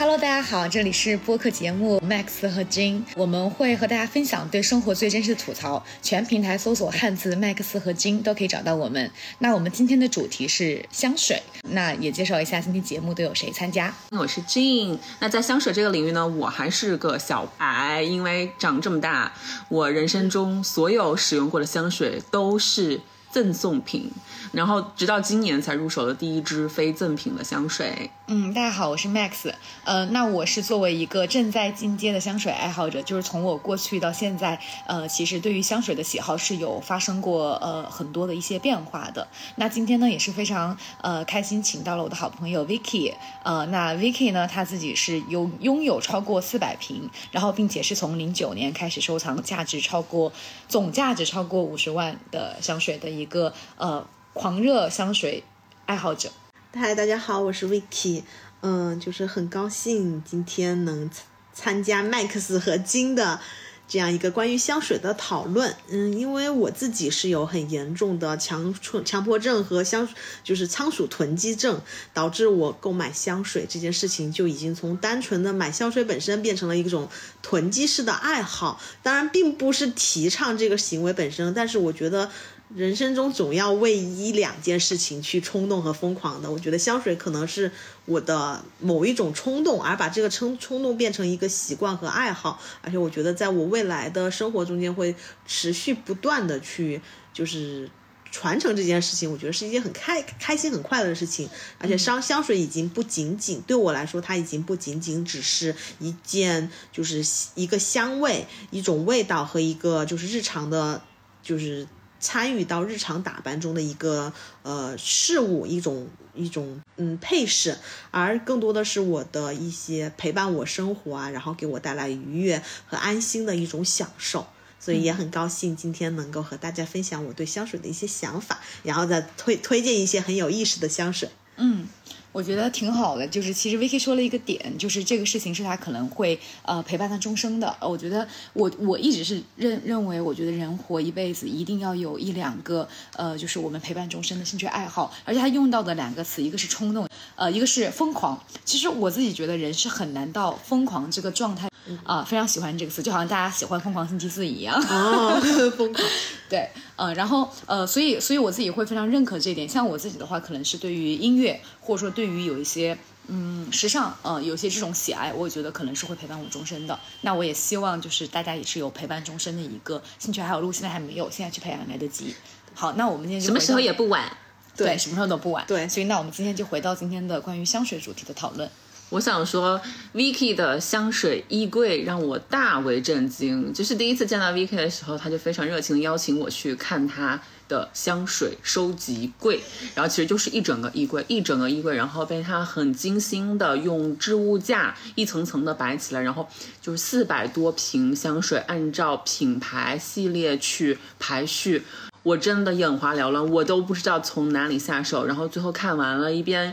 Hello，大家好，这里是播客节目 Max 和 Jin，我们会和大家分享对生活最真实的吐槽。全平台搜索汉字 Max 和 Jin 都可以找到我们。那我们今天的主题是香水，那也介绍一下今天节目都有谁参加。我是 Jin，那在香水这个领域呢，我还是个小白，因为长这么大，我人生中所有使用过的香水都是赠送品。然后直到今年才入手的第一支非赠品的香水。嗯，大家好，我是 Max。呃，那我是作为一个正在进阶的香水爱好者，就是从我过去到现在，呃，其实对于香水的喜好是有发生过呃很多的一些变化的。那今天呢也是非常呃开心，请到了我的好朋友 Vicky。呃，那 Vicky 呢，他自己是有拥有超过四百瓶，然后并且是从零九年开始收藏价值超过总价值超过五十万的香水的一个呃。狂热香水爱好者，嗨，大家好，我是 Vicky，嗯，就是很高兴今天能参加 Max 和金的这样一个关于香水的讨论，嗯，因为我自己是有很严重的强强迫症和香就是仓鼠囤积症，导致我购买香水这件事情就已经从单纯的买香水本身变成了一种囤积式的爱好，当然并不是提倡这个行为本身，但是我觉得。人生中总要为一两件事情去冲动和疯狂的，我觉得香水可能是我的某一种冲动，而把这个冲冲动变成一个习惯和爱好，而且我觉得在我未来的生活中间会持续不断的去就是传承这件事情，我觉得是一件很开开心很快乐的事情，而且香香水已经不仅仅对我来说，它已经不仅仅只是一件就是一个香味一种味道和一个就是日常的，就是。参与到日常打扮中的一个呃事物，一种一种嗯配饰，而更多的是我的一些陪伴我生活啊，然后给我带来愉悦和安心的一种享受，所以也很高兴今天能够和大家分享我对香水的一些想法，然后再推推荐一些很有意思的香水。嗯。我觉得挺好的，就是其实 Vicky 说了一个点，就是这个事情是他可能会呃陪伴他终生的。我觉得我我一直是认认为，我觉得人活一辈子一定要有一两个呃，就是我们陪伴终身的兴趣爱好。而且他用到的两个词，一个是冲动，呃，一个是疯狂。其实我自己觉得人是很难到疯狂这个状态啊，非常喜欢这个词，就好像大家喜欢疯狂星期四一样。哦，疯狂。对，呃，然后呃，所以所以我自己会非常认可这一点。像我自己的话，可能是对于音乐，或者说对于有一些嗯时尚，呃，有些这种喜爱，我觉得可能是会陪伴我终身的。那我也希望就是大家也是有陪伴终身的一个兴趣爱好。如果现在还没有，现在去培养来得及。好，那我们今天就什么时候也不晚。对，什么时候都不晚。对，所以那我们今天就回到今天的关于香水主题的讨论。我想说，Vicky 的香水衣柜让我大为震惊。就是第一次见到 Vicky 的时候，他就非常热情的邀请我去看他的香水收集柜。然后其实就是一整个衣柜，一整个衣柜，然后被他很精心的用置物架一层层的摆起来，然后就是四百多瓶香水，按照品牌系列去排序。我真的眼花缭乱，我都不知道从哪里下手。然后最后看完了，一边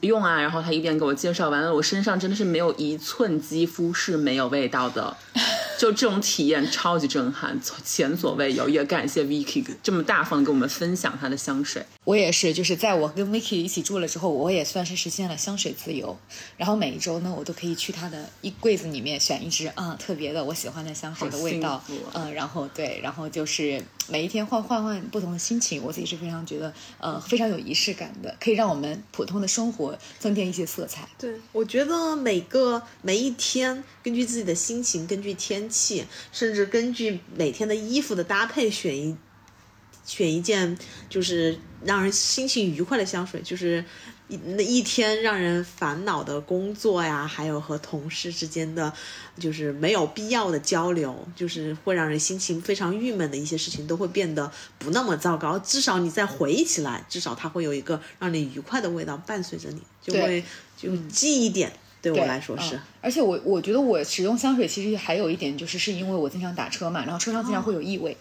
用啊，然后他一边给我介绍完了，我身上真的是没有一寸肌肤是没有味道的。就这种体验超级震撼，前所未有。也感谢 Vicky 这么大方的跟我们分享他的香水。我也是，就是在我跟 Vicky 一起住了之后，我也算是实现了香水自由。然后每一周呢，我都可以去他的衣柜子里面选一支啊特别的我喜欢的香水的味道。嗯，然后对，然后就是每一天换换换不同的心情，我自己是非常觉得呃非常有仪式感的，可以让我们普通的生活增添一些色彩。对，我觉得每个每一天，根据自己的心情，根据天。气，甚至根据每天的衣服的搭配选一选一件，就是让人心情愉快的香水，就是一那一天让人烦恼的工作呀，还有和同事之间的，就是没有必要的交流，就是会让人心情非常郁闷的一些事情，都会变得不那么糟糕。至少你再回忆起来，至少它会有一个让你愉快的味道伴随着你，就会就记忆点。对我来说是，而且我我觉得我使用香水其实还有一点就是，是因为我经常打车嘛，然后车上经常会有异味，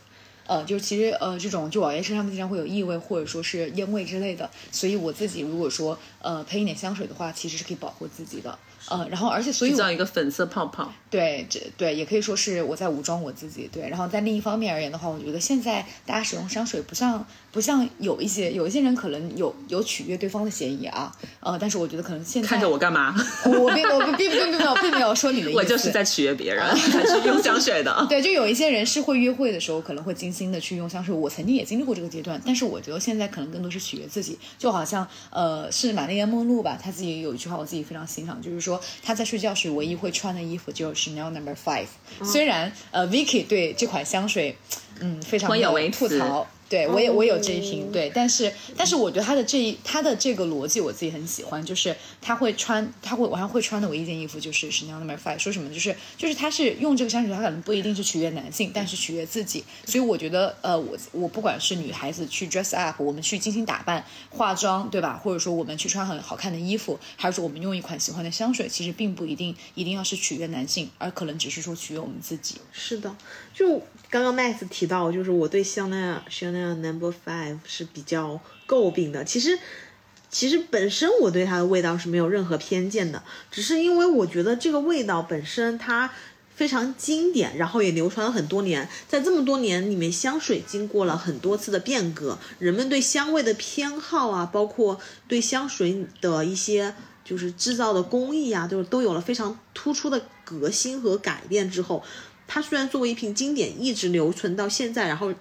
呃，就是其实呃这种就老爷身上经常会有异味或者说是烟味之类的，所以我自己如果说呃喷一点香水的话，其实是可以保护自己的。呃，然后而且所以制造一个粉色泡泡。对，这对也可以说是我在武装我自己。对，然后在另一方面而言的话，我觉得现在大家使用香水不像不像有一些有一些人可能有有取悦对方的嫌疑啊，呃，但是我觉得可能现在看着我干嘛？我并我并并并没有并没有说你的意思，我就是在取悦别人，才去用香水的。对，就有一些人是会约会的时候可能会精心的去用香水，我曾经也经历过这个阶段，但是我觉得现在可能更多是取悦自己，就好像呃是玛丽莲梦露吧，她自己有一句话我自己非常欣赏，就是说她在睡觉时唯一会穿的衣服就是 Chanel Number Five。虽然呃，Vicky 对这款香水，嗯，非常有吐槽。对我也我有这一瓶，对，但是但是我觉得他的这一他的这个逻辑我自己很喜欢，就是他会穿他会晚上会穿的唯一件衣服就是 Chanel Number Five，说什么就是就是他是用这个香水，他可能不一定是取悦男性，但是取悦自己，所以我觉得呃我我不管是女孩子去 dress up，我们去精心打扮化妆对吧，或者说我们去穿很好看的衣服，还是说我们用一款喜欢的香水，其实并不一定一定要是取悦男性，而可能只是说取悦我们自己。是的，就刚刚 Max 提到，就是我对香奈儿 number Five。是比较诟病的。其实，其实本身我对它的味道是没有任何偏见的，只是因为我觉得这个味道本身它非常经典，然后也流传了很多年。在这么多年里面，香水经过了很多次的变革，人们对香味的偏好啊，包括对香水的一些就是制造的工艺啊，都都有了非常突出的革新和改变之后，它虽然作为一瓶经典一直留存到现在，然后。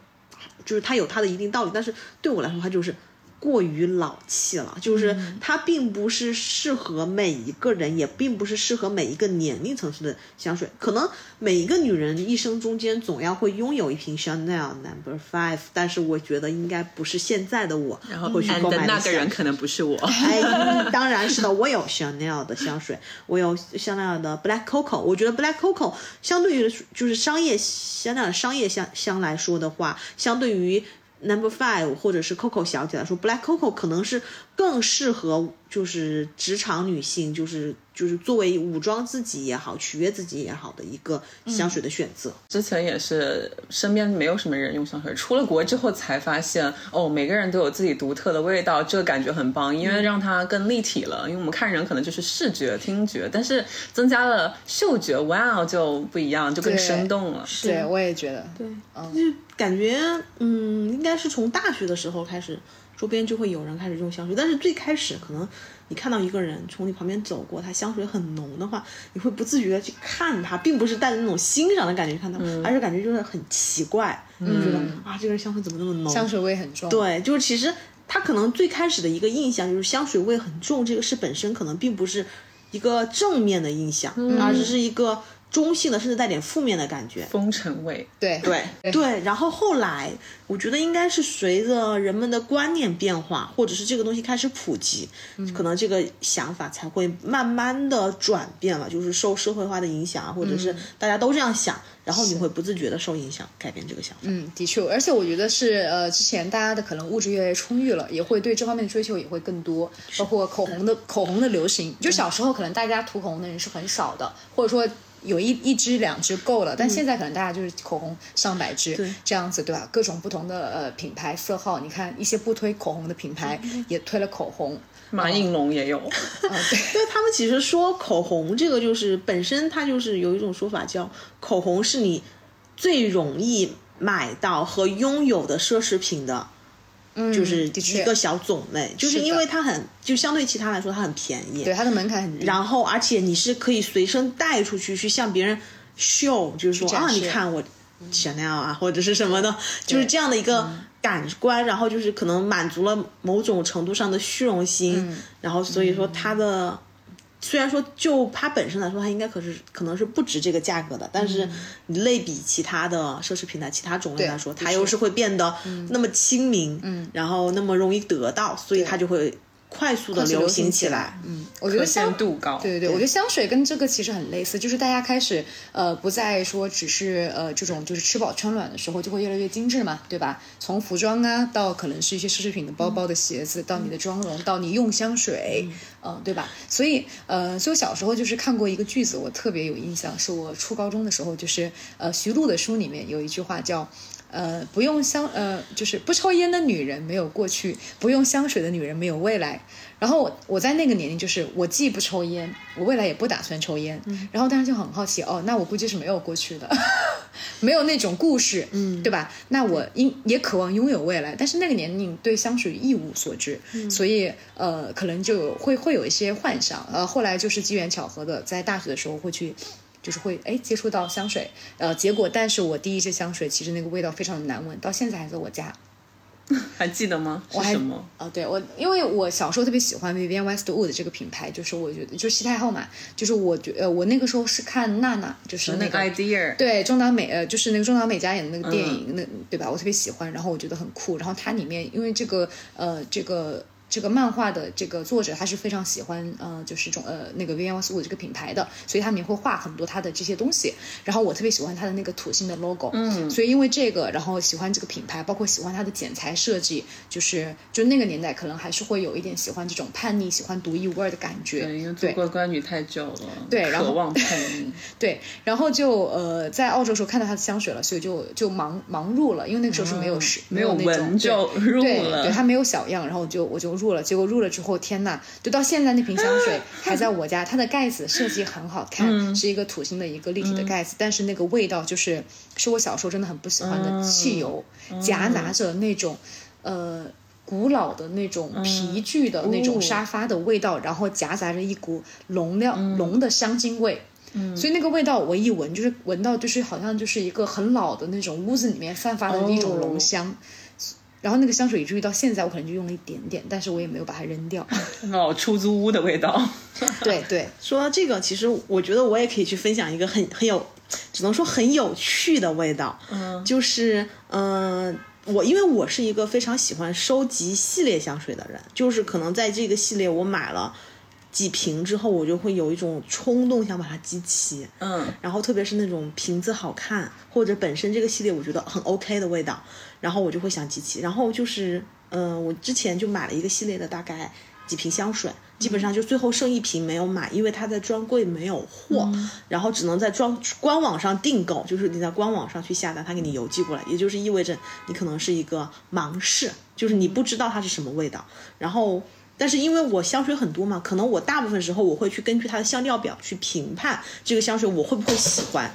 就是它有它的一定道理，但是对我来说，它就是。过于老气了，就是它并不是适合每一个人，也并不是适合每一个年龄层次的香水。可能每一个女人一生中间总要会拥有一瓶 Chanel Number Five，但是我觉得应该不是现在的我会去购买的。那个人可能不是我。哎，当然是的，我有 Chanel 的香水，我有香奈儿的 Black Coco。我觉得 Black Coco 相对于就是商业香奈儿商业香香来说的话，相对于。Number five，或者是 Coco 小姐来说，Black Coco 可能是更适合就是职场女性，就是就是作为武装自己也好，取悦自己也好的一个香水的选择。之前也是身边没有什么人用香水，出了国之后才发现，哦，每个人都有自己独特的味道，这个感觉很棒，因为让它更立体了。因为我们看人可能就是视觉、听觉，但是增加了嗅觉，哇，就不一样，就更生动了。对，我也觉得，对，嗯。就感觉嗯，应该是从大学的时候开始，周边就会有人开始用香水。但是最开始可能你看到一个人从你旁边走过，他香水很浓的话，你会不自觉的去看他，并不是带着那种欣赏的感觉看他，而是感觉就是很奇怪，就觉得啊，这个人香水怎么那么浓？香水味很重。对，就是其实他可能最开始的一个印象就是香水味很重，这个事本身可能并不是一个正面的印象，而只是一个。中性的，甚至带点负面的感觉，风尘味。对。对对，然后后来，我觉得应该是随着人们的观念变化，或者是这个东西开始普及，可能这个想法才会慢慢的转变了，就是受社会化的影响啊，或者是大家都这样想，然后你会不自觉的受影响，改变这个想法。嗯，的确，而且我觉得是呃，之前大家的可能物质越来越充裕了，也会对这方面的追求也会更多，包括口红的口红的流行，就小时候可能大家涂口红的人是很少的，或者说。有一一支两支够了，但现在可能大家就是口红上百支这样子，对吧？各种不同的呃品牌色号，你看一些不推口红的品牌也推了口红，马应龙也有。对，他们其实说口红这个就是本身它就是有一种说法叫口红是你最容易买到和拥有的奢侈品的。就是一个小种类，就是因为它很，就相对其他来说它很便宜，对它的门槛很低。然后，而且你是可以随身带出去，去向别人秀，就是说啊，你看我 Chanel 啊，或者是什么的，就是这样的一个感官。然后就是可能满足了某种程度上的虚荣心，然后所以说它的。虽然说就它本身来说，它应该可是可能是不值这个价格的，但是你类比其他的奢侈品牌其他种类来说，它又是会变得那么亲民，嗯，然后那么容易得到，所以它就会。快速的流行起来，嗯，我觉得香度高，对对对，我觉得香水跟这个其实很类似，就是大家开始呃不再说只是呃这种就是吃饱穿暖的时候就会越来越精致嘛，对吧？从服装啊到可能是一些奢侈品的包包的鞋子，到你的妆容，到你用香水，嗯，对吧？所以呃，所以我小时候就是看过一个句子，我特别有印象，是我初高中的时候，就是呃徐璐的书里面有一句话叫。呃，不用香呃，就是不抽烟的女人没有过去，不用香水的女人没有未来。然后我我在那个年龄，就是我既不抽烟，我未来也不打算抽烟。然后当时就很好奇，哦，那我估计是没有过去的，没有那种故事，嗯，对吧？那我应也渴望拥有未来，但是那个年龄对香水一无所知，所以呃，可能就会会有一些幻想。呃，后来就是机缘巧合的，在大学的时候会去。就是会哎接触到香水，呃，结果但是我第一支香水其实那个味道非常的难闻，到现在还在我家。还记得吗？我还什么？啊，对我，因为我小时候特别喜欢 Vivienne Westwood 这个品牌，就是我觉得就是西太后嘛，就是我觉呃我那个时候是看娜娜，就是那个 idea，对中岛美呃就是那个中岛美嘉演的那个电影，那对吧？我特别喜欢，然后我觉得很酷，然后它里面因为这个呃这个。这个漫画的这个作者他是非常喜欢呃，就是种呃那个 v i v i e n Westwood 这个品牌的，所以他们也会画很多他的这些东西。然后我特别喜欢他的那个土星的 logo，嗯，所以因为这个，然后喜欢这个品牌，包括喜欢它的剪裁设计，就是就那个年代可能还是会有一点喜欢这种叛逆、喜欢独一无二的感觉。对，因为做乖乖女太久了，对，渴望叛逆。对，然后就呃在澳洲时候看到他的香水了，所以就就盲盲入了，因为那个时候是没有是没有闻就入了，对，他没有小样，然后就我就入了，结果入了。之后天呐，就到现在那瓶香水还在我家，它的盖子设计很好看，是一个土星的一个立体的盖子，但是那个味道就是是我小时候真的很不喜欢的汽油，夹杂着那种呃古老的那种皮具的那种沙发的味道，然后夹杂着一股浓亮浓的香精味，所以那个味道我一闻就是闻到就是好像就是一个很老的那种屋子里面散发的一种浓香。然后那个香水以至于到现在我可能就用了一点点，但是我也没有把它扔掉。哦，出租屋的味道。对对，说到这个，其实我觉得我也可以去分享一个很很有，只能说很有趣的味道。嗯，就是嗯，我因为我是一个非常喜欢收集系列香水的人，就是可能在这个系列我买了。几瓶之后，我就会有一种冲动想把它集齐，嗯，然后特别是那种瓶子好看或者本身这个系列我觉得很 OK 的味道，然后我就会想集齐。然后就是，嗯，我之前就买了一个系列的大概几瓶香水，基本上就最后剩一瓶没有买，因为它在专柜没有货，然后只能在专官网上订购，就是你在官网上去下单，他给你邮寄过来，也就是意味着你可能是一个盲试，就是你不知道它是什么味道，然后。但是因为我香水很多嘛，可能我大部分时候我会去根据它的香调表去评判这个香水我会不会喜欢。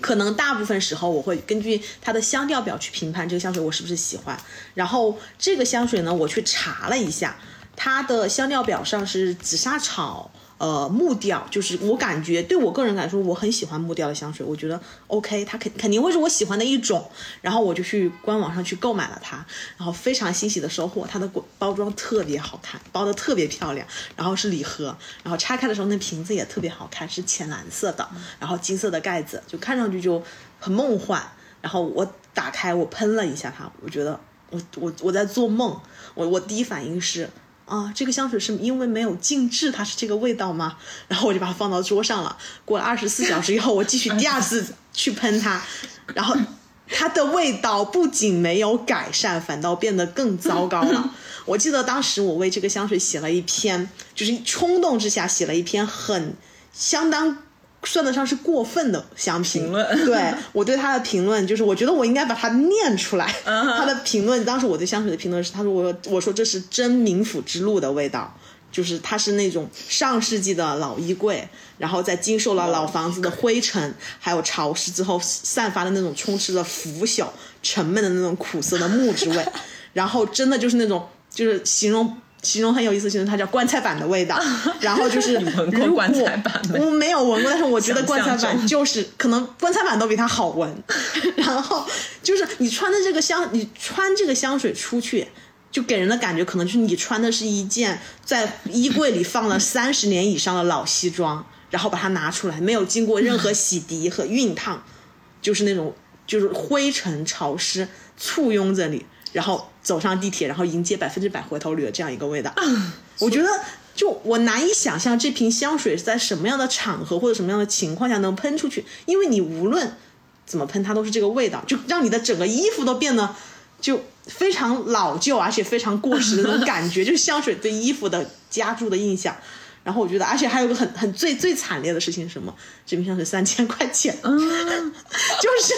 可能大部分时候我会根据它的香调表去评判这个香水我是不是喜欢。然后这个香水呢，我去查了一下，它的香调表上是紫砂草。呃，木调就是我感觉，对我个人来说，我很喜欢木调的香水，我觉得 OK，它肯肯定会是我喜欢的一种，然后我就去官网上去购买了它，然后非常欣喜的收获，它的包装特别好看，包的特别漂亮，然后是礼盒，然后拆开的时候那瓶子也特别好看，是浅蓝色的，然后金色的盖子，就看上去就很梦幻，然后我打开我喷了一下它，我觉得我我我在做梦，我我第一反应是。啊，这个香水是因为没有静置，它是这个味道吗？然后我就把它放到桌上了。过了二十四小时以后，我继续第二次去喷它，然后它的味道不仅没有改善，反倒变得更糟糕了。我记得当时我为这个香水写了一篇，就是冲动之下写了一篇很相当。算得上是过分的香评，对我对他的评论就是，我觉得我应该把它念出来。他的评论，当时我对香水的评论是，他说我我说这是真冥府之路的味道，就是它是那种上世纪的老衣柜，然后在经受了老房子的灰尘还有潮湿之后散发的那种充斥着腐朽、沉闷的那种苦涩的木质味，然后真的就是那种就是形容。形容很有意思，形容它叫棺材板的味道。然后就是，如果我没有闻过，但是我觉得棺材板就是可能棺材板都比它好闻。然后就是你穿的这个香，你穿这个香水出去，就给人的感觉可能就是你穿的是一件在衣柜里放了 三十年以上的老西装，然后把它拿出来，没有经过任何洗涤和熨烫，就是那种就是灰尘潮湿簇拥着你。然后走上地铁，然后迎接百分之百回头率的这样一个味道，我觉得就我难以想象这瓶香水是在什么样的场合或者什么样的情况下能喷出去，因为你无论怎么喷，它都是这个味道，就让你的整个衣服都变得就非常老旧，而且非常过时的那种感觉，就是香水对衣服的加注的印象。然后我觉得，而且还有个很很最最惨烈的事情是什么？这瓶香水三千块钱，嗯 就是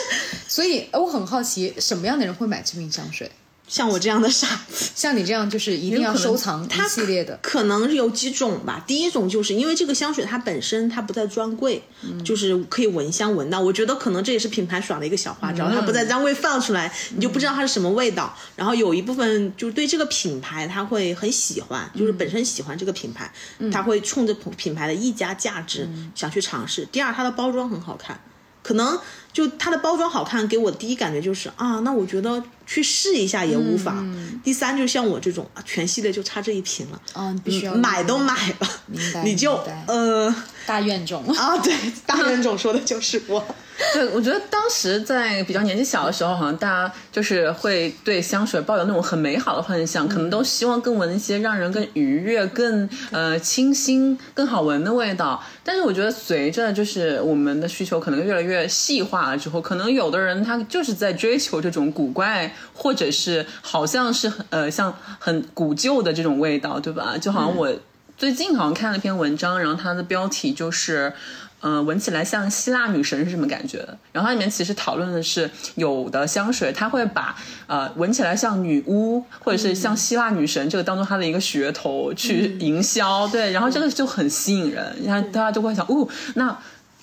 所以呃我很好奇，什么样的人会买这瓶香水？像我这样的傻子。像你这样，就是一定要收藏它系列的。可能有几种吧。第一种就是因为这个香水它本身它不在专柜，就是可以闻香闻到。我觉得可能这也是品牌耍的一个小花招，它不在专柜放出来，你就不知道它是什么味道。然后有一部分就是对这个品牌他会很喜欢，就是本身喜欢这个品牌，他会冲着品牌的溢价价值想去尝试。第二，它的包装很好看。可能就它的包装好看，给我第一感觉就是啊，那我觉得去试一下也无妨。第三，就像我这种啊全系列就差这一瓶了，哦，必须要买都买了，明白你就呃大怨种。啊，对，大怨种说的就是我。对，我觉得当时在比较年纪小的时候，好像大家就是会对香水抱有那种很美好的幻想，可能都希望更闻一些让人更愉悦、更呃清新、更好闻的味道。但是我觉得随着就是我们的需求可能越来越细化了之后，可能有的人他就是在追求这种古怪，或者是好像是很呃像很古旧的这种味道，对吧？就好像我最近好像看了一篇文章，然后它的标题就是。呃，闻起来像希腊女神是什么感觉的？然后它里面其实讨论的是，有的香水它会把呃闻起来像女巫或者是像希腊女神这个当做它的一个噱头去营销，对，然后这个就很吸引人，然后大家就会想，哦，那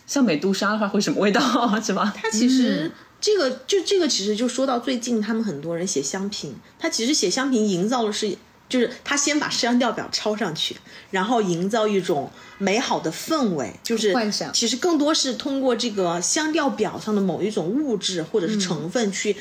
像美杜莎的话会什么味道，是吧？它其实、这个就这个其实就说到最近他们很多人写香评，他其实写香评营造的是。就是他先把香调表抄上去，然后营造一种美好的氛围，就是幻想其实更多是通过这个香调表上的某一种物质或者是成分去，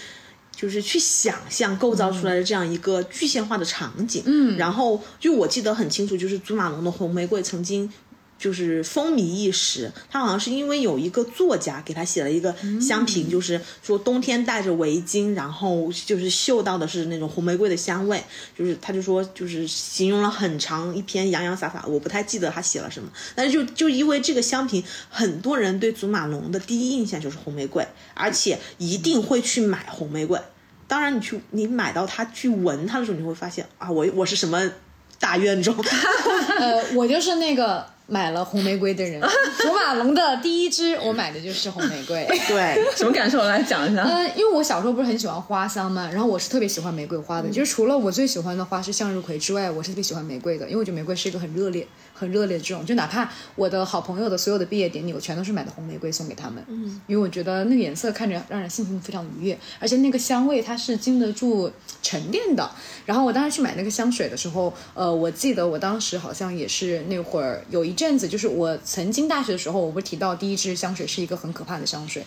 就是去想象构造出来的这样一个具象化的场景。嗯，然后就我记得很清楚，就是祖马龙的红玫瑰曾经。就是风靡一时，他好像是因为有一个作家给他写了一个香评，就是说冬天戴着围巾，然后就是嗅到的是那种红玫瑰的香味，就是他就说就是形容了很长一篇洋洋洒洒，我不太记得他写了什么，但是就就因为这个香评，很多人对祖马龙的第一印象就是红玫瑰，而且一定会去买红玫瑰。当然，你去你买到它去闻它的时候，你会发现啊，我我是什么大冤种。呃，我就是那个买了红玫瑰的人。祖马龙的第一支我买的就是红玫瑰。对，什么感受？来讲一下。嗯，因为我小时候不是很喜欢花香嘛，然后我是特别喜欢玫瑰花的。就是除了我最喜欢的花是向日葵之外，我是特别喜欢玫瑰的，因为我觉得玫瑰是一个很热烈、很热烈的这种。就哪怕我的好朋友的所有的毕业典礼，我全都是买的红玫瑰送给他们。嗯，因为我觉得那个颜色看着让人心情非常愉悦，而且那个香味它是经得住沉淀的。然后我当时去买那个香水的时候，呃，我记得我当时好像也是那会儿有一阵子，就是我曾经大学的时候，我不是提到第一支香水是一个很可怕的香水，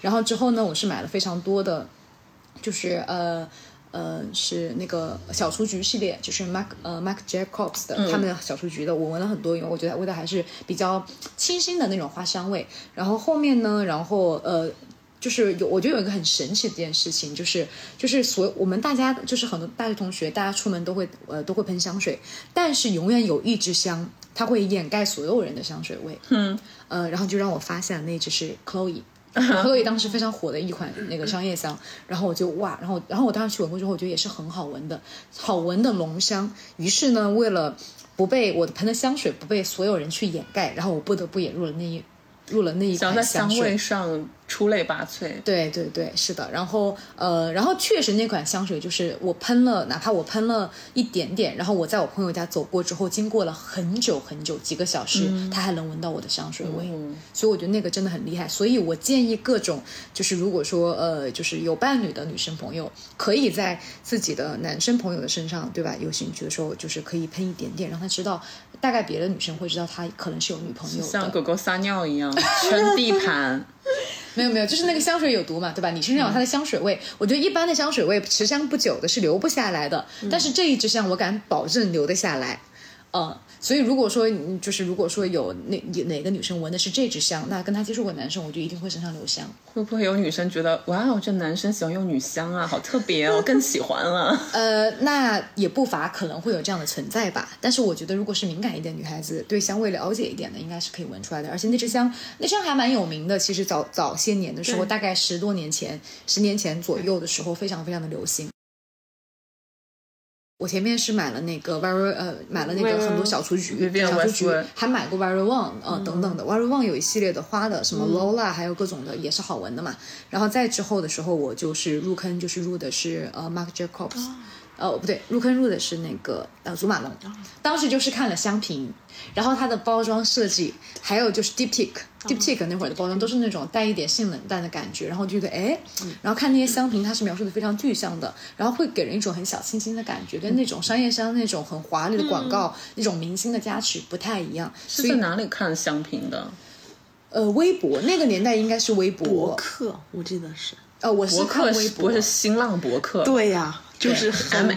然后之后呢，我是买了非常多的，就是呃。呃，是那个小雏菊系列，就是 Mac 呃 Mac Jacobs 的、他们的小雏菊的，我闻了很多，因为我觉得味道还是比较清新的那种花香味。然后后面呢，然后呃。就是有，我觉得有一个很神奇的一件事情，就是就是所我们大家就是很多大学同学，大家出门都会呃都会喷香水，但是永远有一支香，它会掩盖所有人的香水味。嗯，呃，然后就让我发现了那支是 Chloe。Chloe 当时非常火的一款那个商业香，然后我就哇，然后然后我当时去闻过之后，我觉得也是很好闻的，好闻的浓香。于是呢，为了不被我的喷的香水不被所有人去掩盖，然后我不得不也入了那一入了那一款香水香味。上出类拔萃。对对对，是的。然后呃，然后确实那款香水就是我喷了，哪怕我喷了一点点，然后我在我朋友家走过之后，经过了很久很久几个小时，他还能闻到我的香水味。嗯所以我觉得那个真的很厉害。所以我建议各种就是如果说呃就是有伴侣的女生朋友，可以在自己的男生朋友的身上，对吧？有兴趣的时候，就是可以喷一点点，让他知道，大概别的女生会知道他可能是有女朋友的。像狗狗撒尿一样，圈地盘。没有没有，就是那个香水有毒嘛，对吧？你身上有它的香水味，我觉得一般的香水味持香不久的是留不下来的，但是这一支香我敢保证留得下来，嗯。所以如果说就是如果说有哪哪个女生闻的是这支香，那跟她接触过男生，我就一定会身上留香。会不会有女生觉得，哇哦，这男生喜欢用女香啊，好特别哦，更喜欢了。呃，那也不乏可能会有这样的存在吧。但是我觉得，如果是敏感一点女孩子，对香味了解一点的，应该是可以闻出来的。而且那支香，那香还蛮有名的。其实早早些年的时候，大概十多年前、十年前左右的时候，非常非常的流行。我前面是买了那个 Very 呃，买了那个很多小雏菊，小雏菊还买过 Very One 呃、等等的。Very One 有一系列的花的，什么 Lola，、还有各种的也是好闻的嘛。然后再之后的时候，我就是入坑，就是入的是呃 Marc Jacobs，、呃不对，入坑入的是那个呃祖马龙。当时就是看了香瓶，然后它的包装设计，还有就是 Diptyque。Diptyque 那会儿的包装都是那种带一点性冷淡的感觉，然后就觉得哎，然后看那些香瓶，它是描述的非常具象的，然后会给人一种很小清新的感觉，跟那种商业香那种很华丽的广告、那种明星的加持不太一样。是在哪里看香瓶的？呃，微博那个年代应该是微博，博客，我记得是。呃，我是看微博是新浪博客？对呀、就是很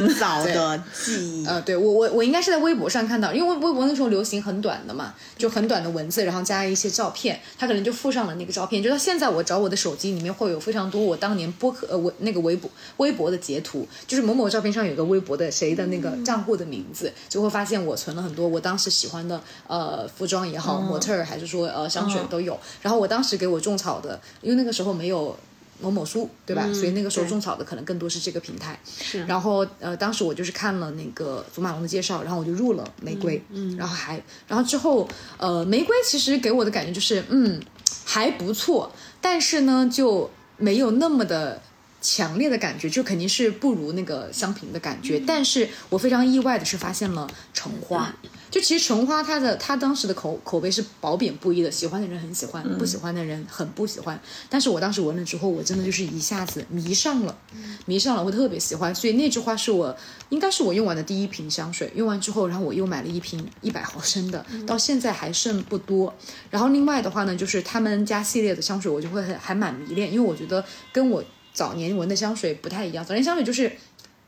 古早的记忆。呃，对我我我应该是在微博上看到，因为微博那时候流行很短的嘛，就很短的文字，然后加一些照片，他可能就附上了那个照片。就到现在，我找我的手机里面会有非常多我当年播客呃微那个微博微博的截图，就是某某照片上有个微博的谁的那个账户的名字，就会发现我存了很多我当时喜欢的呃服装也好，模特儿还是说呃香水都有。然后我当时给我种草的，因为那个时候没有。某某书，对吧？所以那个时候种草的可能更多是这个平台。是然后呃，当时我就是看了那个祖马龙的介绍，然后我就入了玫瑰，嗯，然后还，然后之后呃，玫瑰其实给我的感觉就是嗯还不错，但是呢就没有那么的。强烈的感觉就肯定是不如那个香瓶的感觉，但是我非常意外的是发现了橙花，就其实橙花它的它当时的口口碑是褒贬不一的，喜欢的人很喜欢，不喜欢的人很不喜欢。但是我当时闻了之后，我真的就是一下子迷上了，迷上了，我特别喜欢。所以那支花是我应该是我用完的第一瓶香水，用完之后，然后我又买了一瓶一百毫升的，到现在还剩不多。然后另外的话呢，就是他们家系列的香水，我就会很还蛮迷恋，因为我觉得跟我早年闻的香水不太一样。早年香水就是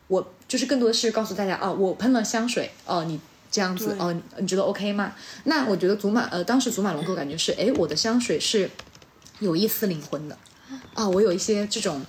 我就是更多的是告诉大家啊，我喷了香水，哦、你这样子，哦、你你觉得 OK 吗？那我觉得祖马呃，当时祖马龙给我感觉是，哎，我的香水是有一丝灵魂的，啊，我有一些这种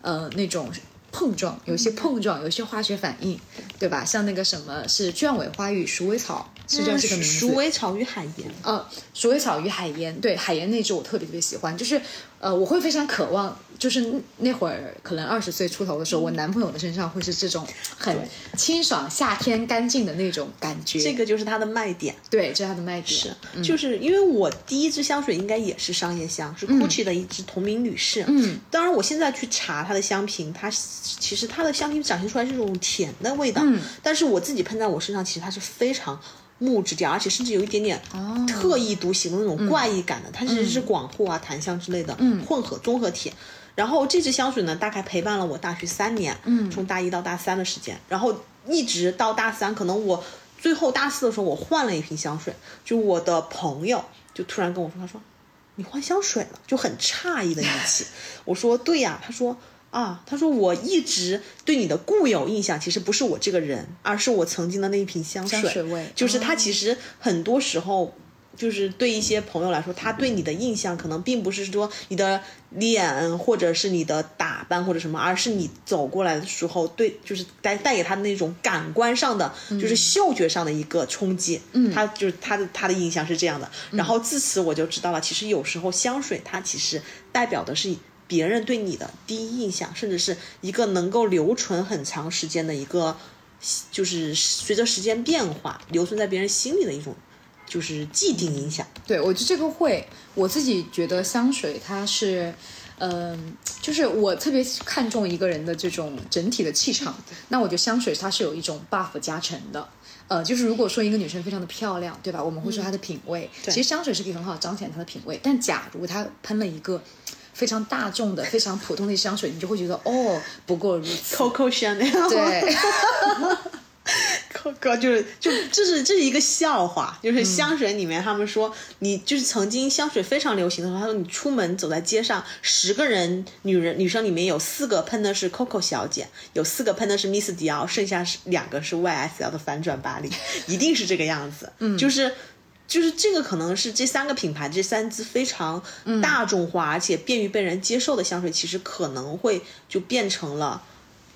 呃那种。碰撞，有一些碰撞，有一些化学反应，对吧？像那个什么是卷尾花与鼠尾草，是叫这个名字。鼠尾草与海盐，呃，鼠尾草与海盐，对海盐那支我特别特别喜欢，就是呃，我会非常渴望，就是那会儿可能二十岁出头的时候，我男朋友的身上会是这种很清爽、夏天干净的那种感觉。这个就是它的卖点。对，这是它的卖点。是，就是因为我第一支香水应该也是商业香，是 Gucci 的一支同名女士。嗯，当然我现在去查它的香瓶，它其实它的香瓶展现出来是这种甜的味道，嗯但是我自己喷在我身上，其实它是非常。木质调，而且甚至有一点点特异独行的那种怪异感的，它其实是广藿啊、檀香之类的混合综合体。然后这支香水呢，大概陪伴了我大学三年，嗯，从大一到大三的时间，然后一直到大三，可能我最后大四的时候，我换了一瓶香水，就我的朋友就突然跟我说，他说你换香水了，就很诧异的语气。我说对呀，他说啊，他说我一直对你的固有印象其实不是我这个人，而是我曾经的那一瓶香水，香水味就是他其实很多时候。就是对一些朋友来说，他对你的印象可能并不是说你的脸，或者是你的打扮或者什么，而是你走过来的时候，对，就是带带给他的那种感官上的，就是嗅觉上的一个冲击。嗯，他就是他的他的印象是这样的。然后自此我就知道了，其实有时候香水它其实代表的是别人对你的第一印象，甚至是一个能够留存很长时间的一个，就是随着时间变化留存在别人心里的一种。就是既定影响，对我觉得这个会，我自己觉得香水它是，嗯、就是我特别看重一个人的这种整体的气场。那我觉得香水它是有一种 buff 加成的。呃，就是如果说一个女生非常的漂亮，对吧？我们会说她的品味，其实香水是可以很好彰显她的品味。但假如她喷了一个非常大众的、非常普通的香水，你就会觉得哦，不过如此。Coco Chanel，对，Coco 就是就这是这是一个笑话，就是香水里面他们说你就是曾经香水非常流行的时候，他说你出门走在街上，十个人女人女生里面有四个喷的是 Coco 小姐，有四个喷的是 Miss 迪奥，剩下是两个是 YSL 的反转巴黎，一定是这个样子，嗯，就是。就是这个可能是这三个品牌这三支非常大众化、而且便于被人接受的香水，其实可能会就变成了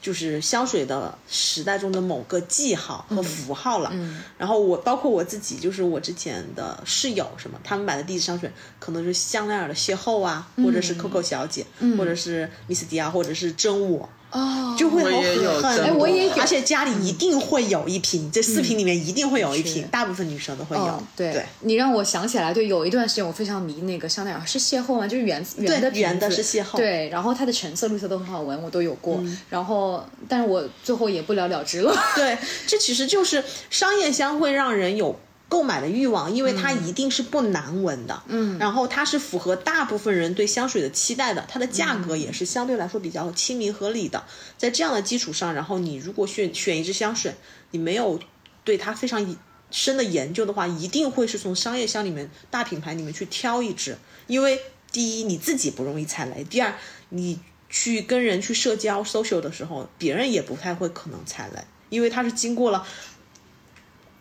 就是香水的时代中的某个记号和符号了。嗯，然后我包括我自己，就是我之前的室友什么，他们买的第一支香水可能是香奈儿的邂逅啊，或者是 Coco 小姐，或者是 Miss 迪奥，或者是真我。哦，就会我也有很哎我也有。而且家里一定会有一瓶，这四瓶里面一定会有一瓶，是。大部分女生都会有。哦，对。对。你让我想起来，对，有一段时间我非常迷那个香奈儿，是邂逅吗？就是圆圆的瓶子。圆的是邂逅。对，然后它的橙色、绿色都很好闻，我都有过。然后，但是我最后也不了了之了。对，这其实就是商业香会让人有购买的欲望，因为它一定是不难闻的，嗯，然后它是符合大部分人对香水的期待的，它的价格也是相对来说比较亲民合理的。在这样的基础上，然后你如果选选一支香水，你没有对它非常深的研究的话，一定会是从商业香里面大品牌里面去挑一支，因为第一你自己不容易踩雷，第二你去跟人去社交 social 的时候，别人也不太会可能踩雷，因为它是经过了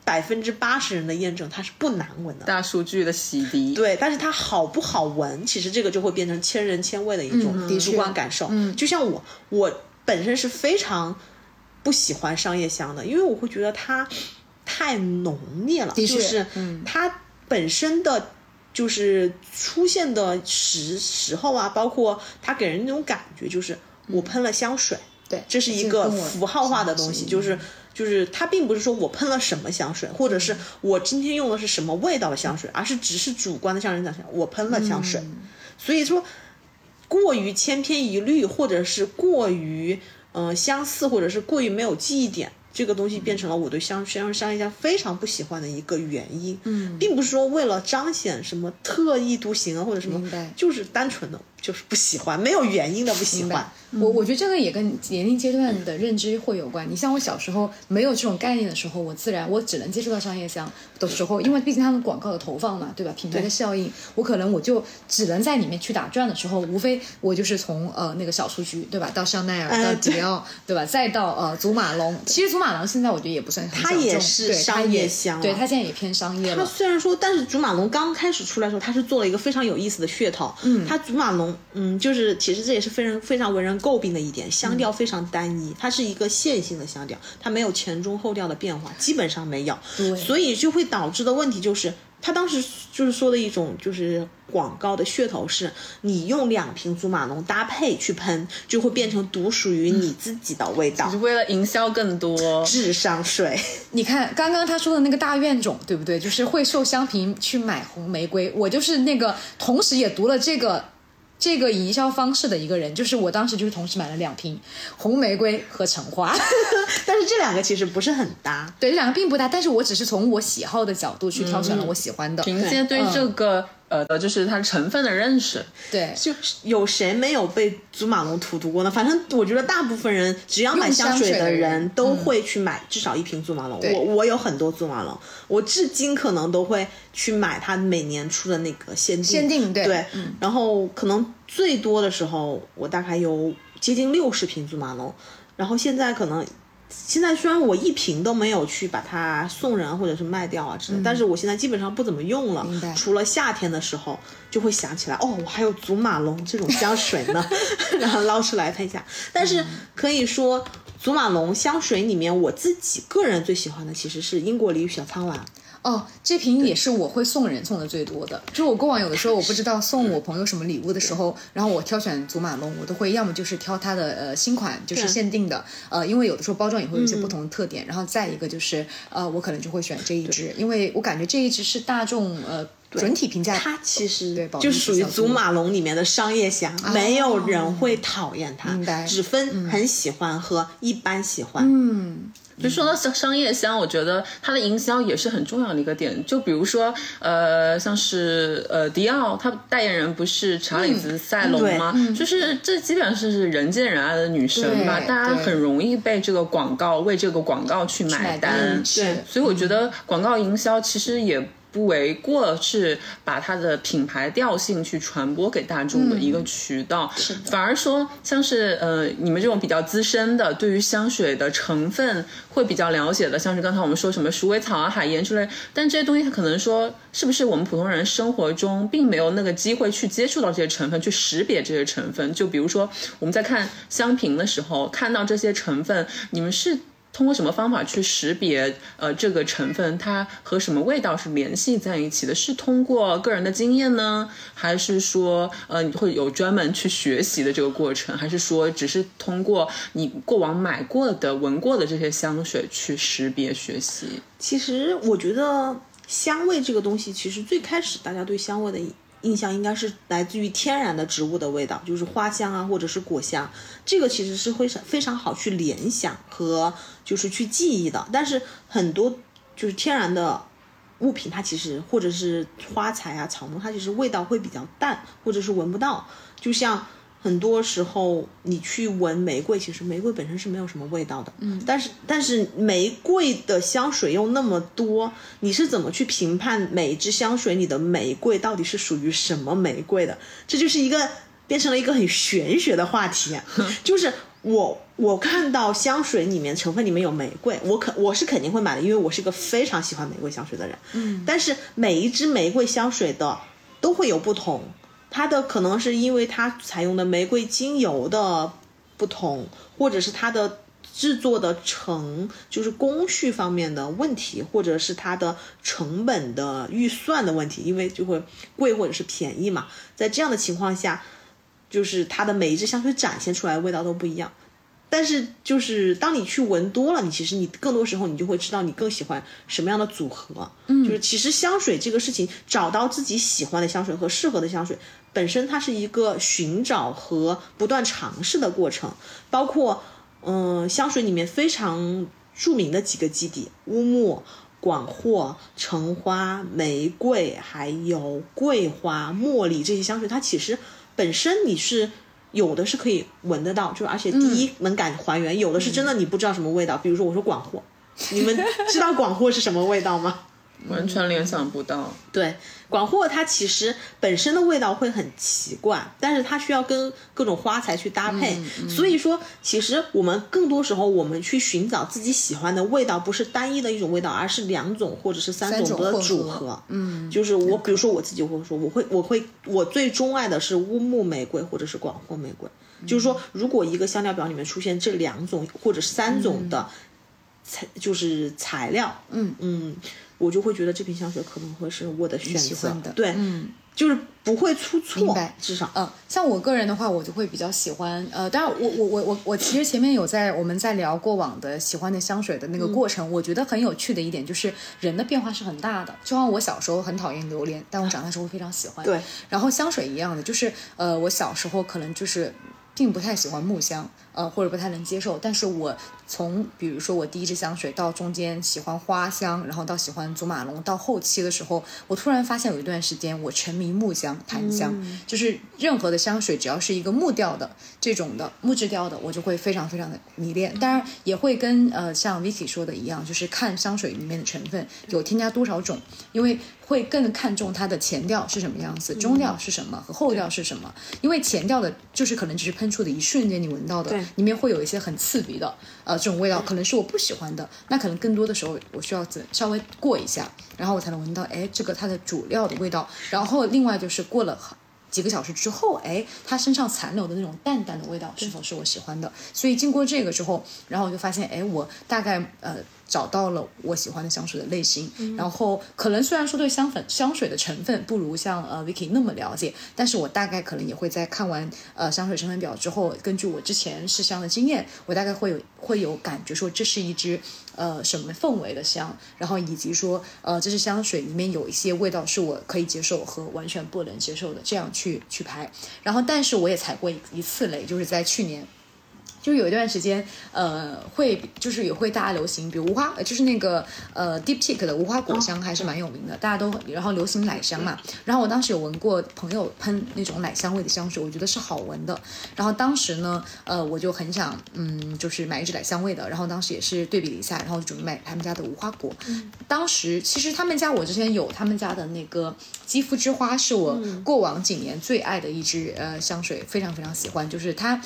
百分之八十人的验证，它是不难闻的。大数据的洗涤，对，但是它好不好闻，其实这个就会变成千人千味的一种主观感受。嗯，就像我，我本身是非常不喜欢商业香的，因为我会觉得它太浓烈了，就是它本身的。就是出现的时时候啊，包括它给人那种感觉，就是我喷了香水，对，这是一个符号化的东西，就是就是它并不是说我喷了什么香水，或者是我今天用的是什么味道的香水，而是只是主观的向人讲，我喷了香水。所以说，过于千篇一律，或者是过于呃相似，或者是过于没有记忆点。这个东西变成了我对香香商业香非常不喜欢的一个原因，嗯，并不是说为了彰显什么特异独行啊或者什么，就是单纯的就是不喜欢，没有原因的不喜欢。我我觉得这个也跟年龄阶段的认知会有关。你像我小时候没有这种概念的时候，我自然我只能接触到商业香的时候，因为毕竟他们广告的投放嘛，对吧？品牌的效应，我可能我就只能在里面去打转的时候，无非我就是从呃那个小雏菊，对吧？到香奈儿，呃到迪奥，对吧？再到呃祖马龙。其实祖马龙现在我觉得也不算很它也是商业香对它现在也偏商业了它了。虽然说，但是祖马龙刚开始出来的时候，它是做了一个非常有意思的噱头。嗯，它祖马龙，嗯，就是其实这也是非常非常为人诟病的一点，香调非常单一，它是一个线性的香调，它没有前中后调的变化，基本上没有。对所以就会导致的问题就是，他当时就是说的一种就是广告的噱头是，你用两瓶祖马龙搭配去喷，就会变成独属于你自己的味道只是。为了营销更多。智商税，你看刚刚他说的那个大怨种，对不对？就是会受香瓶去买红玫瑰，我就是那个，同时也读了这个这个营销方式的一个人，就是我当时就是同时买了两瓶红玫瑰和橙花，但是这两个其实不是很搭。对，这两个并不搭，但是我只是从我喜好的角度去挑选了我喜欢的，凭借对这个、呃，就是它成分的认识，对。就有谁没有被祖马龙荼毒过呢？反正我觉得大部分人只要买香水的人人都会去买至少一瓶祖马龙。对我我有很多祖马龙，我至今可能都会去买它每年出的那个限定。限定对对，然后可能最多的时候我大概有接近六十瓶祖马龙，然后现在可能。现在虽然我一瓶都没有去把它送人或者是卖掉啊之类的，但是我现在基本上不怎么用了，除了夏天的时候就会想起来，哦，我还有祖马龙这种香水呢，然后捞出来喷一下。但是可以说，祖马龙香水里面，我自己个人最喜欢的其实是英国梨与小苍兰。哦，这瓶也是我会送人送的最多的。就我过往有的时候我不知道送我朋友什么礼物的时候，然后我挑选祖马龙，我都会要么就是挑它的呃新款，就是限定的，呃，因为有的时候包装也会有一些不同的特点。然后再一个就是呃，我可能就会选这一支，因为我感觉这一支是大众呃整体评价它其实对就是属于祖马龙里面的商业香，没有人会讨厌它，只分很喜欢和一般喜欢。嗯，就说到商商业香，我觉得它的营销也是很重要的一个点。就比如说，呃，像是呃迪奥，它代言人不是查理兹塞隆吗？就是这基本上是人见人爱的女神吧，大家对很容易被这个广告为这个广告去买。单对所以我觉得广告营销其实也。不为过是把它的品牌调性去传播给大众的一个渠道，是反而说像是呃你们这种比较资深的，对于香水的成分会比较了解的，像是刚才我们说什么鼠尾草啊、海盐之类，但这些东西它可能说是不是我们普通人生活中并没有那个机会去接触到这些成分，去识别这些成分。就比如说我们在看香瓶的时候，看到这些成分，你们是。通过什么方法去识别呃这个成分它和什么味道是联系在一起的？是通过个人的经验呢，还是说呃你会有专门去学习的这个过程，还是说只是通过你过往买过的、闻过的这些香水去识别学习？其实我觉得香味这个东西，其实最开始大家对香味的印象应该是来自于天然的植物的味道，就是花香啊，或者是果香，这个其实是会非常好去联想和就是去记忆的。但是很多就是天然的物品，它其实或者是花材啊、草木，它其实味道会比较淡，或者是闻不到。就像很多时候你去闻玫瑰，其实玫瑰本身是没有什么味道的，嗯，但是但是玫瑰的香水又那么多，你是怎么去评判每一支香水里的玫瑰到底是属于什么玫瑰的？这就是一个变成了一个很玄学的话题，就是我我看到香水里面成分里面有玫瑰，我肯我是肯定会买的，因为我是一个非常喜欢玫瑰香水的人，嗯，但是每一支玫瑰香水的都会有不同。它的可能是因为它采用的玫瑰精油的不同，或者是它的制作的成就是工序方面的问题，或者是它的成本的预算的问题，因为就会贵或者是便宜嘛。在这样的情况下，就是它的每一支香水展现出来的味道都不一样。但是就是当你去闻多了，你其实你更多时候你就会知道你更喜欢什么样的组合。嗯，就是其实香水这个事情，找到自己喜欢的香水和适合的香水。本身它是一个寻找和不断尝试的过程，包括嗯香水里面非常著名的几个基底：乌木、广藿、橙花、玫瑰，还有桂花、茉莉这些香水，它其实本身你是有的是可以闻得到，就而且第一能感还原，有的是真的你不知道什么味道。比如说我说广藿，你们知道广藿是什么味道吗？完全联想不到。对，广藿它其实本身的味道会很奇怪，但是它需要跟各种花材去搭配。所以说，其实我们更多时候我们去寻找自己喜欢的味道，不是单一的一种味道，而是两种或者是三种的组合。嗯，就是我，比如说我自己会说，我会，我会，我最钟爱的是乌木玫瑰或者是广藿玫瑰。就是说，如果一个香料表里面出现这两种或者是三种的材，就是材料，嗯嗯。我就会觉得这瓶香水可能会是我的选择，对，嗯，就是不会出错，至少，嗯，像我个人的话，我就会比较喜欢，呃，当然，我我我我我其实前面有在我们在聊过往的喜欢的香水的那个过程，我觉得很有趣的一点就是人的变化是很大的，就像我小时候很讨厌榴莲，但我长大之后非常喜欢，对，然后香水一样的，就是呃，我小时候可能就是并不太喜欢木香，呃，或者不太能接受，但是我。从比如说我第一支香水到中间喜欢花香，然后到喜欢祖马龙，到后期的时候，我突然发现有一段时间我沉迷木香、檀香，就是任何的香水只要是一个木调的这种的木质调的，我就会非常非常的迷恋。当然也会跟呃像 Vicky 说的一样，就是看香水里面的成分有添加多少种，因为会更看重它的前调是什么样子，中调是什么和后调是什么。因为前调的就是可能只是喷出的一瞬间你闻到的，里面会有一些很刺鼻的呃。这种味道可能是我不喜欢的，那可能更多的时候我需要怎稍微过一下，然后我才能闻到，哎，这个它的主料的味道。然后另外就是过了几个小时之后，哎，它身上残留的那种淡淡的味道是否是我喜欢的？所以经过这个之后，然后我就发现，哎，我大概呃。找到了我喜欢的香水的类型，然后可能虽然说对香粉香水的成分不如像呃 Vicky 那么了解，但是我大概可能也会在看完呃香水成分表之后，根据我之前试香的经验，我大概会有会有感觉说这是一支呃什么氛围的香，然后以及说呃这支香水里面有一些味道是我可以接受和完全不能接受的，这样去去拍。然后但是我也踩过一次雷，就是在去年。就有一段时间，呃，会就是也会大家流行，比如无花，就是那个呃 Deep Tick 的无花果香还是蛮有名的，大家都然后流行奶香嘛。然后我当时有闻过朋友喷那种奶香味的香水，我觉得是好闻的。然后当时呢，呃，我就很想，嗯，就是买一支奶香味的。然后当时也是对比了一下，然后准备买他们家的无花果。当时其实他们家我之前有他们家的那个肌肤之花，是我过往几年最爱的一支呃香水，非常非常喜欢，就是它。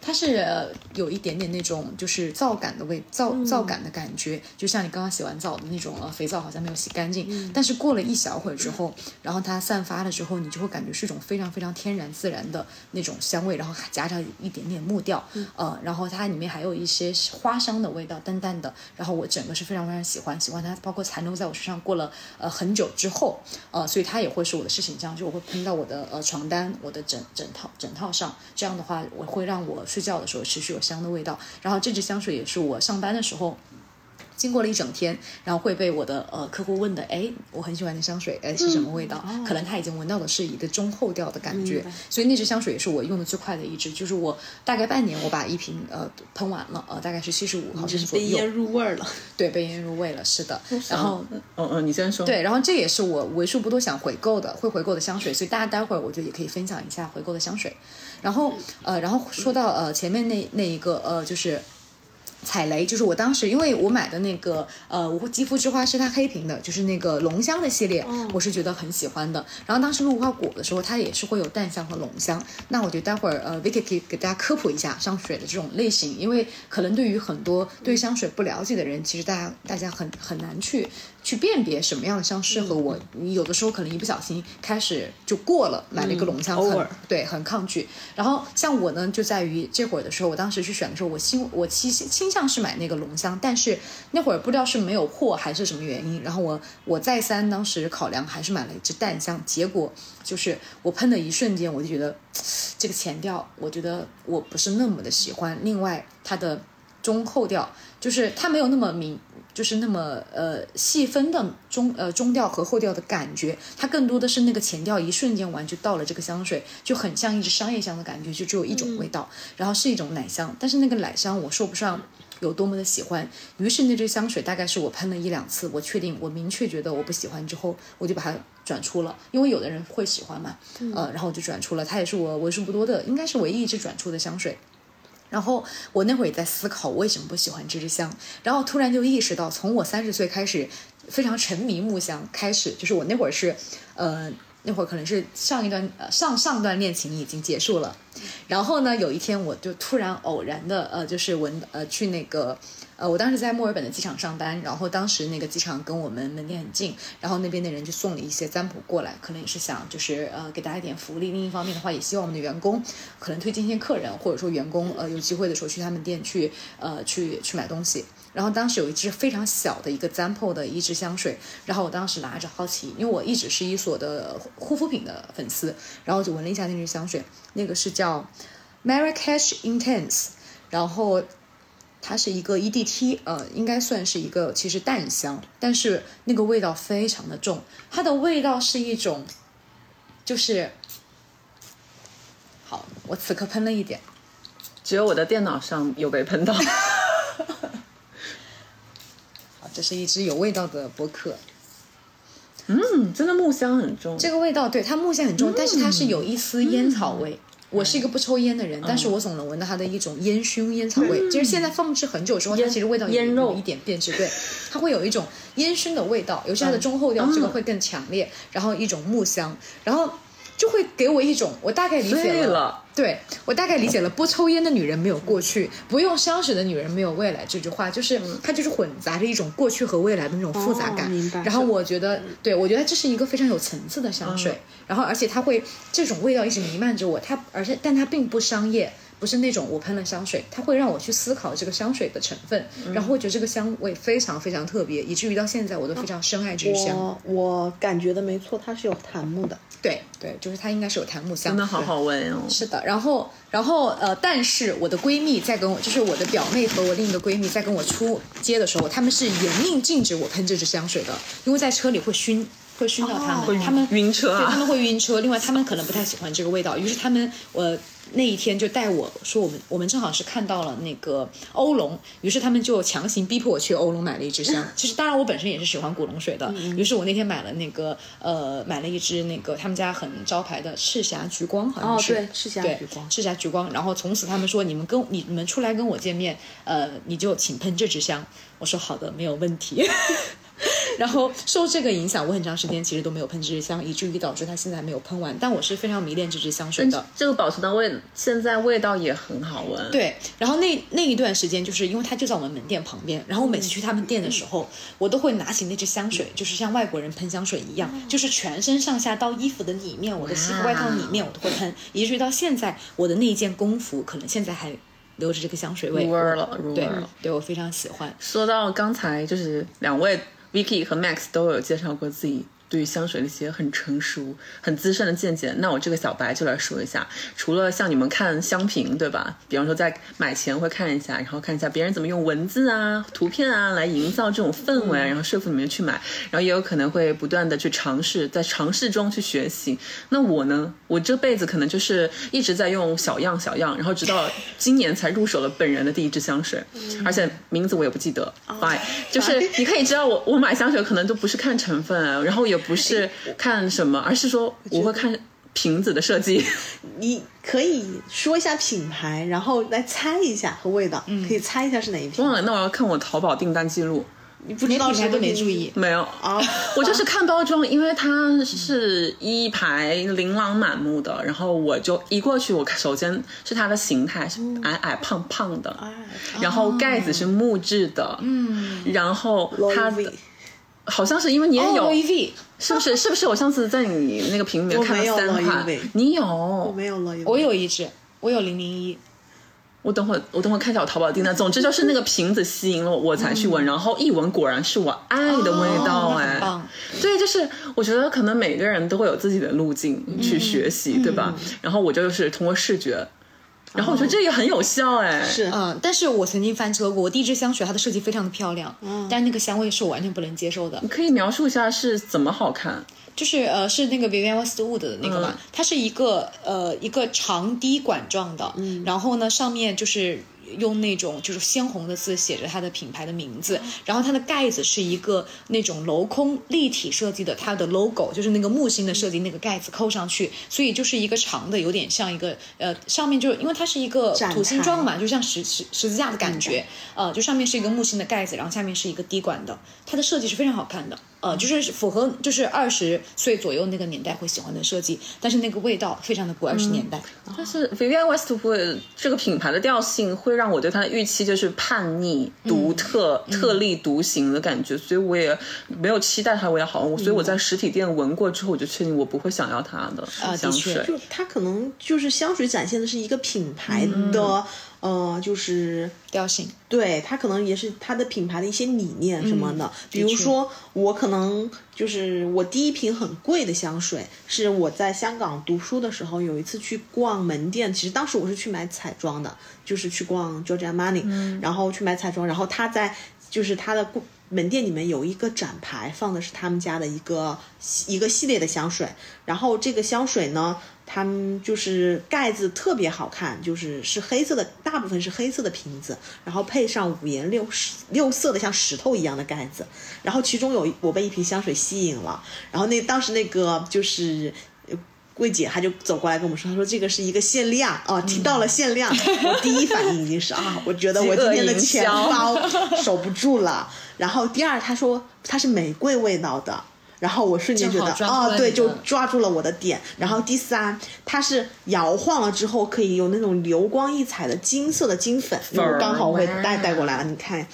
它是呃有一点点那种就是皂感的味，皂皂感的感觉，就像你刚刚洗完澡的那种呃肥皂好像没有洗干净，但是过了一小会儿之后，然后它散发了之后，你就会感觉是一种非常非常天然自然的那种香味，然后还夹着一点点木调，呃，然后它里面还有一些花香的味道，淡淡的，然后我整个是非常非常喜欢，喜欢它，包括残留在我身上过了呃很久之后，呃，所以它也会是我的事情这样，就我会喷到我的呃床单、我的枕枕套枕套上，这样的话我会让我睡觉的时候持续有香的味道。然后这支香水也是我上班的时候。经过了一整天，然后会被我的呃客户问的，哎，我很喜欢的香水，哎是什么味道？可能他已经闻到的是一个中后调的感觉，所以那支香水也是我用的最快的一支，就是我大概半年我把一瓶呃喷完了，呃大概是七十五毫升左右。被腌入味儿了，对，被腌入味了，是的。然后，嗯嗯，你先说。对，然后这也是我为数不多想回购的，会回购的香水，所以大家待会儿我觉得也可以分享一下回购的香水。然后呃，然后说到呃前面那那一个呃就是。踩雷就是我当时，因为我买的那个呃，我肌肤之花是它黑瓶的，就是那个龙香的系列，我是觉得很喜欢的。然后当时无花果的时候，它也是会有淡香和龙香。那我觉得待会儿呃，Vicky 可以给大家科普一下香水的这种类型，因为可能对于很多对香水不了解的人，其实大家大家很很难去。去辨别什么样的香适合我，你有的时候可能一不小心开始就过了，买了一个浓香，很对，很抗拒。然后像我呢，就在于这会儿的时候，我当时去选的时候，我倾我倾倾向是买那个浓香，但是那会儿不知道是没有货还是什么原因，然后我我再三当时考量，还是买了一支淡香。结果就是我喷的一瞬间，我就觉得这个前调，我觉得我不是那么的喜欢。另外，它的中后调就是它没有那么明。就是那么呃细分的中呃中调和后调的感觉，它更多的是那个前调一瞬间完就到了这个香水，就很像一支商业香的感觉，就只有一种味道，然后是一种奶香，但是那个奶香我说不上有多么的喜欢。于是那支香水大概是我喷了一两次，我确定我明确觉得我不喜欢之后，我就把它转出了，因为有的人会喜欢嘛，呃，然后我就转出了，它也是我为数不多的，应该是唯一一支转出的香水。然后我那会儿也在思考，我为什么不喜欢这支香？然后突然就意识到，从我三十岁开始非常沉迷木香开始，就是我那会儿是，呃，那会儿可能是上一段呃上上段恋情已经结束了，然后呢，有一天我就突然偶然的呃，就是闻呃去那个。呃，我当时在墨尔本的机场上班，然后当时那个机场跟我们门店很近，然后那边的人就送了一些占卜过来，可能也是想就是呃给大家一点福利。另一方面的话，也希望我们的员工可能推荐一些客人，或者说员工呃有机会的时候去他们店去呃去去买东西。然后当时有一支非常小的一个 Zampo 的一支香水，然后我当时拿着好奇，因为我一直是伊索的护肤品的粉丝，然后就闻了一下那支香水，那个是叫 Marrakesh Intense，然后。它是一个 E D T，呃，应该算是一个其实淡香，但是那个味道非常的重。它的味道是一种，就是，好，我此刻喷了一点，只有我的电脑上有被喷到。好，这是一支有味道的博客。嗯，真的木香很重。这个味道对它木香很重，但是它是有一丝烟草味。我是一个不抽烟的人，但是我总能闻到它的一种烟熏烟草味。就是现在放置很久之后，它其实味道也有一点变质，对，它会有一种烟熏的味道，尤其它的中后调这个会更强烈，然后一种木香，然后。就会给我一种，我大概理解了，对我大概理解了，不抽烟的女人没有过去，不用香水的女人没有未来这句话，就是它就是混杂着一种过去和未来的那种复杂感。然后我觉得，对我觉得这是一个非常有层次的香水，然后而且它会这种味道一直弥漫着我，它而且但它并不商业。不是那种我喷了香水，它会让我去思考这个香水的成分，然后会觉得这个香味非常非常特别，以至于到现在我都非常深爱这支香。我我感觉的没错，它是有檀木的。对对，就是它应该是有檀木香。真的好好闻哦。是的，然后然后呃，但是我的闺蜜在跟我，就是我的表妹和我另一个闺蜜在跟我出街的时候，他们是严令禁止我喷这支香水的，因为在车里会熏。会熏到他们，他们晕车，对，他们会晕车。另外，他们可能不太喜欢这个味道，于是他们我那一天就带我说，我们我们正好是看到了那个欧龙，于是他们就强行逼迫我去欧龙买了一支香。其实，当然我本身也是喜欢古龙水的，于是我那天买了那个呃，买了一支那个他们家很招牌的赤霞橘光，好像是对赤霞橘光，赤霞橘光。然后从此他们说，你们跟你们出来跟我见面，呃，你就请喷这支香。我说好的，没有问题。然后受这个影响，我很长时间其实都没有喷这支香，以至于导致它现在没有喷完。但我是非常迷恋这支香水的。这个保存的味，现在味道也很好闻。对，然后那那一段时间，就是因为它就在我们门店旁边，然后我每次去他们店的时候，我都会拿起那支香水，就是像外国人喷香水一样，就是全身上下到衣服的里面，我的西服外套里面我都会喷，以至于到现在我的那一件工服可能现在还留着这个香水味。入味儿了入味了，对我非常喜欢。说到刚才，就是两位 Vicky 和 Max 都有介绍过自己对于香水的一些很成熟、很资深的见解。那我这个小白就来说一下，除了像你们看香评，对吧？比方说在买前会看一下，然后看一下别人怎么用文字啊、图片啊来营造这种氛围，然后说服你们去买。然后也有可能会不断的去尝试，在尝试中去学习。那我呢，我这辈子可能就是一直在用小样小样，然后直到今年才入手了本人的第一支香水，而且名字我也不记得。Fine，就是你可以知道我我买香水可能都不是看成分，然后也不是看什么，而是说我会看瓶子的设计。你可以说一下品牌，然后来猜一下和味道，可以猜一下是哪一瓶。忘了，那我要看我淘宝订单记录。你不知道谁都没注意没有啊？我就是看包装，因为它是一排琳琅满目的，然后我就一过去，我看首先是它的形态是矮矮胖胖的，哎然后盖子是木质的，嗯，然后它的好像是因为你也有，是不是？是不是？我上次在你那个屏里面看到三款你有，我没有了，我有一支，我有零零一。我等会儿我等会儿看一下我淘宝订单。总之就是那个瓶子吸引了我，我才去闻，然后一闻果然是我爱的味道哎。对，就是我觉得可能每个人都会有自己的路径去学习，对吧？然后我就是通过视觉，然后我觉得这也很有效哎。是嗯，但是我曾经翻车过，我第一支香水它的设计非常的漂亮，但是那个香味是我完全不能接受的。你可以描述一下是怎么好看？就是呃，是那个 Vivienne Westwood 的那个嘛，它是一个呃一个长滴管状的，然后呢上面就是。用那种就是鲜红的字写着它的品牌的名字，然后它的盖子是一个那种镂空立体设计的，它的 logo 就是那个木星的设计，那个盖子扣上去，所以就是一个长的，有点像一个呃上面就因为它是一个土星状嘛，就像十十十字架的感觉，呃，就上面是一个木星的盖子，然后下面是一个滴管的，它的设计是非常好看的，呃，就是符合就是二十岁左右那个年代会喜欢的设计，但是那个味道非常的不二十年代。但是 Vivienne Westwood 这个品牌的调性会让我对它的预期就是叛逆、独特、特立独行的感觉，所以我也没有期待它味道好闻。所以我在实体店闻过之后，我就确定我不会想要它的啊的确香水。就它可能就是香水展现的是一个品牌的，呃，就是调性，对它可能也是它的品牌的一些理念什么的。比如说，我可能就是我第一瓶很贵的香水，是我在香港读书的时候有一次去逛门店，其实当时我是去买彩妆的，就是去逛 Giorgio Armani，、然后去买彩妆，然后他在就是他的顾门店里面有一个展牌，放的是他们家的一个一个系列的香水，然后这个香水呢。他们就是盖子特别好看，就是是黑色的，大部分是黑色的瓶子，然后配上五颜六六色的像石头一样的盖子，然后其中有我被一瓶香水吸引了，然后那当时那个就是。呃柜姐她就走过来跟我们说，她说这个是一个限量哦，提到了限量，我第一反应已经是啊，我觉得我今天的钱包 守不住了。然后第二，她说它是玫瑰味道的，然后我瞬间觉得正好抓住哦，对，就抓住了我的点。然后第三，它是摇晃了之后可以有那种流光溢彩的金色的金粉，我刚好我会带带过来了，你看，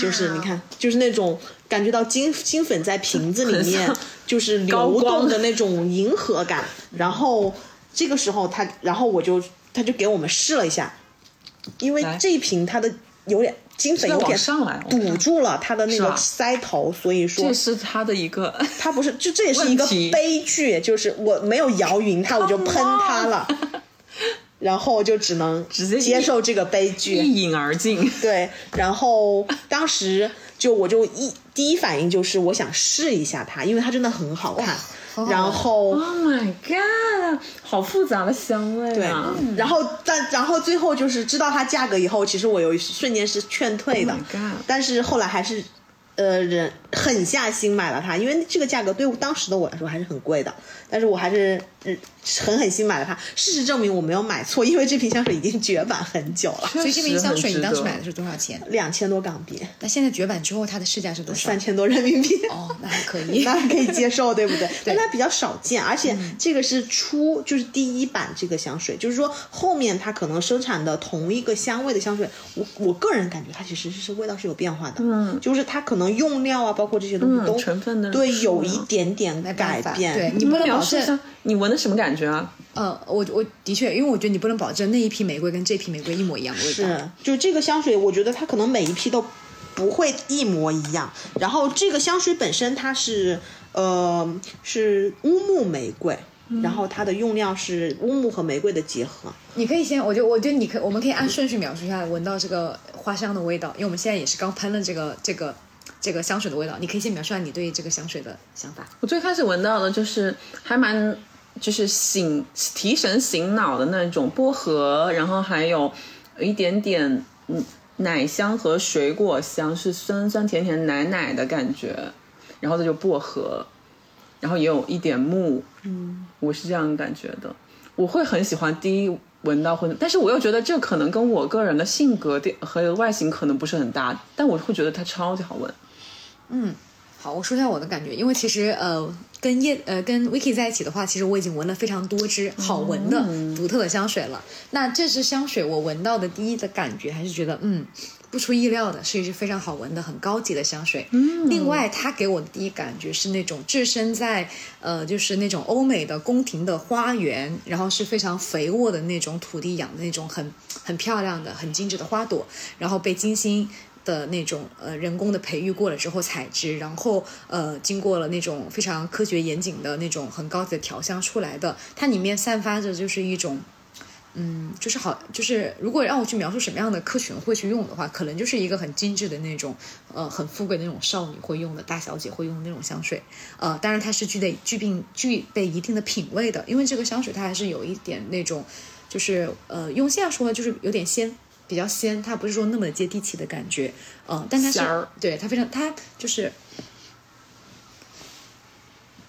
就是你看，就是那种感觉到金金粉在瓶子里面 就是流动的那种银河感。然后这个时候他，然后我就他就给我们试了一下，因为这一瓶它的有点金粉有点上来往堵住了他的那个腮头，所以说这是他的一个，他不是，就这也是一个悲剧，就是我没有摇匀它，我就喷它了，然后就只能直接接受这个悲剧。一饮而尽。对，然后当时就我就一第一反应就是我想试一下它，因为它真的很好看。好然后 Oh my god，好复杂的香味对啊！，然后但然后最后就是知道它价格以后，其实我有一瞬间是劝退的。Oh my god 但是后来还是呃人狠下心买了它，因为这个价格对当时的我来说还是很贵的，但是我还是嗯狠狠心买了它。事实证明我没有买错，因为这瓶香水已经绝版很久了，所以这瓶香水你当时买的是多少钱？两千多港币，那现在绝版之后它的市价是多少三？千多人民币。哦，那还可以。那还可以接受，对不对？但它比较少见，而且这个是出就是第一版这个香水，就是说后面它可能生产的同一个香味的香水，我我个人感觉它其实是味道是有变化的，嗯，就是它可能用料啊，包括这些东西嗯都、成分的对有一点点的改，变，对你不能保证。你闻的什么感觉啊？呃，我我的确，因为我觉得你不能保证那一批玫瑰跟这批玫瑰一模一样的味道。是，就这个香水，我觉得它可能每一批都不会一模一样。然后这个香水本身它是呃是乌木玫瑰，然后它的用料是乌木和玫瑰的结合。你可以先，我觉得我觉得你可，我们可以按顺序描述一下闻到这个花香的味道，因为我们现在也是刚喷了这个这个这个香水的味道，你可以先描述下你对这个香水的想法。我最开始闻到的就是还蛮就是醒提神醒脑的那种薄荷，然后还有一点点嗯奶香和水果香，是酸酸甜甜奶奶的感觉，然后这就薄荷，然后也有一点木，嗯，我是这样感觉的，我会很喜欢第一。闻到会，但是我又觉得这可能跟我个人的性格和外形可能不是很搭，但我会觉得它超级好闻。嗯好，我说一下我的感觉，因为其实呃，跟叶呃跟 Vicky 在一起的话，其实我已经闻了非常多支好闻的、独特的香水了。那这支香水我闻到的第一的感觉还是觉得，嗯，不出意料的是一支非常好闻的、很高级的香水。嗯，另外它给我的第一感觉是那种置身在呃，就是那种欧美的宫廷的花园，然后是非常肥沃的那种土地养的那种很很漂亮的、很精致的花朵，然后被精心。的那种呃人工的培育过了之后采制，然后呃经过了那种非常科学严谨的那种很高级的调香出来的，它里面散发着就是一种。嗯，就是好，就是如果让我去描述什么样的客群会去用的话，可能就是一个很精致的那种，呃，很富贵的那种少女会用的，大小姐会用的那种香水。呃，当然它是具备具备具备一定的品味的，因为这个香水它还是有一点那种，就是呃，用现在说的就是有点仙，比较仙，它不是说那么接地气的感觉，嗯、但它是对它非常，它就是。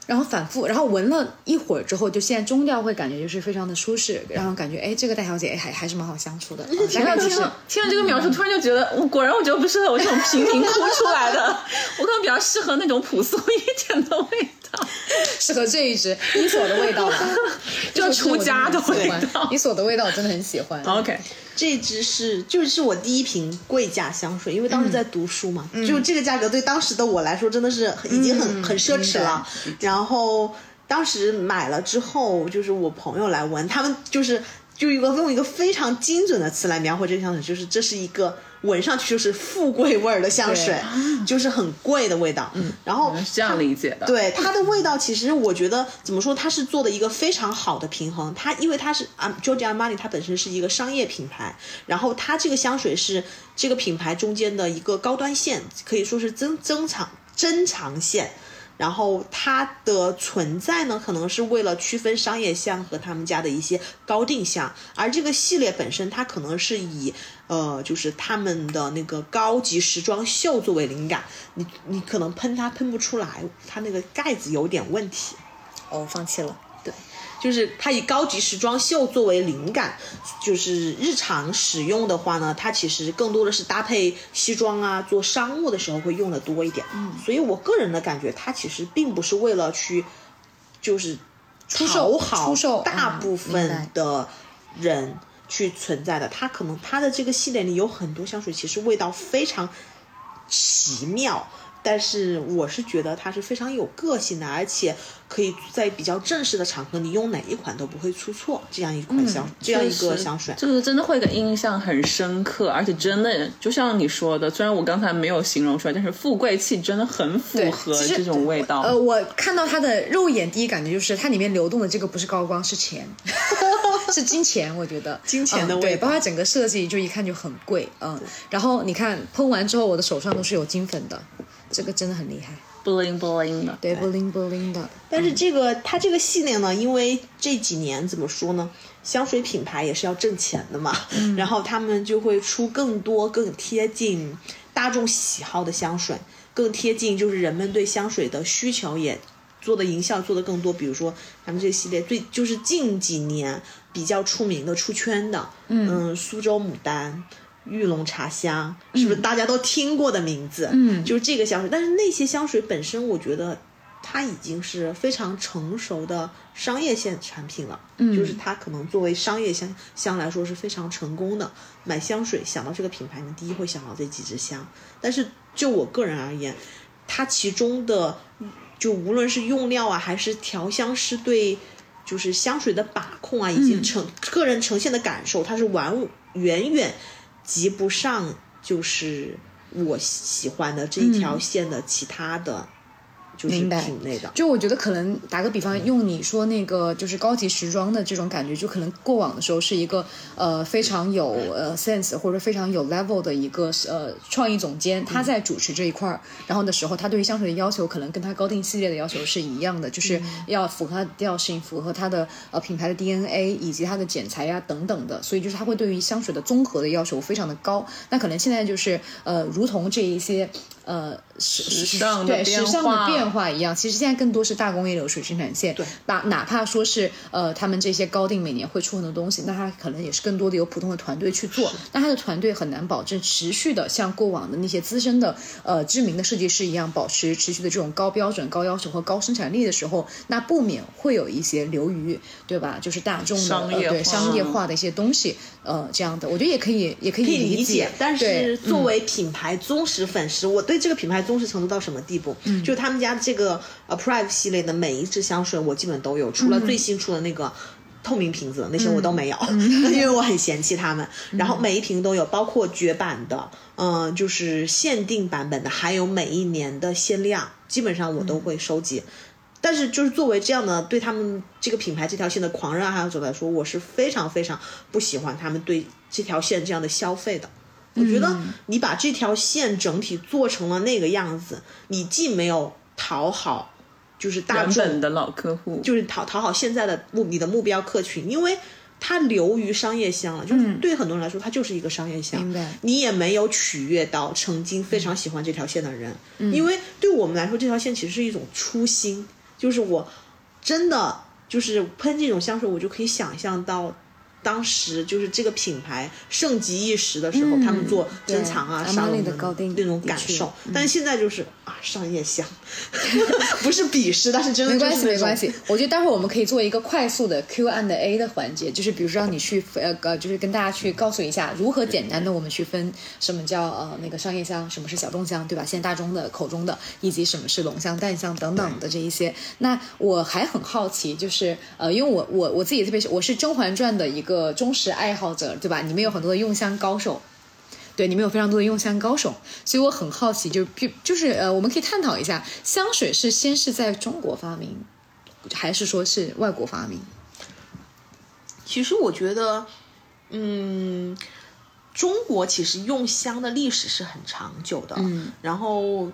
然后反复，然后闻了一会儿之后，就现在中调会感觉就是非常的舒适，然后感觉哎，这个大小姐哎还还是蛮好相处的。嗯大概就是听了听了这个描述，突然就觉得，我果然我觉得不适合我这种平民哭出来的，我可能比较适合那种朴素一点的味道。适合这一支伊索的味道吧，就出家的味味道伊索的味道我真的很喜欢。OK，这支是就是我第一瓶贵价香水，因为当时在读书嘛，就这个价格对当时的我来说真的是已经很、很奢侈了。然后当时买了之后，就是我朋友来闻，他们就是就一个用一个非常精准的词来描绘这个香水，就是这是一个闻上去就是富贵味儿的香水，就是很贵的味道。嗯，然后是这样理解的。对它的味道，其实我觉得怎么说，它是做的一个非常好的平衡。它因为它是啊，Giorgio Armani，它本身是一个商业品牌，然后它这个香水是这个品牌中间的一个高端线，可以说是增增长增长线。然后它的存在呢，可能是为了区分商业香和他们家的一些高定香，而这个系列本身，它可能是以呃，就是他们的那个高级时装秀作为灵感。你你可能喷它喷不出来，它那个盖子有点问题。哦，放弃了。就是它以高级时装秀作为灵感，就是日常使用的话呢，它其实更多的是搭配西装啊，做商务的时候会用的多一点。嗯，所以我个人的感觉，它其实并不是为了去，就是出售讨好出售大部分的人去存在的。它可能它的这个系列里有很多香水，其实味道非常奇妙。但是我是觉得它是非常有个性的，而且可以在比较正式的场合，你用哪一款都不会出错。这样一款香，这样一个香水，这个真的会给印象很深刻，而且真的就像你说的，虽然我刚才没有形容出来，但是富贵气真的很符合这种味道。呃，我看到它的肉眼第一感觉就是它里面流动的这个不是高光，是钱，是金钱。我觉觉得金钱的嗯对，味道包括整个设计就一看就很贵，嗯。然后你看喷完之后，我的手上都是有金粉的，这个真的很厉害。Bling bling 的，对，bling bling 的。但是这个它这个系列呢，因为这几年怎么说呢，香水品牌也是要挣钱的嘛，然后他们就会出更多更贴近大众喜好的香水，更贴近就是人们对香水的需求，也做的营销做的更多。比如说咱们这个系列最就是近几年比较出名的、出圈的，嗯，苏州牡丹。玉龙茶香是不是大家都听过的名字？嗯就是这个香水，但是那些香水本身，我觉得它已经是非常成熟的商业线产品了。嗯，就是它可能作为商业香香来说是非常成功的。买香水想到这个品牌，你第一会想到这几支香。但是就我个人而言，它其中的就无论是用料啊，还是调香师对就是香水的把控啊，以及呈、个人呈现的感受，它是完远远及不上就是我喜欢的这一条线的其他的，就是明白品类的。就我觉得可能打个比方，用你说那个就是高级时装的这种感觉，就可能过往的时候是一个呃非常有呃 sense 或者非常有 level 的一个呃创意总监，他在主持这一块儿，然后的时候，他对于香水的要求可能跟他高定系列的要求是一样的，就是要符合它的调性，符合它的呃品牌的 DNA 以及它的剪裁呀、等等的，所以就是他会对于香水的综合的要求非常的高。那可能现在就是呃，如同这一些呃时时尚的对时尚的变化一样，其实现在更多是大工业流水生产线。对，哪哪怕说是呃他们这些高定每年会出很多东西，那他可能也是更多的由普通的团队去做，那他的团队很难保证持续的像过往的那些资深的呃知名的设计师一样，保持持续的这种高标准、高要求和高生产力的时候，那不免会有一些流于对吧？就是大众的商业呃、对商业化的一些东西，呃这样的，我觉得也可以也可以理解，但是作为品牌忠实粉丝，我对这个品牌忠实程度到什么地步？嗯，就他们家这个呃 Private 系列的每一支香水，我基本都有，除了最新出的那个。透明瓶子那些我都没有，因为我很嫌弃它们。然后每一瓶都有，包括绝版的，嗯、就是限定版本的，还有每一年的限量，基本上我都会收集。但是就是作为这样的对他们这个品牌这条线的狂热爱好者来说，我是非常非常不喜欢他们对这条线这样的消费的。我觉得你把这条线整体做成了那个样子，你既没有讨好，就是大原众本的老客户，就是讨讨好现在的目你的目标客群，因为它流于商业香了，就是对很多人来说，它就是一个商业香。明白你也没有取悦到曾经非常喜欢这条线的人，因为对我们来说，这条线其实是一种初心，就是我真的就是喷这种香水，我就可以想象到。当时就是这个品牌盛极一时的时候，他们做珍藏啊、阿沙龙的那种感受，但是现在就是啊，上夜香，不是鄙视，但是真的没关系，没关系。我觉得待会儿我们可以做一个快速的 Q and A 的环节，就是比如说让你去呃呃，就是跟大家去告诉一下如何简单的我们去分什么叫呃那个商业香，什么是小众香，对吧？现在大众的口中的，以及什么是浓香、淡香等等的这一些。那我还很好奇，就是呃，因为我我我自己特别是我是《甄嬛传》的一个忠实爱好者，对吧？你们有很多的用香高手。对，你们有非常多的用香高手，所以我很好奇，就就就是呃，我们可以探讨一下，香水是先是在中国发明，还是说是外国发明？其实我觉得，嗯，中国其实用香的历史是很长久的。嗯，然后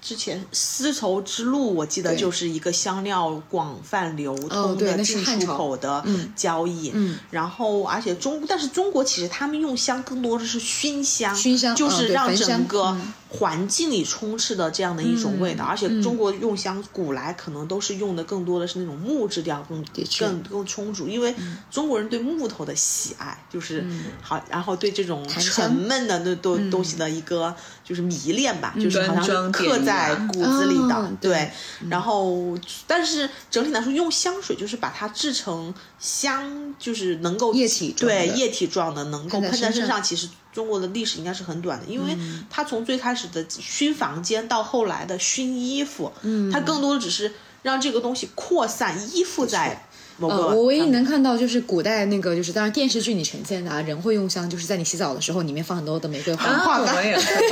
之前丝绸之路，我记得就是一个香料广泛流哦通的进出口的嗯。交易。嗯，然后而且中，但是中国其实他们用香更多的是熏香，熏香嗯就是让整个嗯。环境里充斥的这样的一种味道。嗯。而且中国用香古来可能都是用的更多的是那种木质调更更更充足，因为中国人对木头的喜爱就是好，然后对这种沉闷的那东东西的一个就是迷恋吧，就是好像是刻在骨子里的，哦对然后，但是整体来说，用香水就是把它制成香，就是能够液体对液体状的，能够喷在身上。其实中国的历史应该是很短的，因为嗯。它从最开始的熏房间到后来的熏衣服，嗯，它更多的只是让这个东西扩散，依附在某个呃，我唯一能看到就是古代那个，就是当然电视剧里呈现的啊，人会用香，就是在你洗澡的时候，里面放很多的玫瑰花。啊，我也看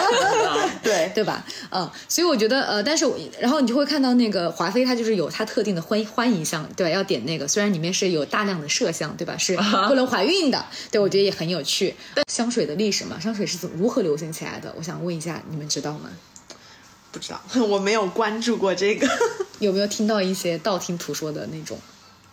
到。对对吧？嗯，所以我觉得呃，但是我然后你就会看到那个华妃，她就是有她特定的欢欢迎香，对吧？要点那个，虽然里面是有大量的麝香，对吧？是不能怀孕的，对我觉得也很有趣。香水的历史嘛，香水是怎么如何流行起来的？我想问一下，你们知道吗？不知道，我没有关注过这个。有没有听到一些道听途说的那种？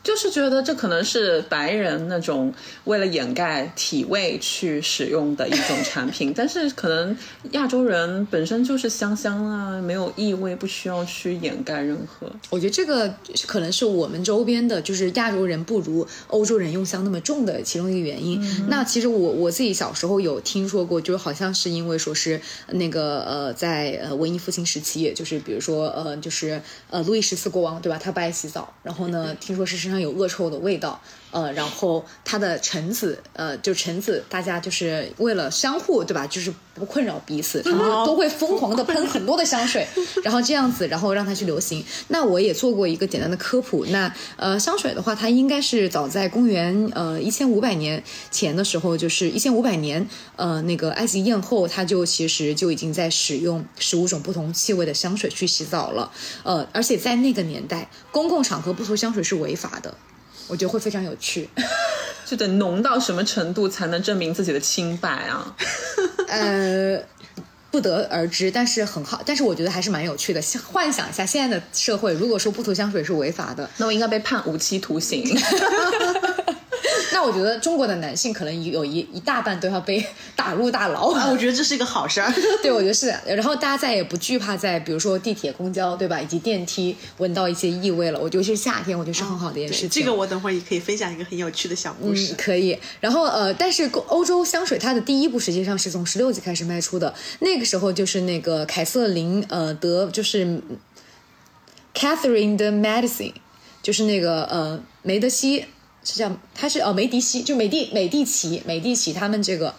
就是觉得这可能是白人那种为了掩盖体味去使用的一种产品，但是可能亚洲人本身就是香香啊，没有异味，不需要去掩盖任何。我觉得这个可能是我们周边的，就是亚洲人不如欧洲人用香那么重的其中一个原因。那其实我我自己小时候有听说过，就是好像是因为说是那个呃，在呃文艺复兴时期，就是比如说呃，就是呃路易十四国王对吧？他不爱洗澡，然后呢，听说是身上有恶臭的味道。呃，然后他的臣子，呃，就臣子，大家就是为了相互，对吧？就是不困扰彼此，他们都会疯狂的喷很多的香水，然后这样子，然后让它去流行。那我也做过一个简单的科普。那呃，香水的话，它应该是早在公元呃一千五百年前的时候，就是一千五百年，呃，那个埃及艳后，她就其实就已经在使用十五种不同气味的香水去洗澡了。呃，而且在那个年代，公共场合不涂香水是违法的。我觉得会非常有趣，就得浓到什么程度才能证明自己的清白啊？呃，不得而知，但是很好，但是我觉得还是蛮有趣的。幻想一下现在的社会，如果说不涂香水是违法的，那我应该被判无期徒刑。那我觉得中国的男性可能有一一大半都要被 打入大牢。我觉得这是一个好事儿。对，我觉得是。然后大家再也不惧怕在比如说地铁、公交，对吧，以及电梯闻到一些异味了。我觉得是夏天，我觉得是很好的一件事情。这个我等会儿也可以分享一个很有趣的小故事。可以。然后呃，但是欧洲香水它的第一步实际上是从十六级开始卖出的，那个时候就是那个凯瑟琳呃德就是 Catherine 的 Medicine，就是那个呃梅德西。是叫他是哦梅迪西，就美第美第奇美第奇他们这个，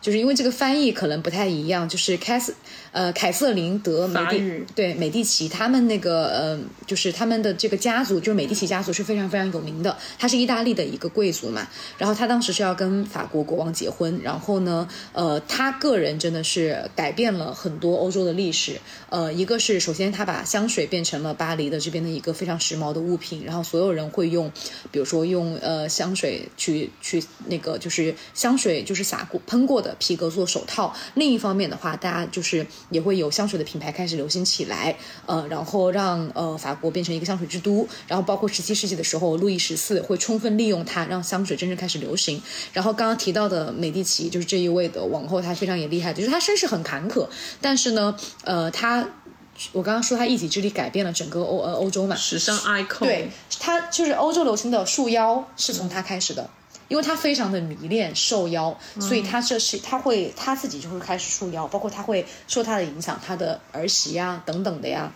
就是因为这个翻译可能不太一样，就是凯斯呃凯瑟琳德美第对美第奇他们那个呃就是他们的这个家族就是美第奇家族是非常非常有名的，他是意大利的一个贵族嘛，然后他当时是要跟法国国王结婚，然后呢呃他个人真的是改变了很多欧洲的历史。呃，一个是首先他把香水变成了巴黎的这边的一个非常时髦的物品，然后所有人会用，比如说用呃香水去去那个就是香水就是洒过喷过的皮革做手套。另一方面的话，大家就是也会有香水的品牌开始流行起来，呃，然后让呃法国变成一个香水之都。然后包括十七世纪的时候，路易十四会充分利用它，让香水真正开始流行。然后刚刚提到的美第奇就是这一位的王后，她非常也厉害，就是她身世很坎坷，但是呢，呃，她。我刚刚说他一己之力改变了整个欧呃欧洲嘛，时尚 icon。对他就是欧洲流行的束腰是从他开始的，因为他非常的迷恋瘦腰，所以他这是他会他自己就会开始束腰，包括他会受他的影响，他的儿媳呀等等的呀。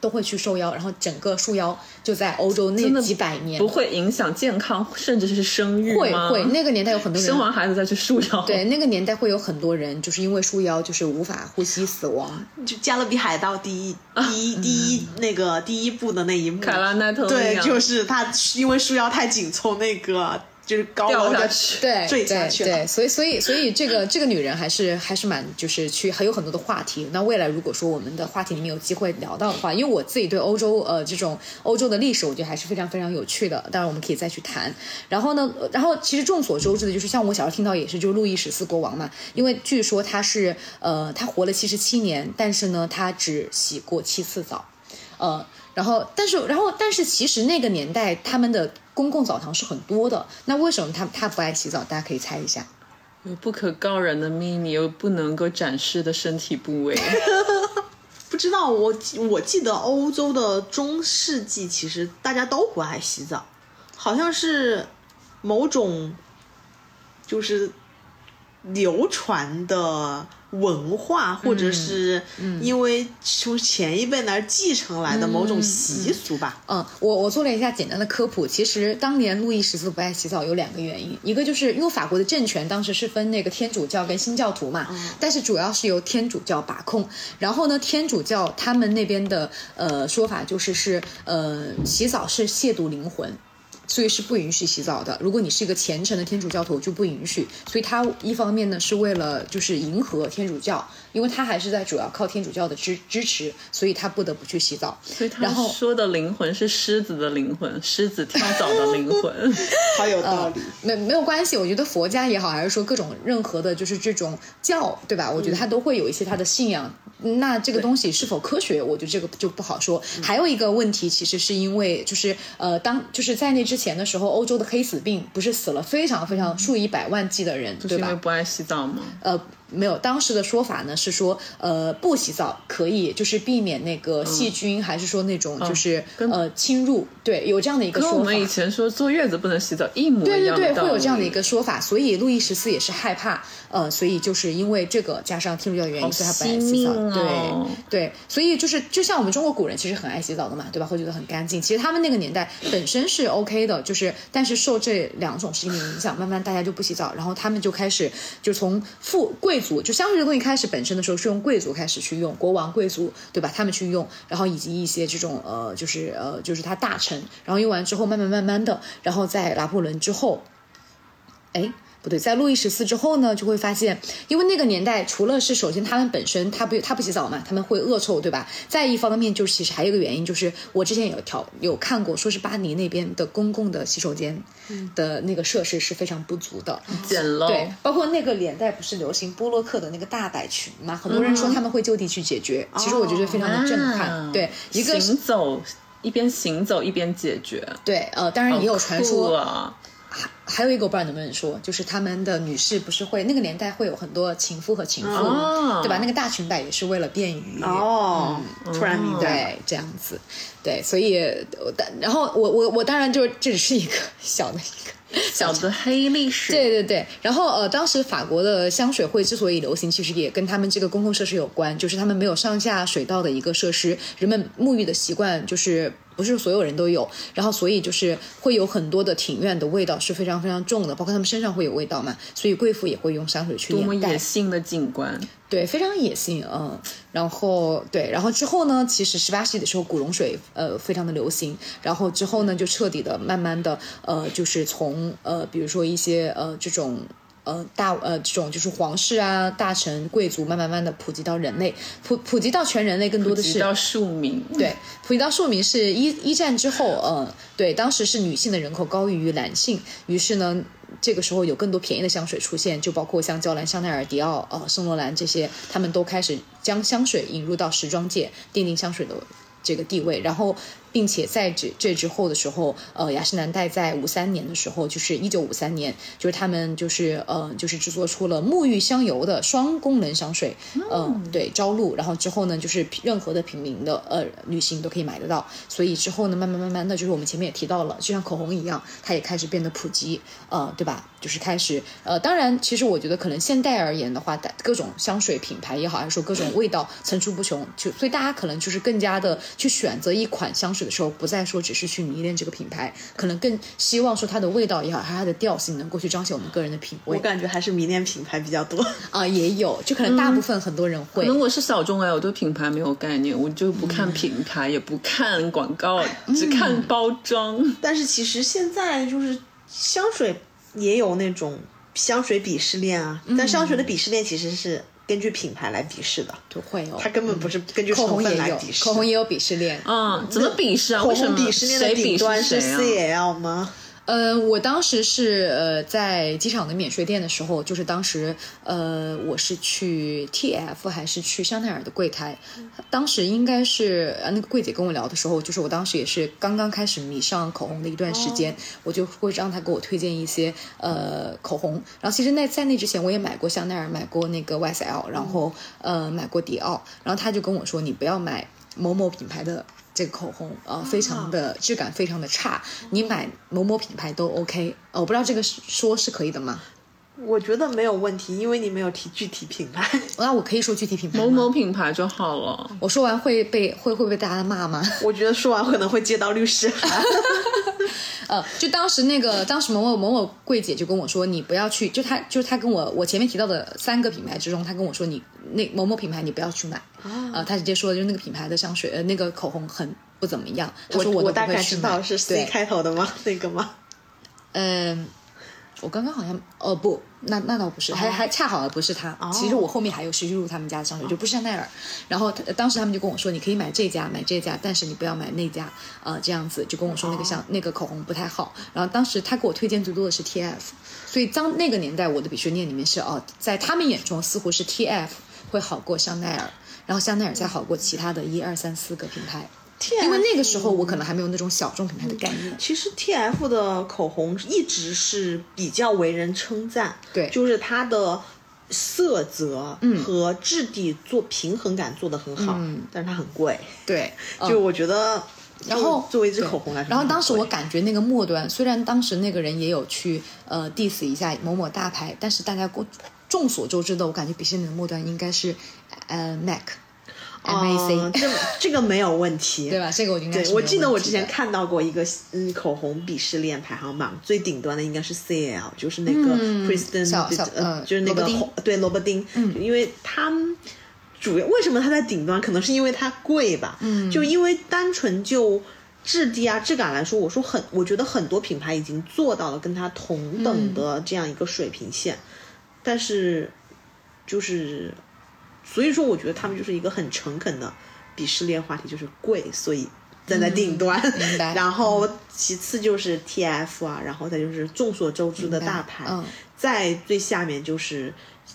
都会去束腰，然后整个束腰就在欧洲那几百年不会影响健康，甚至是生育会会，那个年代有很多人生完孩子再去束腰。对，那个年代会有很多人就是因为束腰就是无法呼吸死亡。就《加勒比海盗 》第一第一第一那个第一部的那一幕，凯拉奈特对，就是他因为束腰太紧，凑那个。就是高楼的对坠下去对，所以所以所以这个这个女人还是还是蛮就是去还有很多的话题。那未来如果说我们的话题里面有机会聊到的话，因为我自己对欧洲呃这种欧洲的历史，我觉得还是非常非常有趣的。当然我们可以再去谈。然后呢，然后其实众所周知的就是像我小时候听到也是，就是路易十四国王嘛，因为据说他是呃他活了七十七年，但是呢他只洗过七次澡，呃。然后，但是，然后，但是，其实那个年代他们的公共澡堂是很多的。那为什么他他不爱洗澡？大家可以猜一下。有不可告人的秘密，有不能够展示的身体部位。不知道，我我记得欧洲的中世纪其实大家都不爱洗澡，好像是某种就是流传的。文化，或者是因为从前一辈那儿继承来的某种习俗吧。嗯，我我做了一下简单的科普。其实当年路易十四不爱洗澡有两个原因，一个就是因为法国的政权当时是分那个天主教跟新教徒嘛，但是主要是由天主教把控。然后呢，天主教他们那边的呃说法就是是呃洗澡是亵渎灵魂。所以是不允许洗澡的。如果你是一个虔诚的天主教徒，就不允许。所以他一方面呢是为了就是迎合天主教，因为他还是在主要靠天主教的支支持，所以他不得不去洗澡。所以他然后说的灵魂是狮子的灵魂，狮子跳蚤的灵魂。好有道理。没没有关系，我觉得佛家也好，还是说各种任何的，就是这种教，对吧？我觉得他都会有一些他的信仰。那这个东西是否科学，我觉得这个就不好说。还有一个问题，其实是因为就是呃，当就是在那之前的时候，欧洲的黑死病不是死了非常非常数以百万计的人，对吧？是因为不爱洗澡吗？呃，没有，当时的说法呢是说，呃，不洗澡可以，就是避免那个细菌，还是说那种就是、跟呃侵入，对，有这样的一个说法。我们以前说坐月子不能洗澡一模对对对，一样的道理会有这样的一个说法，所以路易十四也是害怕，呃，所以就是因为这个加上天主教的原因，好所以他不爱洗澡。哦对对，所以就是就像我们中国古人其实很爱洗澡的嘛，对吧？会觉得很干净。其实他们那个年代本身是 OK 的，就是但是受这两种事情的影响，慢慢大家就不洗澡，然后他们就开始就从富贵就香水这个东西开始本身的时候是用贵族开始去用，国王贵族对吧？他们去用，然后以及一些这种呃就是呃就是他大臣，然后用完之后慢慢慢慢的，然后在拿破仑之后。哎，不对，在路易十四之后呢，就会发现，因为那个年代除了是首先他们本身他不他不洗澡嘛，他们会恶臭，对吧？再一方面就是其实还有一个原因，就是我之前有调有看过，说是巴黎那边的公共的洗手间的那个设施是非常不足的，简陋。对，包括那个年代不是流行波洛克的那个大摆裙嘛，很多人说他们会就地去解决，其实我觉得非常的震撼。啊对，一个行走一边行走一边解决，对，呃，当然也有传说！还还有一个我不知道能不能说，就是他们的女士不是会那个年代会有很多情夫和情妇，哦对吧？那个大裙摆也是为了便于哦，突然明白这样子，对，所以，我但然后我我我当然就这只是一个小的一个。小的黑历史。对对对，然后呃，当时法国的香水会之所以流行，其实也跟他们这个公共设施有关，就是他们没有上下水道的一个设施，人们沐浴的习惯就是不是所有人都有，然后所以就是会有很多的庭院的味道是非常非常重的，包括他们身上会有味道嘛，所以贵妇也会用香水去多么掩盖野。性的景观！对，非常野性，嗯，然后对，然后之后呢，其实十八世纪的时候，古龙水呃非常的流行，然后之后呢，就彻底的慢慢的呃，就是从呃，比如说一些呃这种。呃，大呃，这种就是皇室啊、大臣、贵族，慢慢慢的普及到人类，普普及到全人类，更多的是直到庶民。对，普及到庶民是一一战之后，呃，对，当时是女性的人口高于男性，于是呢，这个时候有更多便宜的香水出现，就包括像娇兰、香奈儿、迪奥、呃、圣罗兰这些，他们都开始将香水引入到时装界，奠定香水的这个地位，然后。并且在这这之后的时候，呃，雅诗兰黛在五三年的时候，就是一九五三年，就是他们就是呃，就是制作出了沐浴香油的双功能香水，嗯、对，朝露，然后之后呢，就是任何的平民的呃女性都可以买得到，所以之后呢，慢慢慢慢的就是我们前面也提到了，就像口红一样，它也开始变得普及，呃，对吧？就是开始呃，当然，其实我觉得可能现代而言的话，各种香水品牌也好，还是说各种味道层出不穷，就所以大家可能就是更加的去选择一款香水的时候，不再说只是去迷恋这个品牌，可能更希望说它的味道也好，还有它的调性能够去彰显我们个人的品味我感觉还是迷恋品牌比较多。啊、也有，就可能大部分很多人会。可能我是小众哎，我对品牌没有概念，我就不看品牌，也不看广告，只看包装。但是其实现在就是香水也有那种香水鄙视链啊，但香水的鄙视链其实是根据品牌来鄙视的，就会有，它根本不是根据口成分红也有来鄙视。口红也有鄙视链。啊，怎么鄙视啊？口为什么红鄙视链的谁鄙顶端是视谁啊？CL 吗？嗯，我当时是呃在机场的免税店的时候，就是当时呃我是去 TF 还是去香奈儿的柜台，当时应该是呃那个柜姐跟我聊的时候，就是我当时也是刚刚开始迷上口红的一段时间，我就会让她给我推荐一些呃口红，然后其实那在那之前我也买过香奈儿，买过那个 YSL，然后呃买过迪奥，然后她就跟我说你不要买某某品牌的。这个口红呃，非常的质感非常的差，你买某某品牌都 OK，呃，我不知道这个是说是可以的吗？我觉得没有问题，因为你没有提具体品牌。那我可以说具体品牌某某品牌就好了。我说完会被会会被大家骂吗？我觉得说完可能会接到律师函。呃，就当时那个当时某某某某柜姐就跟我说，你不要去，就她就是她跟我我前面提到的三个品牌之中，她跟我说你那某某品牌你不要去买，啊、呃，她直接说就是那个品牌的香水呃那个口红很不怎么样，她说我大概知道是 C，开头的吗？那个吗？嗯。我刚刚好像哦不，那那倒不是，还还恰好不是他。其实我后面还有徐徐入他们家的香水，就不是香奈儿。然后他当时他们就跟我说，你可以买这家，买这家，但是你不要买那家。呃，这样子就跟我说那个香那个口红不太好。然后当时他给我推荐最多的是 TF，所以当那个年代我的鄙视链里面是哦，在他们眼中似乎是 TF 会好过香奈儿，然后香奈儿再好过其他的一二三四个品牌。因为那个时候我可能还没有那种小众品牌的概念。其实 T F 的口红一直是比较为人称赞，对，就是它的色泽和质地做平衡感做得很好，嗯，但是它很贵，对，就我觉得，然后作为一支口红来说，然后当时我感觉那个末端，虽然当时那个人也有去呃 diss 一下某某大牌，但是大家过众所周知的，我感觉比现在的末端应该是呃 MAC。哦，这这个没有问题，对吧？这个我应该对我记得我之前看到过一个嗯口红鄙视链排行榜，最顶端的应该是 C L，就是那个 Kristen，呃，就是那个对萝卜丁，嗯，因为它主要为什么它在顶端，可能是因为它贵吧，嗯，就因为单纯就质地啊质感来说，我说很，我觉得很多品牌已经做到了跟它同等的这样一个水平线，但是就是。所以说，我觉得他们就是一个很诚恳的鄙视链话题，就是贵，所以站在顶端。然后其次就是 TF 啊，然后再就是众所周知的大牌，在最下面就是。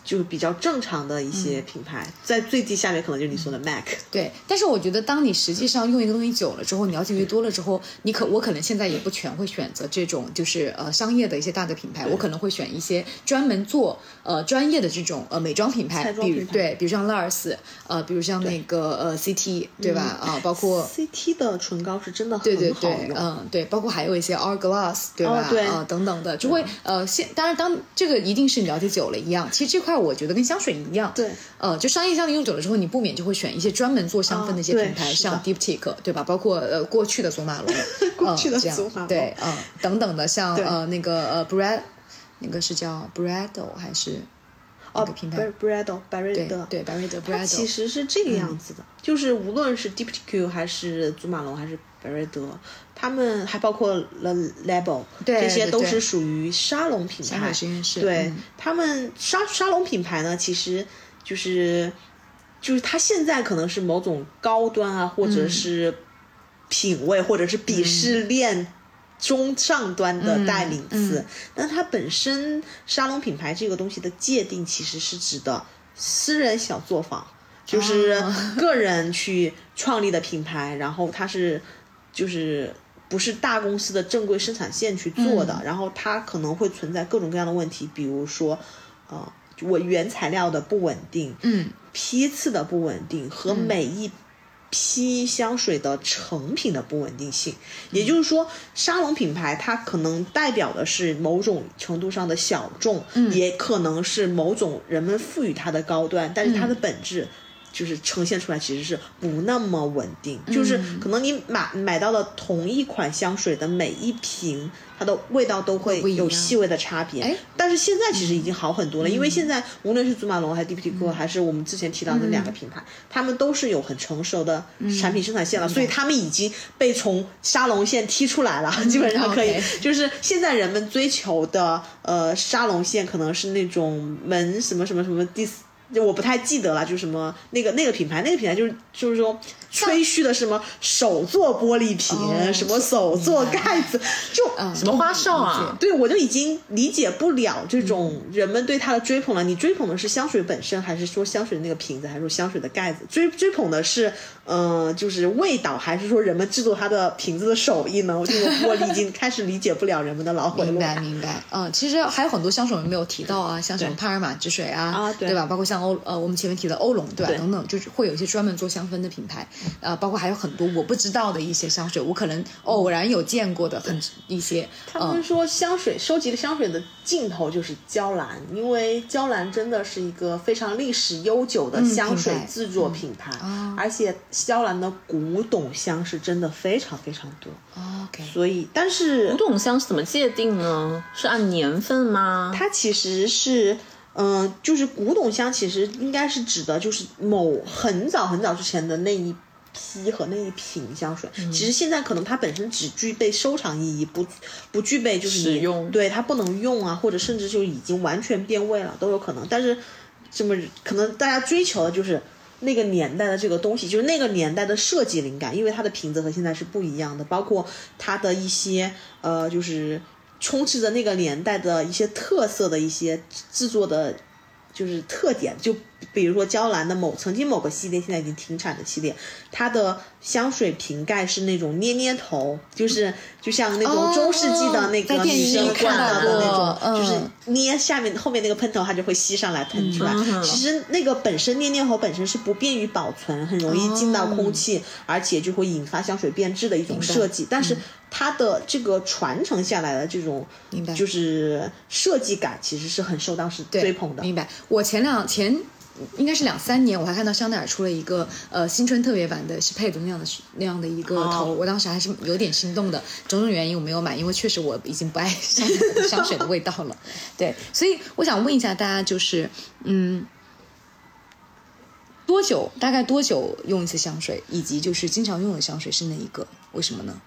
就是比较正常的一些品牌，在最低下面可能就是你说的 Mac。对，但是我觉得当你实际上用一个东西久了之后，你了解越多了之后，你可我可能现在也不全会选择这种就是呃商业的一些大的品牌，我可能会选一些专门做呃专业的这种呃美妆品牌，比如对，比如像 Lars，呃，比如像那个呃 CT，对吧？啊，包括 CT 的唇膏是真的对对对，嗯，对，包括还有一些 Hourglass，对吧？对啊，等等的，就会呃，现当然当这个一定是你了解久了一样，其实这块。我觉得跟香水一样，对，呃，就商业香用久了之后，你不免就会选一些专门做香氛的一些品牌，像 Diptyque，对吧？包括呃过去的祖马龙，过去的祖 马龙，对，嗯，等等的，像呃那个呃 Brad，那个是叫 Brado 还是哦品牌？Brado，百瑞德，对，百瑞德 Brado，其实是这个样子的，就是无论是 Diptyque 还是祖马龙还是百瑞德。他们还包括 The Label，这些都是属于沙龙品牌。对，他们沙沙龙品牌呢，其实就是就是它现在可能是某种高端啊，或者是品味，或者是鄙视链中上端的代名词。但它本身沙龙品牌这个东西的界定，其实是指的私人小作坊，就是个人去创立的品牌，然后它是就是。不是大公司的正规生产线去做的，然后它可能会存在各种各样的问题，比如说，呃，我原材料的不稳定，嗯，批次的不稳定和每一批香水的成品的不稳定性。也就是说，沙龙品牌它可能代表的是某种程度上的小众，也可能是某种人们赋予它的高端，但是它的本质。就是呈现出来其实是不那么稳定，就是可能你买买到了同一款香水的每一瓶，它的味道都会有细微的差别。哎，但是现在其实已经好很多了，因为现在无论是祖马龙还是 D P T 哥，还是我们之前提到的两个品牌，他们都是有很成熟的产品生产线了，所以他们已经被从沙龙线踢出来了，基本上可以。就是现在人们追求的呃沙龙线，可能是那种门什么什么什么第。就我不太记得了，就是什么那个那个品牌，那个品牌就是就是说吹嘘的什么手做玻璃瓶，什么手做盖子，就什么花哨啊？对，我就已经理解不了这种人们对它的追捧了。你追捧的是香水本身，还是说香水的那个瓶子，还是说香水的盖子？追追捧的是呃，就是味道，还是说人们制作它的瓶子的手艺呢？我就我已经开始理解不了人们的脑回路。明白明白。嗯，其实还有很多香水我们没有提到啊，像什么帕尔玛之水啊，对吧？包括像。欧呃，我们前面提的欧龙对吧？等等，就是会有一些专门做香氛的品牌，呃，包括还有很多我不知道的一些香水，我可能偶然有见过的很一些。他们说香水收集的香水的尽头就是娇兰，因为娇兰真的是一个非常历史悠久的香水制作品牌，而且娇兰的古董香是真的非常非常多。OK，所以但是古董香是怎么界定呢？是按年份吗？它其实是。嗯，就是古董香，其实应该是指的，就是某很早很早之前的那一批和那一瓶香水。其实现在可能它本身只具备收藏意义，不不具备就是你使用对它不能用啊，或者甚至就已经完全变味了都有可能。但是这么可能大家追求的就是。那个年代的这个东西，就是那个年代的设计灵感，因为它的瓶子和现在是不一样的，包括它的一些呃，就是充斥着那个年代的一些特色的一些制作的，就是特点，就比如说娇兰的某曾经某个系列，现在已经停产的系列，它的香水瓶盖是那种捏捏头，就是就像那种中世纪的那个电女生看看到的那种，就是嗯捏下面后面那个喷头，它就会吸上来喷出来。其实那个本身捏捏头本身是不便于保存，很容易进到空气，而且就会引发香水变质的一种设计。但是它的这个传承下来的这种明白就是设计感，其实是很受当时追捧的。明白。我前两前应该是两三年，我还看到香奈儿出了一个呃新春特别版的，是配的那样的那样的一个头，哦我当时还是有点心动的。种种原因我没有买，因为确实我已经不爱香奈儿香水的味道了。对，所以我想问一下大家，就是嗯。多久？大概多久用一次香水？以及就是经常用的香水是哪一个？为什么呢？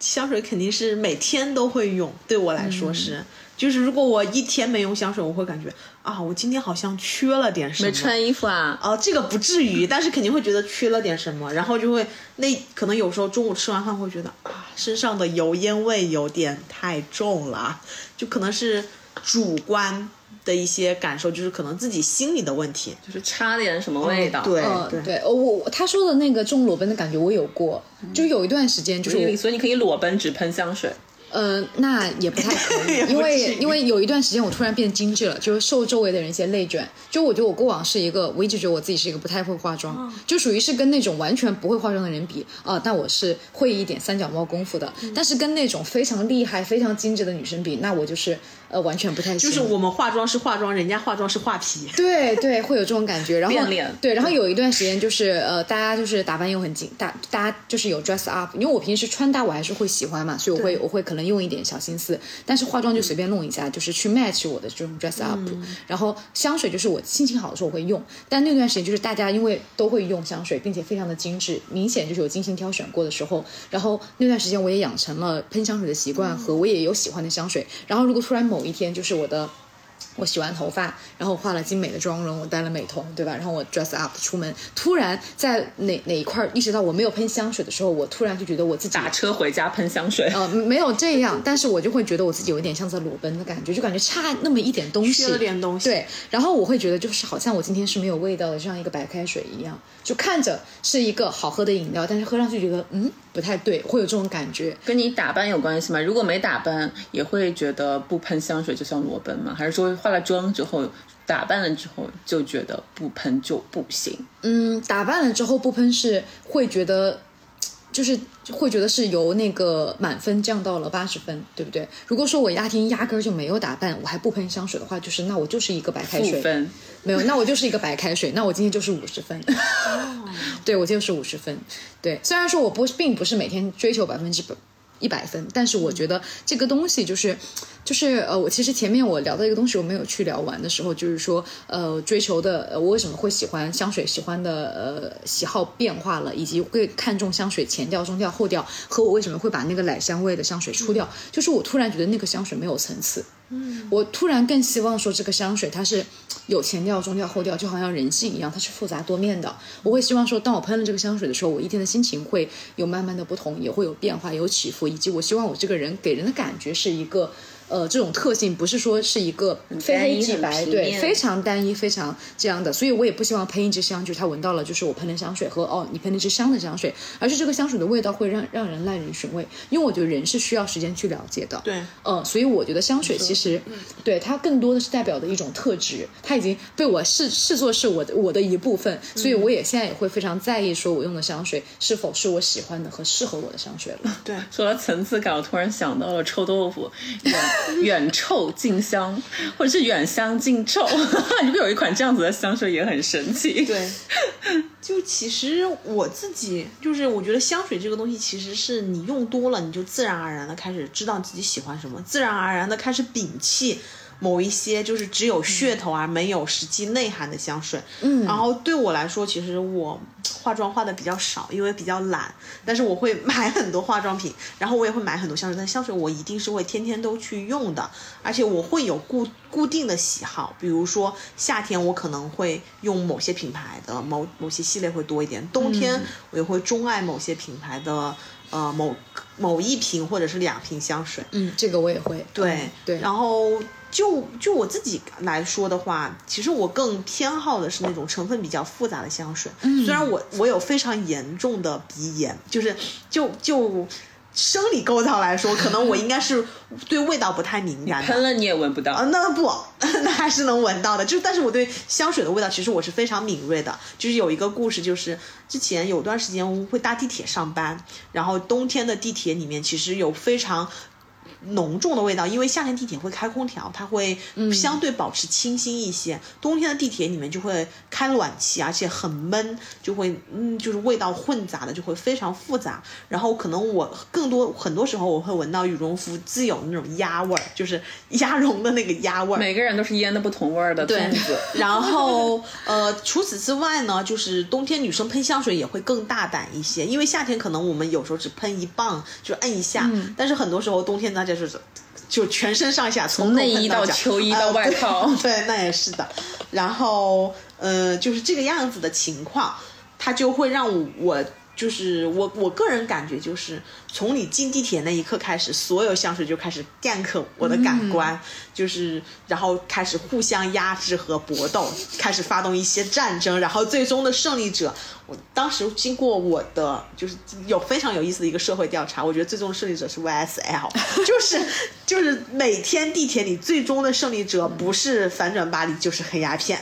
香水肯定是每天都会用，对我来说是。就是如果我一天没用香水，我会感觉啊，我今天好像缺了点什么。没穿衣服啊？哦，这个不至于，但是肯定会觉得缺了点什么，然后就会那可能有时候中午吃完饭会觉得啊，身上的油烟味有点太重了，就可能是主观的一些感受，就是可能自己心里的问题。就是差点什么味道？对嗯，对对，哦我我他说的那个重裸奔的感觉我有过，就有一段时间就是我所以你可以裸奔只喷香水。呃，那也不太可以，因为因为有一段时间我突然变精致了，就是受周围的人一些内卷。就我觉得我过往是一个，我一直觉得我自己是一个不太会化妆，就属于是跟那种完全不会化妆的人比啊，但我是会一点三脚猫功夫的。但是跟那种非常厉害、非常精致的女生比，那我就是呃完全不太行。就是我们化妆是化妆，人家化妆是画皮。对对，会有这种感觉。然后变脸对，然后有一段时间就是呃，大家就是打扮又很紧，大大家就是有 dress up，因为我平时穿搭我还是会喜欢嘛，所以我会我会可能用一点小心思，但是化妆就随便弄一下，就是去 match 我的这种 dress up。然后香水就是我心情好的时候我会用，但那段时间就是大家因为都会用香水，并且非常的精致，明显就是有精心挑选过的时候。然后那段时间我也养成了喷香水的习惯，和我也有喜欢的香水。然后如果突然某一天就是我的。我洗完头发，然后化了精美的妆容，我戴了美瞳，对吧？然后我 dress up 出门，突然在哪哪一块儿意识到我没有喷香水的时候，我突然就觉得我自己打车回家喷香水。呃没有这样，但是我就会觉得我自己有一点像在裸奔的感觉，就感觉差那么一点东西，缺了点东西对，然后我会觉得就是好像我今天是没有味道的，就像一个白开水一样，就看着是一个好喝的饮料，但是喝上去觉得嗯不太对，会有这种感觉。跟你打扮有关系吗？如果没打扮，也会觉得不喷香水就像裸奔吗？还是说化了妆之后，打扮了之后就觉得不喷就不行？嗯，打扮了之后不喷是会觉得，就是会觉得是由那个满分降到了八十分，对不对？如果说我压天压根儿就没有打扮，我还不喷香水的话，就是那我就是一个白开水，负分。没有，那我就是一个白开水，那我今天就是五十分。对我就是五十分。对，虽然说我不并不是每天追求百分之百一百分，但是我觉得这个东西就是。就是呃，我其实前面我聊到一个东西我没有去聊完的时候，就是说呃，追求的，我为什么会喜欢香水，喜欢的呃喜好变化了，以及会看重香水前调、中调、后调，和我为什么会把那个奶香味的香水出掉，就是我突然觉得那个香水没有层次，嗯，我突然更希望说这个香水它是有前调、中调、后调，就好像人性一样，它是复杂多面的。我会希望说，当我喷了这个香水的时候，我一天的心情会有慢慢的不同，也会有变化、有起伏，以及我希望我这个人给人的感觉是一个。呃，这种特性不是说是一个非黑即白，对，非常单一，非常这样的，所以我也不希望喷一支香，就是他闻到了就是我喷的香水和哦你喷的是香的香水，而是这个香水的味道会让让人耐人寻味，因为我觉得人是需要时间去了解的，对，嗯，所以我觉得香水其实，对它更多的是代表的一种特质，它已经被我视视作是我的我的一部分，所以我也现在也会非常在意说我用的香水是否是我喜欢的和适合我的香水了。对，说到层次感，我突然想到了臭豆腐，远臭近香，或者是远香近臭。你不有一款这样子的香水也很神奇？对，就其实我自己就是，我觉得香水这个东西，其实是你用多了，你就自然而然的开始知道自己喜欢什么，自然而然的开始摒弃某一些就是只有噱头而没有实际内涵的香水。嗯，然后对我来说，其实我化妆化的比较少，因为比较懒，但是我会买很多化妆品，然后我也会买很多香水，但香水我一定是会天天都去用的，而且我会有固固定的喜好，比如说夏天我可能会用某些品牌的某某些系列会多一点，冬天我也会钟爱某些品牌的呃某某一瓶或者是两瓶香水。嗯，这个我也会。对嗯对，然后就就我自己来说的话，其实我更偏好的是那种成分比较复杂的香水。嗯虽然我我有非常严重的鼻炎，就是就就生理构造来说，可能我应该是 对味道不太敏感的。喷了你也闻不到。啊，那不，那还是能闻到的。就但是我对香水的味道，其实我是非常敏锐的。就是有一个故事，就是之前有段时间我会搭地铁上班，然后冬天的地铁里面其实有非常。浓重的味道，因为夏天地铁会开空调，它会相对保持清新一些。冬天的地铁里面就会开暖气，而且很闷，就会嗯，就是味道混杂的，就会非常复杂。然后可能我更多很多时候我会闻到羽绒服自有那种鸭味儿，就是鸭绒的那个鸭味儿。每个人都是腌的不同味儿的粽子。然后呃，除此之外呢，就是冬天女生喷香水也会更大胆一些，因为夏天可能我们有时候只喷一棒，就摁一下，但是很多时候冬天大家就是。就全身上下从内衣到秋衣到呃外套对 对，那也是的。然后呃，就是这个样子的情况，它就会让我我就是我我个人感觉就是从你进地铁那一刻开始，所有香水就开始 gank 我的感官，就是然后开始互相压制和搏斗，开始发动一些战争，然后最终的胜利者，我当时经过我的就是有非常有意思的一个社会调查，我觉得最终的胜利者是 YSL，就是就是每天地铁里最终的胜利者不是反转巴黎就是黑鸦片。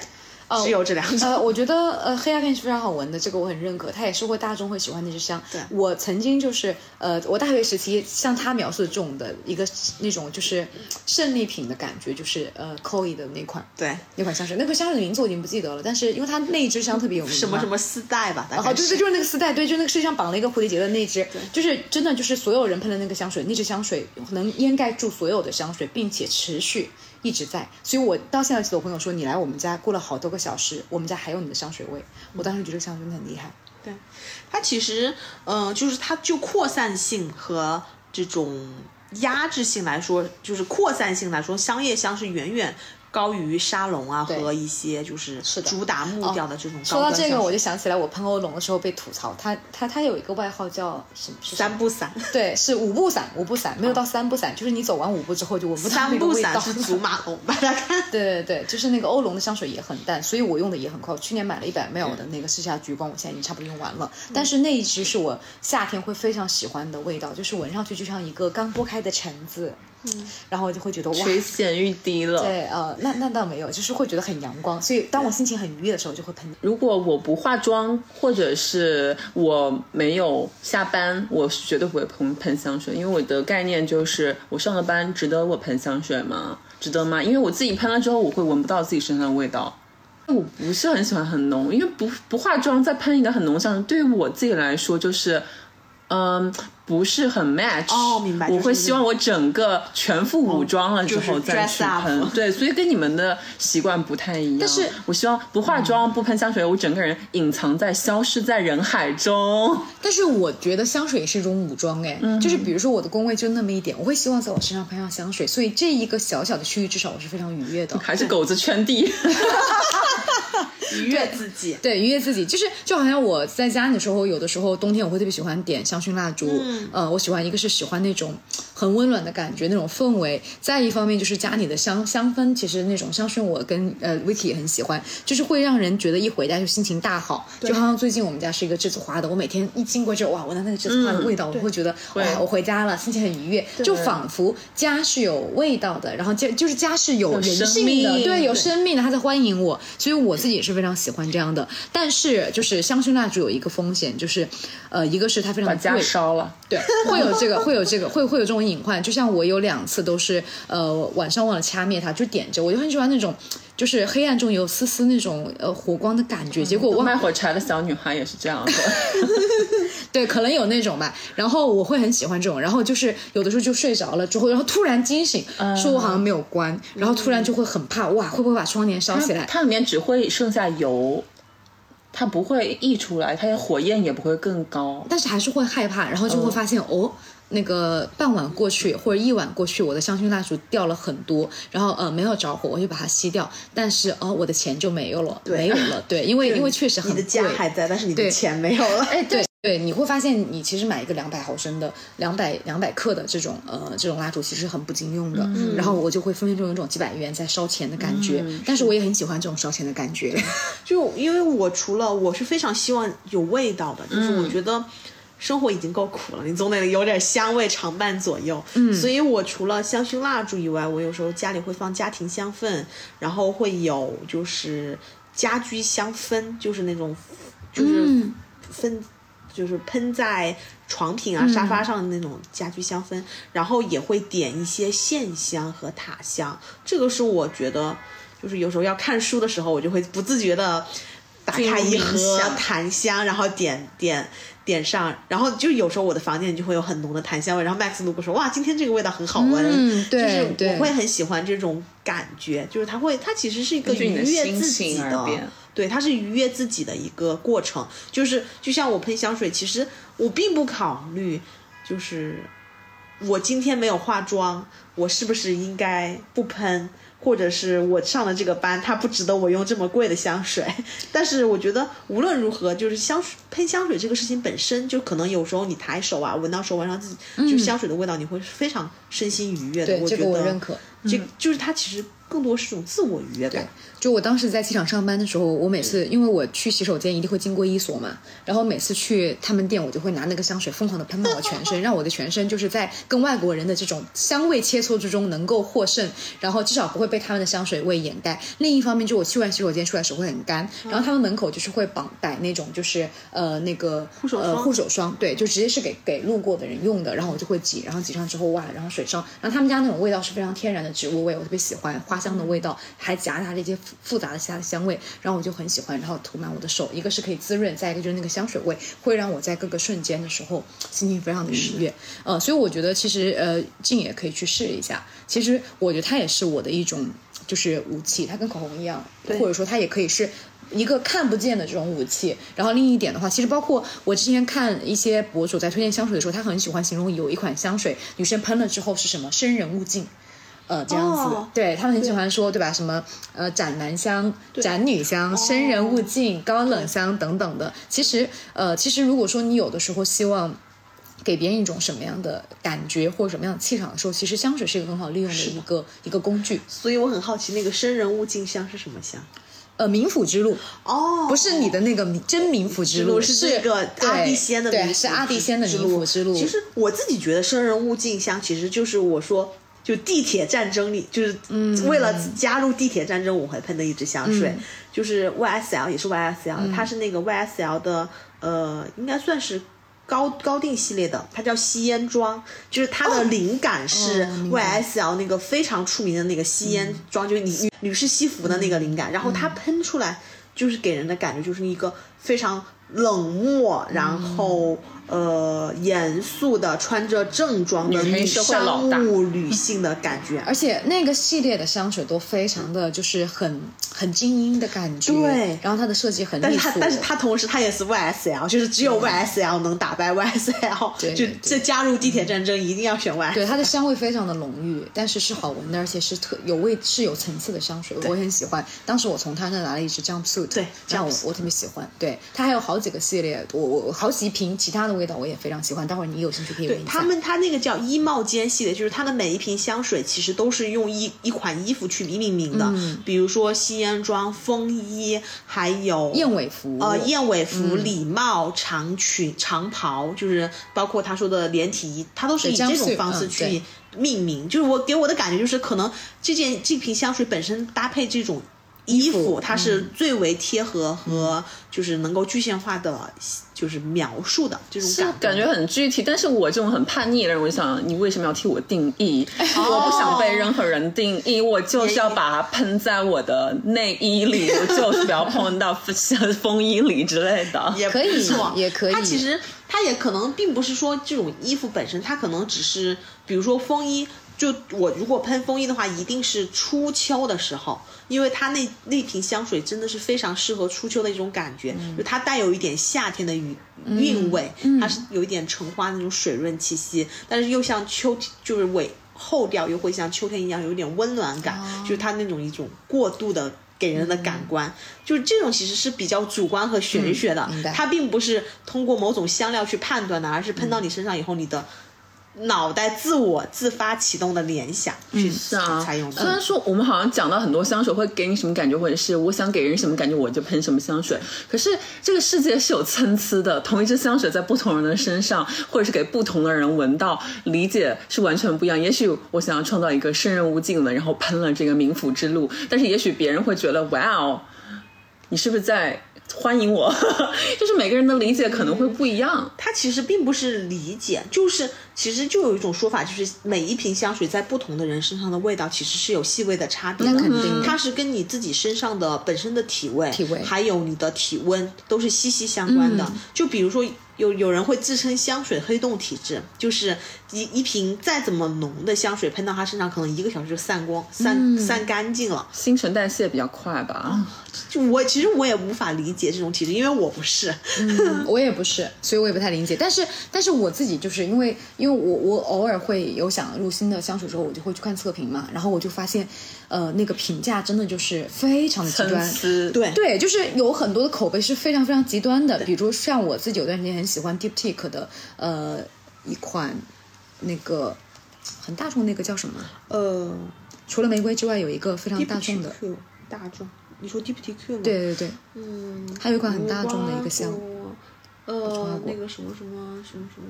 只有这两种。呃，我觉得呃黑鸦片是非常好闻的，这个我很认可，它也是会大众会喜欢那支香。对我曾经就是呃，我大学时期像他描述的这种的一个那种就是胜利品的感觉，就是呃 c o e 的那款对，那款香水，那款香水的名字我已经不记得了，但是因为它那一支香特别有名，什么什么丝带吧，哦，对对，就是那个丝带，对，就那个世界上绑了一个蝴蝶结的那支，就是真的就是所有人喷的那个香水，那支香水能掩盖住所有的香水，并且持续一直在。所以我到现在记得我朋友说，你来我们家过了好多个小时，我们家还有你的香水味。我当时觉得香水真的很厉害。对，它其实，嗯、就是它就扩散性和这种压制性来说，就是扩散性来说，香叶香是远远高于沙龙啊和一些就是主打木调的这种高说到这个，我就想起来我喷欧龙的时候被吐槽，他他他有一个外号叫什么？三步散，对，是五步散，五步散没有到三步散，就是你走完五步之后就闻不到三不那个味道。散是祖马龙吧？大家看，对对对，就是那个欧龙的香水也很淡，所以我用的也很快。我去年买了一百 ml 的那个试下橘光，我现在已经差不多用完了。但是那一支是我夏天会非常喜欢的味道，就是闻上去就像一个刚剥开的橙子，嗯，然后我就会觉得哇。垂涎欲滴了。对，呃，那那倒没有，就是会觉得很阳光，所以当我心情很愉悦的时候，就会喷。如果我不化妆，或者是我没有下班，我是绝对不会喷喷香水，因为我的概念就是，我上了班值得我喷香水吗？值得吗？因为我自己喷了之后，我会闻不到自己身上的味道。我不是很喜欢很浓，因为不不化妆再喷一个很浓香水，对于我自己来说就是，嗯，不是很 match。哦明白我会希望我整个全副武装了之后再去喷。对，所以跟你们的习惯不太一样。但是我希望不化妆、不喷香水，我整个人隐藏在、消失在人海中。但是我觉得香水也是一种武装，哎，就是比如说我的工位就那么一点，我会希望在我身上喷上香水，所以这一个小小的区域至少我是非常愉悦的。还是狗子圈地，愉悦自己。对，愉悦自己，就是就好像我在家里的时候，有的时候冬天我会特别喜欢点香薰蜡烛，嗯，呃，我喜欢一个是喜欢那种很温暖的感觉，那种氛围；再一方面就是家里的香香氛，其实那种香薰我跟呃 Vicky 也很喜欢，就是会让人觉得一回家就心情大好。就好像最近我们家是一个栀子花的，我每天一经过这，哇，闻到那个栀子花的味道，我会觉得哇，我回家了，心情很愉悦，就仿佛家是有味道的，然后家就是家是有人生性的，对，有生命的，他在欢迎我，所以我自己也是非常喜欢这样的。但是就是香薰蜡烛有一个风险，就是呃，一个是它非常把家贵，烧了。对，会有这个，会有这个，会会有这种隐患。就像我有两次都是呃晚上忘了掐灭它，就点着，我就很喜欢那种就是黑暗中有丝丝那种呃火光的感觉。结果我卖火柴的小女孩也是这样的。对，可能有那种吧。然后我会很喜欢这种，然后就是有的时候就睡着了之后，然后突然惊醒，说我好像没有关，然后突然就会很怕，哇，会不会把窗帘烧起来？它里面只会剩下油。它不会溢出来，它的火焰也不会更高，但是还是会害怕，然后就会发现哦，那个半晚过去或者一晚过去，我的香薰蜡烛掉了很多，然后呃没有着火，我就把它吸掉，但是哦我的钱就没有了，没有了，对，因为因为确实很贵，你的家还在，但是你的钱没有了，哎对。对，你会发现你其实买一个两百毫升的、两百两百克的这种呃这种蜡烛，其实很不经用的。然后我就会分分钟有一种几百元在烧钱的感觉，但是我也很喜欢这种烧钱的感觉。就因为我除了我是非常希望有味道的，就是我觉得生活已经够苦了，你总得有点香味常伴左右。嗯，所以我除了香薰蜡烛以外，我有时候家里会放家庭香氛，然后会有就是家居香氛，就是那种就是分。就是喷在床品啊、沙发上的那种家居香氛，然后也会点一些线香和塔香。这个是我觉得，就是有时候要看书的时候，我就会不自觉的打开一盒檀香，然后点点点上，然后就有时候我的房间里就会有很浓的檀香味。然后 Max 路过说哇，今天这个味道很好闻，嗯，对，就是我会很喜欢这种感觉，就是它会，它其实是一个愉悦自己的。对，它是愉悦自己的一个过程，就是就像我喷香水，其实我并不考虑，就是我今天没有化妆，我是不是应该不喷，或者是我上了这个班，它不值得我用这么贵的香水。但是我觉得无论如何，就是香水喷香水这个事情本身就可能有时候你抬手啊，闻到手腕上自己就香水的味道，你会非常身心愉悦的。对，这个我认可。这就是它其实更多是种自我愉悦感。就我当时在机场上班的时候，我每次因为我去洗手间一定会经过一所嘛，然后每次去他们店，我就会拿那个香水疯狂的喷到我全身，让我的全身就是在跟外国人的这种香味切磋之中能够获胜，然后至少不会被他们的香水味掩盖。另一方面，就我去完洗手间出来手会很干，然后他们门口就是会绑摆那种就是呃那个护手呃，护手霜，对，就直接是给给路过的人用的，然后我就会挤，然后挤上之后哇，然后水上，然后他们家那种味道是非常天然的植物味，我特别喜欢花香的味道，还夹杂着一些复杂的其他的。香味，然后我就很喜欢，然后涂满我的手，一个是可以滋润，再一个就是那个香水味会让我在各个瞬间的时候心情非常的愉悦，呃，所以我觉得其实呃静也可以去试一下，其实我觉得它也是我的一种就是武器，它跟口红一样，或者说它也可以是一个看不见的这种武器。然后另一点的话，其实包括我之前看一些博主在推荐香水的时候，他很喜欢形容有一款香水女生喷了之后是什么生人勿近。呃，这样子，对他们很喜欢说，对吧？什么呃，斩男香、斩女香、生人勿近、高冷香等等的。其实，呃，其实如果说你有的时候希望给别人一种什么样的感觉或者什么样的气场的时候，其实香水是一个很好利用的一个一个工具。所以我很好奇，那个生人勿近香是什么香？呃，冥府之路哦，不是你的那个真冥府之路，是这个阿蒂仙的，对，是阿蒂仙的冥府之路。其实我自己觉得生人勿近香，其实就是我说。就地铁战争里，就是为了加入地铁战争，我会喷的一支香水，就是 YSL，也是 YSL，它是那个 YSL 的，呃，应该算是高高定系列的，它叫吸烟装，就是它的灵感是 YSL 那个非常出名的那个吸烟装，就是女女士西服的那个灵感，然后它喷出来就是给人的感觉就是一个非常冷漠，然后。呃，严肃的穿着正装的商务女性的感觉，而且那个系列的香水都非常的就是很很精英的感觉。对，然后它的设计很，但是它但是它同时它也是 YSL，就是只有 YSL 能打败 YSL。对，就这加入地铁战争一定要选 YSL。对，它的香味非常的浓郁，但是是好闻的，而且是特有味是有层次的香水，我很喜欢。当时我从他那拿了一支 Jumpsuit，对，这样我我特别喜欢。对，它还有好几个系列，我我好几瓶其他的。味道我也非常喜欢，待会儿你有兴趣可以对他们，他那个叫衣帽间系列，就是它的每一瓶香水其实都是用一一款衣服去命名的，比如说吸烟装、风衣，还有燕尾服，呃，燕尾服、礼帽、长裙、长袍，就是包括他说的连体衣，它都是以这种方式去命名。就是我给我的感觉就是，可能这件这瓶香水本身搭配这种。衣服服，它是最为贴合和就是能够具象化的，就是描述的这种是感感觉很具体，但是我这种很叛逆的人，我就想，你为什么要替我定义？我不想被任何人定义，我就是要把它喷在我的内衣里，我就是不要碰到 风衣里之类的。也可以也可以它其实它也可能并不是说这种衣服本身，它可能只是比如说风衣。就我如果喷风衣的话，一定是初秋的时候，因为它那那瓶香水真的是非常适合初秋的一种感觉，就它带有一点夏天的韵韵味，它是有一点橙花那种水润气息，但是又像秋就是尾后调又会像秋天一样有一点温暖感，就是它那种一种过度的。给人的感官，就是这种其实是比较主观和玄学的，它并不是通过某种香料去判断的，而是喷到你身上以后，你的脑袋自我自发启动的联想去是啊，采用虽然。说我们好像讲到很多香水会给你什么感觉，或者是我想给人什么感觉我就喷什么香水。可是这个世界是有参差的，同一支香水在不同人的身上，或者是给不同的人闻到，理解是完全不一样。也许我想要创造一个生人勿近的，然后喷了这个冥府之路，但是也许别人会觉得哇哦，你是不是在欢迎我？就是每个人的理解可能会不一样。它其实并不是理解，就是其实就有一种说法，就是每一瓶香水在不同的人身上的味道其实是有细微的差别的。那肯定它是跟你自己身上的本身的体味、体味还有你的体温都是息息相关的。就比如说。有有人会自称香水黑洞体质，就是一一瓶再怎么浓的香水喷到他身上，可能一个小时就散光、散散干净了。新陈代谢比较快吧？就我其实我也无法理解这种体质，因为我不是。我也不是，所以我也不太理解。但是，但是我自己就是因为，因为我我偶尔会有想入新的香水之后，我就会去看测评嘛，然后我就发现，呃，那个评价真的就是非常的极端。对对，就是有很多的口碑是非常非常极端的，比如像我自己有段时间很喜欢 Deep Tique 的呃一款那个很大众那个叫什么？呃除了玫瑰之外，有一个非常大众的大众，你说 Deep T Q 吗？，对对对，嗯，还有一款很大众的一个香。呃，那个什么什么什么什么，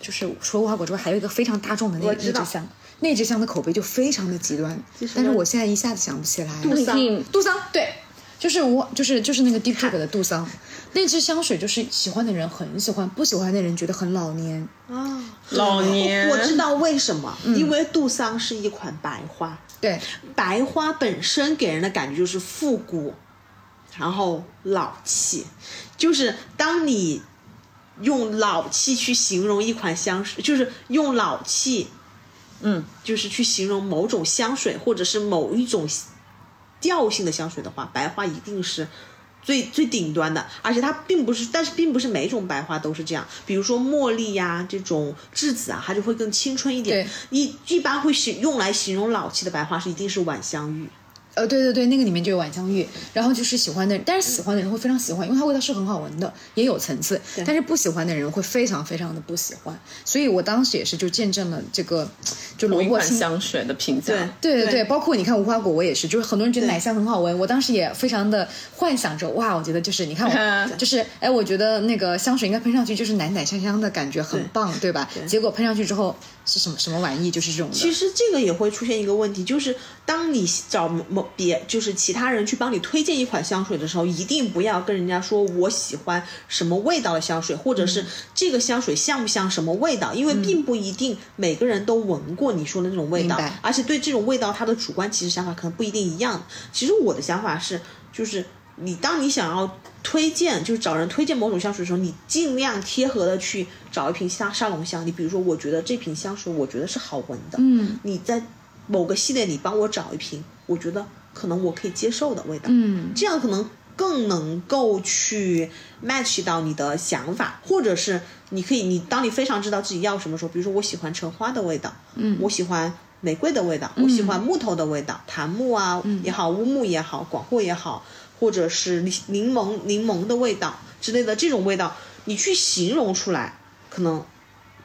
就是除了无花果之外，还有一个非常大众的那那我知道支香，那支香的口碑就非常的极端，但是我现在一下子想不起来。杜桑杜桑对，就是我就是就是那个 Deep Talk 的杜桑，那支香水就是喜欢的人很喜欢，不喜欢的人觉得很老年。啊，老年我知道为什么，因为杜桑是一款白花，对，白花本身给人的感觉就是复古，然后老气，就是当你用老气去形容一款香水，就是用老气，嗯，就是去形容某种香水或者是某一种调性的香水的话，白花一定是。最最顶端的，而且它并不是，但是并不是每种白花都是这样。比如说茉莉呀、这种栀子啊，它就会更青春一点。一一般会形用来形容老气的白花是一定是晚香玉。呃，对对对，那个里面就有晚香玉，然后就是喜欢的人，但是喜欢的人会非常喜欢，因为它味道是很好闻的，也有层次。但是不喜欢的人会非常非常的不喜欢，所以我当时也是就见证了这个，就同一款萝卜青香水的评价。对对对对，包括你看无花果，我也是，就是很多人觉得奶香很好闻，我当时也非常的幻想着，哇，我觉得就是你看我，就是哎，我觉得那个香水应该喷上去就是奶奶香香的感觉，很棒，对吧？结果喷上去之后是什么什么玩意，就是这种的。其实这个也会出现一个问题，就是当你找某别就是其他人去帮你推荐一款香水的时候，一定不要跟人家说我喜欢什么味道的香水，或者是这个香水像不像什么味道，因为并不一定每个人都闻过你说的那种味道而且对这种味道他的主观其实想法可能不一定一样。其实我的想法是，就是你当你想要推荐，就是找人推荐某种香水的时候，你尽量贴合的去找一瓶沙沙龙香。你比如说，我觉得这瓶香水我觉得是好闻的，嗯，你在某个系列里帮我找一瓶，我觉得可能我可以接受的味道，嗯，这样可能更能够去 match 到你的想法，或者是你可以，你当你非常知道自己要什么时候，比如说我喜欢橙花的味道，嗯，我喜欢玫瑰的味道，我喜欢木头的味道，檀木啊也好，乌木也好，广藿也好，或者是柠柠檬柠檬的味道之类的这种味道，你去形容出来，可能。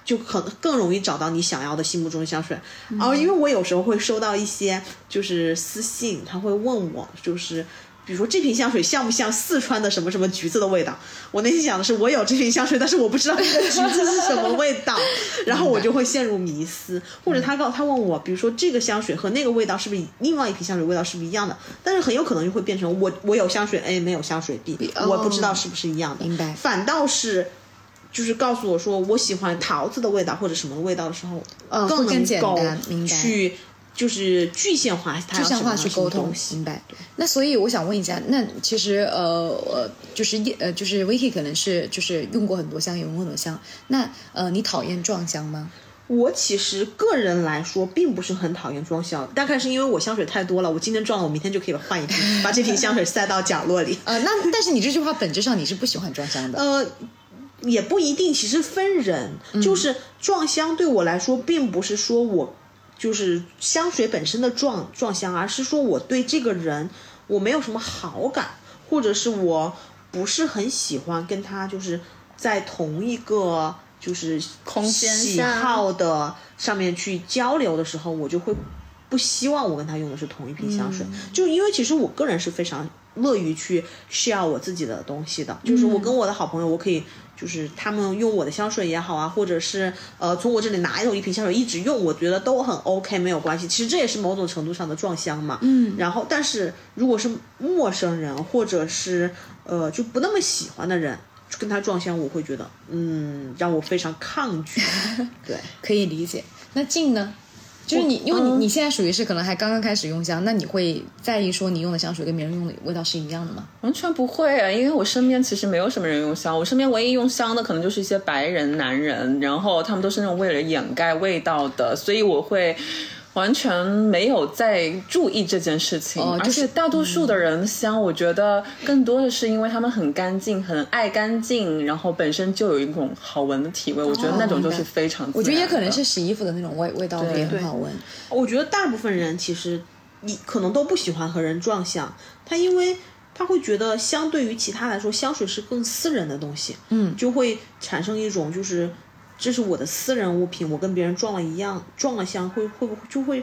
就可能更容易找到你想要的心目中的香水，然后因为我有时候会收到一些就是私信，他会问我就是比如说这瓶香水像不像四川的什么什么橘子的味道？我内心想的是，我有这瓶香水，但是我不知道这个橘子是什么味道，然后我就会陷入迷思。或者他告他问我，比如说这个香水和那个味道是不是另外一瓶香水味道是不是一样的？但是很有可能就会变成我我有香水 A 没有香水 B，我不知道是不是一样的。明白反倒是。就是告诉我说我喜欢桃子的味道或者什么味道的时候，嗯更能够单明白去就是具象化它具象化去沟通。明白。那所以我想问一下，那其实呃呃，就是叶呃就是 Vicky 可能是就是用过很多香，也用过很多香。那呃，你讨厌撞香吗？我其实个人来说，并不是很讨厌装香，大概是因为我香水太多了，我今天撞了，我明天就可以换一瓶，把这瓶香水塞到角落里。呃，那但是你这句话本质上你是不喜欢撞香的。呃，也不一定，其实分人，就是撞香对我来说，并不是说我就是香水本身的撞撞香，而是说我对这个人我没有什么好感，或者是我不是很喜欢跟他就是在同一个就是空间喜下好的上面去交流的时候，我就会不希望我跟他用的是同一瓶香水，就因为其实我个人是非常乐于去 share 我自己的东西的，就是我跟我的好朋友，我可以。就是他们用我的香水也好啊，或者是呃从我这里拿走一瓶香水一直用，我觉得都很 OK，没有关系。其实这也是某种程度上的撞香嘛。嗯。然后，但是如果是陌生人或者是呃就不那么喜欢的人跟他撞香，我会觉得嗯让我非常抗拒。对。可以理解。那静呢？就是你，因为你你现在属于是可能还刚刚开始用香，那你会在意说你用的香水跟别人用的味道是一样的吗？完全不会啊，因为我身边其实没有什么人用香，我身边唯一用香的可能就是一些白人男人，然后他们都是那种为了掩盖味道的，所以我会。完全没有在注意这件事情，哦就是而且大多数的人香，我觉得更多的是因为他们很干净，很爱干净，然后本身就有一种好闻的体味，我觉得那种就是非常。我觉得也可能是洗衣服的那种味味道对也很好闻。我觉得大部分人其实你可能都不喜欢和人撞香，他因为他会觉得相对于其他来说，香水是更私人的东西，嗯，就会产生一种就是这是我的私人物品，我跟别人撞了一样撞了香，会会不会就会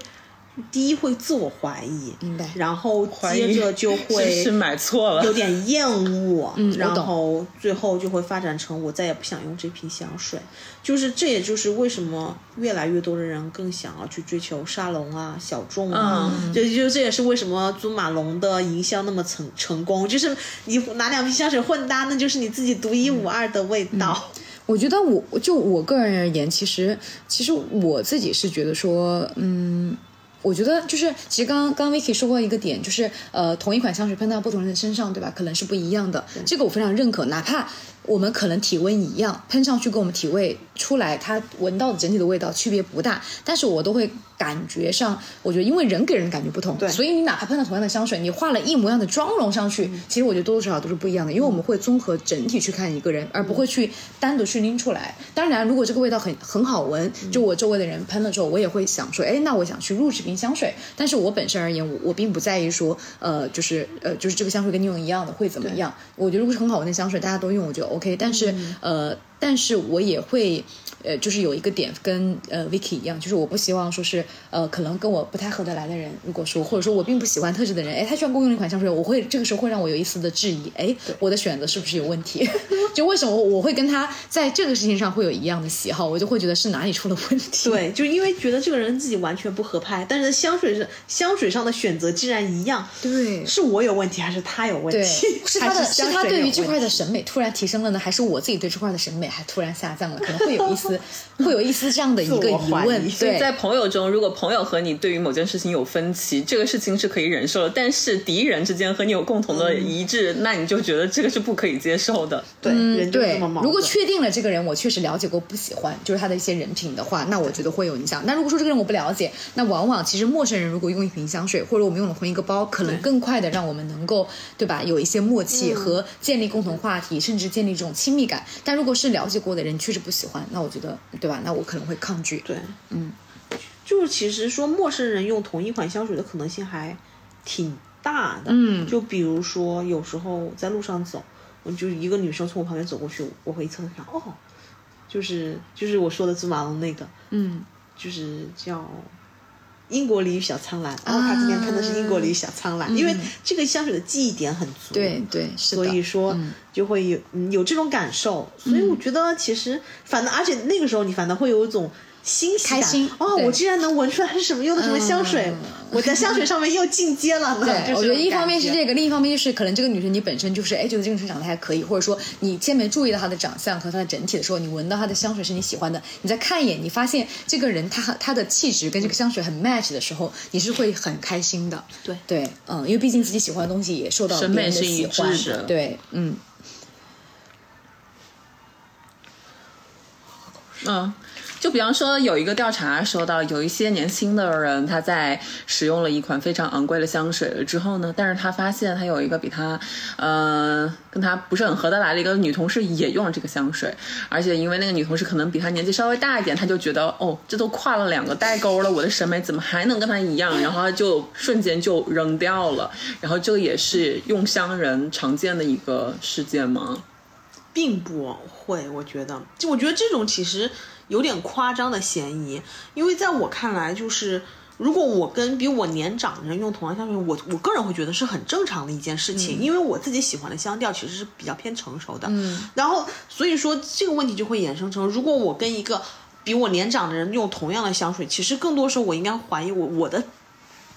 第一会自我怀疑，明白。然后接着就 会是买错了。有点厌恶，然后最后就会发展成我再也不想用这瓶香水。就是这也就是为什么越来越多的人更想要去追求沙龙啊、小众啊，嗯。就就这也是为什么祖马龙的营销那么成成功，就是你拿两瓶香水混搭，那就是你自己独一无二的味道。我觉得我就我个人而言，其实其实我自己是觉得说，嗯，我觉得就是其实刚刚刚刚 Vicky 说过一个点，就是呃，同一款香水喷到不同人的身上，对吧？可能是不一样的，这个我非常认可，哪怕。我们可能体温一样，喷上去跟我们体味出来，它闻到的整体的味道区别不大，但是我都会感觉上，我觉得因为人给人感觉不同，对所以你哪怕喷了同样的香水，你画了一模一样的妆容上去，其实我觉得多多少少都是不一样的，因为我们会综合整体去看一个人，而不会去单独去拎出来。当然，如果这个味道很很好闻，就我周围的人喷了之后，我也会想说，哎，那我想去入这瓶香水。但是我本身而言，我我并不在意说，呃，就是呃，就是这个香水跟你用一样的会怎么样？我觉得如果是很好闻的香水，大家都用，我觉得 OK。但是、呃，但是我也会。呃，就是有一个点跟呃 Vicky 一样，就是我不希望说是呃，可能跟我不太合得来的人，如果说或者说我并不喜欢特质的人，哎，他居然给我用了一款香水，我会这个时候会让我有一丝的质疑，哎，我的选择是不是有问题？就为什么我会跟他在这个事情上会有一样的喜好，我就会觉得是哪里出了问题？对，就因为觉得这个人自己完全不合拍，但是香水是香水上的选择既然一样，对是我有问题还是他有问对，题？是他的还是他对于这块的审美突然提升了呢，还是我自己对这块的审美还突然下降了？可能会有一丝，会有一丝这样的一个疑问。对，在朋友中，如果朋友和你对于某件事情有分歧，这个事情是可以忍受的；但是敌人之间和你有共同的一致，那你就觉得这个是不可以接受的。对，人就是对。如果确定了这个人我确实了解过不喜欢，就是他的一些人品的话，那我觉得会有影响。那如果说这个人我不了解，那往往其实陌生人如果用一瓶香水，或者我们用了同一个包，可能更快的让我们能够对吧有一些默契和建立共同话题，甚至建立这种亲密感。但如果是了解过的人确实不喜欢，那我觉得对吧？那我可能会抗拒。对，嗯，就是其实说陌生人用同一款香水的可能性还挺大的。嗯就比如说有时候在路上走，我就一个女生从我旁边走过去，我会一侧看，哦，就是就是我说的芝麻龙那个，嗯，就是叫英国梨与小苍兰，然后他今天喷的是英国梨与小苍兰，因为这个香水的记忆点很足，对对，是所以说就会有嗯有这种感受，所以我觉得其实反正而且那个时候你反倒会有一种。欣喜开心哦！我居然能闻出来是什么用的什么香水，我在香水上面又进阶了呢。对，就是我觉得一方面是。这个，另一方面就是可能这个女生你本身就是哎觉得这个女生长得还可以，或者说你先没注意到她的长相和她的整体的时候，你闻到她的香水是你喜欢的，你再看一眼，你发现这个人她她的气质跟这个香水很 match 的时候，你是会很开心的。对对，嗯，因为毕竟自己喜欢的东西也受到审美别人的喜欢对，嗯，嗯，就比方说有一个调查说到，有一些年轻的人他在使用了一款非常昂贵的香水了之后呢，但是他发现他有一个比他，呃，跟他不是很合得来的一个女同事也用了这个香水，而且因为那个女同事可能比他年纪稍微大一点，他就觉得哦，这都跨了两个代沟了，我的审美怎么还能跟他一样？然后他就瞬间就扔掉了，然后这个也是用香人常见的一个事件吗？并不会，我觉得，就我觉得这种其实有点夸张的嫌疑，因为在我看来，就是如果我跟比我年长的人用同样香水，我我个人会觉得是很正常的一件事情，因为我自己喜欢的香调其实是比较偏成熟的，嗯，然后所以说这个问题就会衍生成，如果我跟一个比我年长的人用同样的香水，其实更多时候我应该怀疑我我的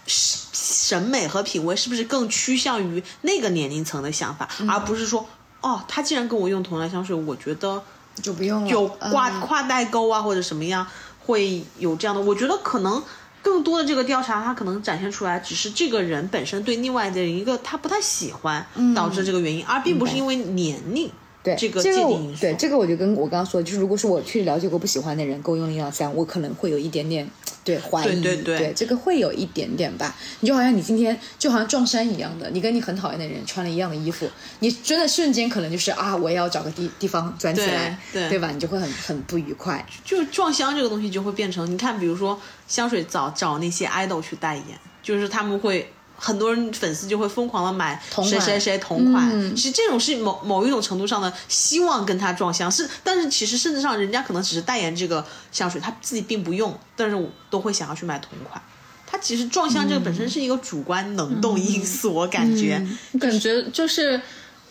审审美和品味是不是更趋向于那个年龄层的想法，而不是说。哦，他既然跟我用同样的香水，我觉得就不用了。有挂嗯跨代沟啊，或者什么样会有这样的。我觉得可能更多的这个调查，它可能展现出来，只是这个人本身对另外的人一个他不太喜欢，导致这个原因，而并不是因为年龄对这个这个我界定因素。对这个我就跟我刚刚说，就是如果是我去了解过不喜欢的人给我用那样香，我可能会有一点点对怀疑，对对对这个会有一点点吧。你就好像你今天就好像撞衫一样的，你跟你很讨厌的人穿了一样的衣服，你真的瞬间可能就是啊，我也要找个地地方钻起来，对对吧？你就会很很不愉快。就撞香这个东西就会变成，你看，比如说香水找找那些 idol 去代言，就是他们会。很多人粉丝就会疯狂的买谁谁谁同款，嗯其实这种是某某一种程度上的希望跟他撞香，是但是其实甚至上人家可能只是代言这个香水，他自己并不用，但是我都会想要去买同款。他其实撞香这个本身是一个主观能动因素，我感觉，我感觉就是。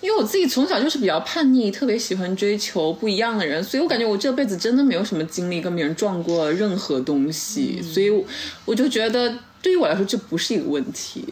因为我自己从小就是比较叛逆，特别喜欢追求不一样的人，所以我感觉我这辈子真的没有什么经历跟别人撞过任何东西，所以我就觉得对于我来说这不是一个问题。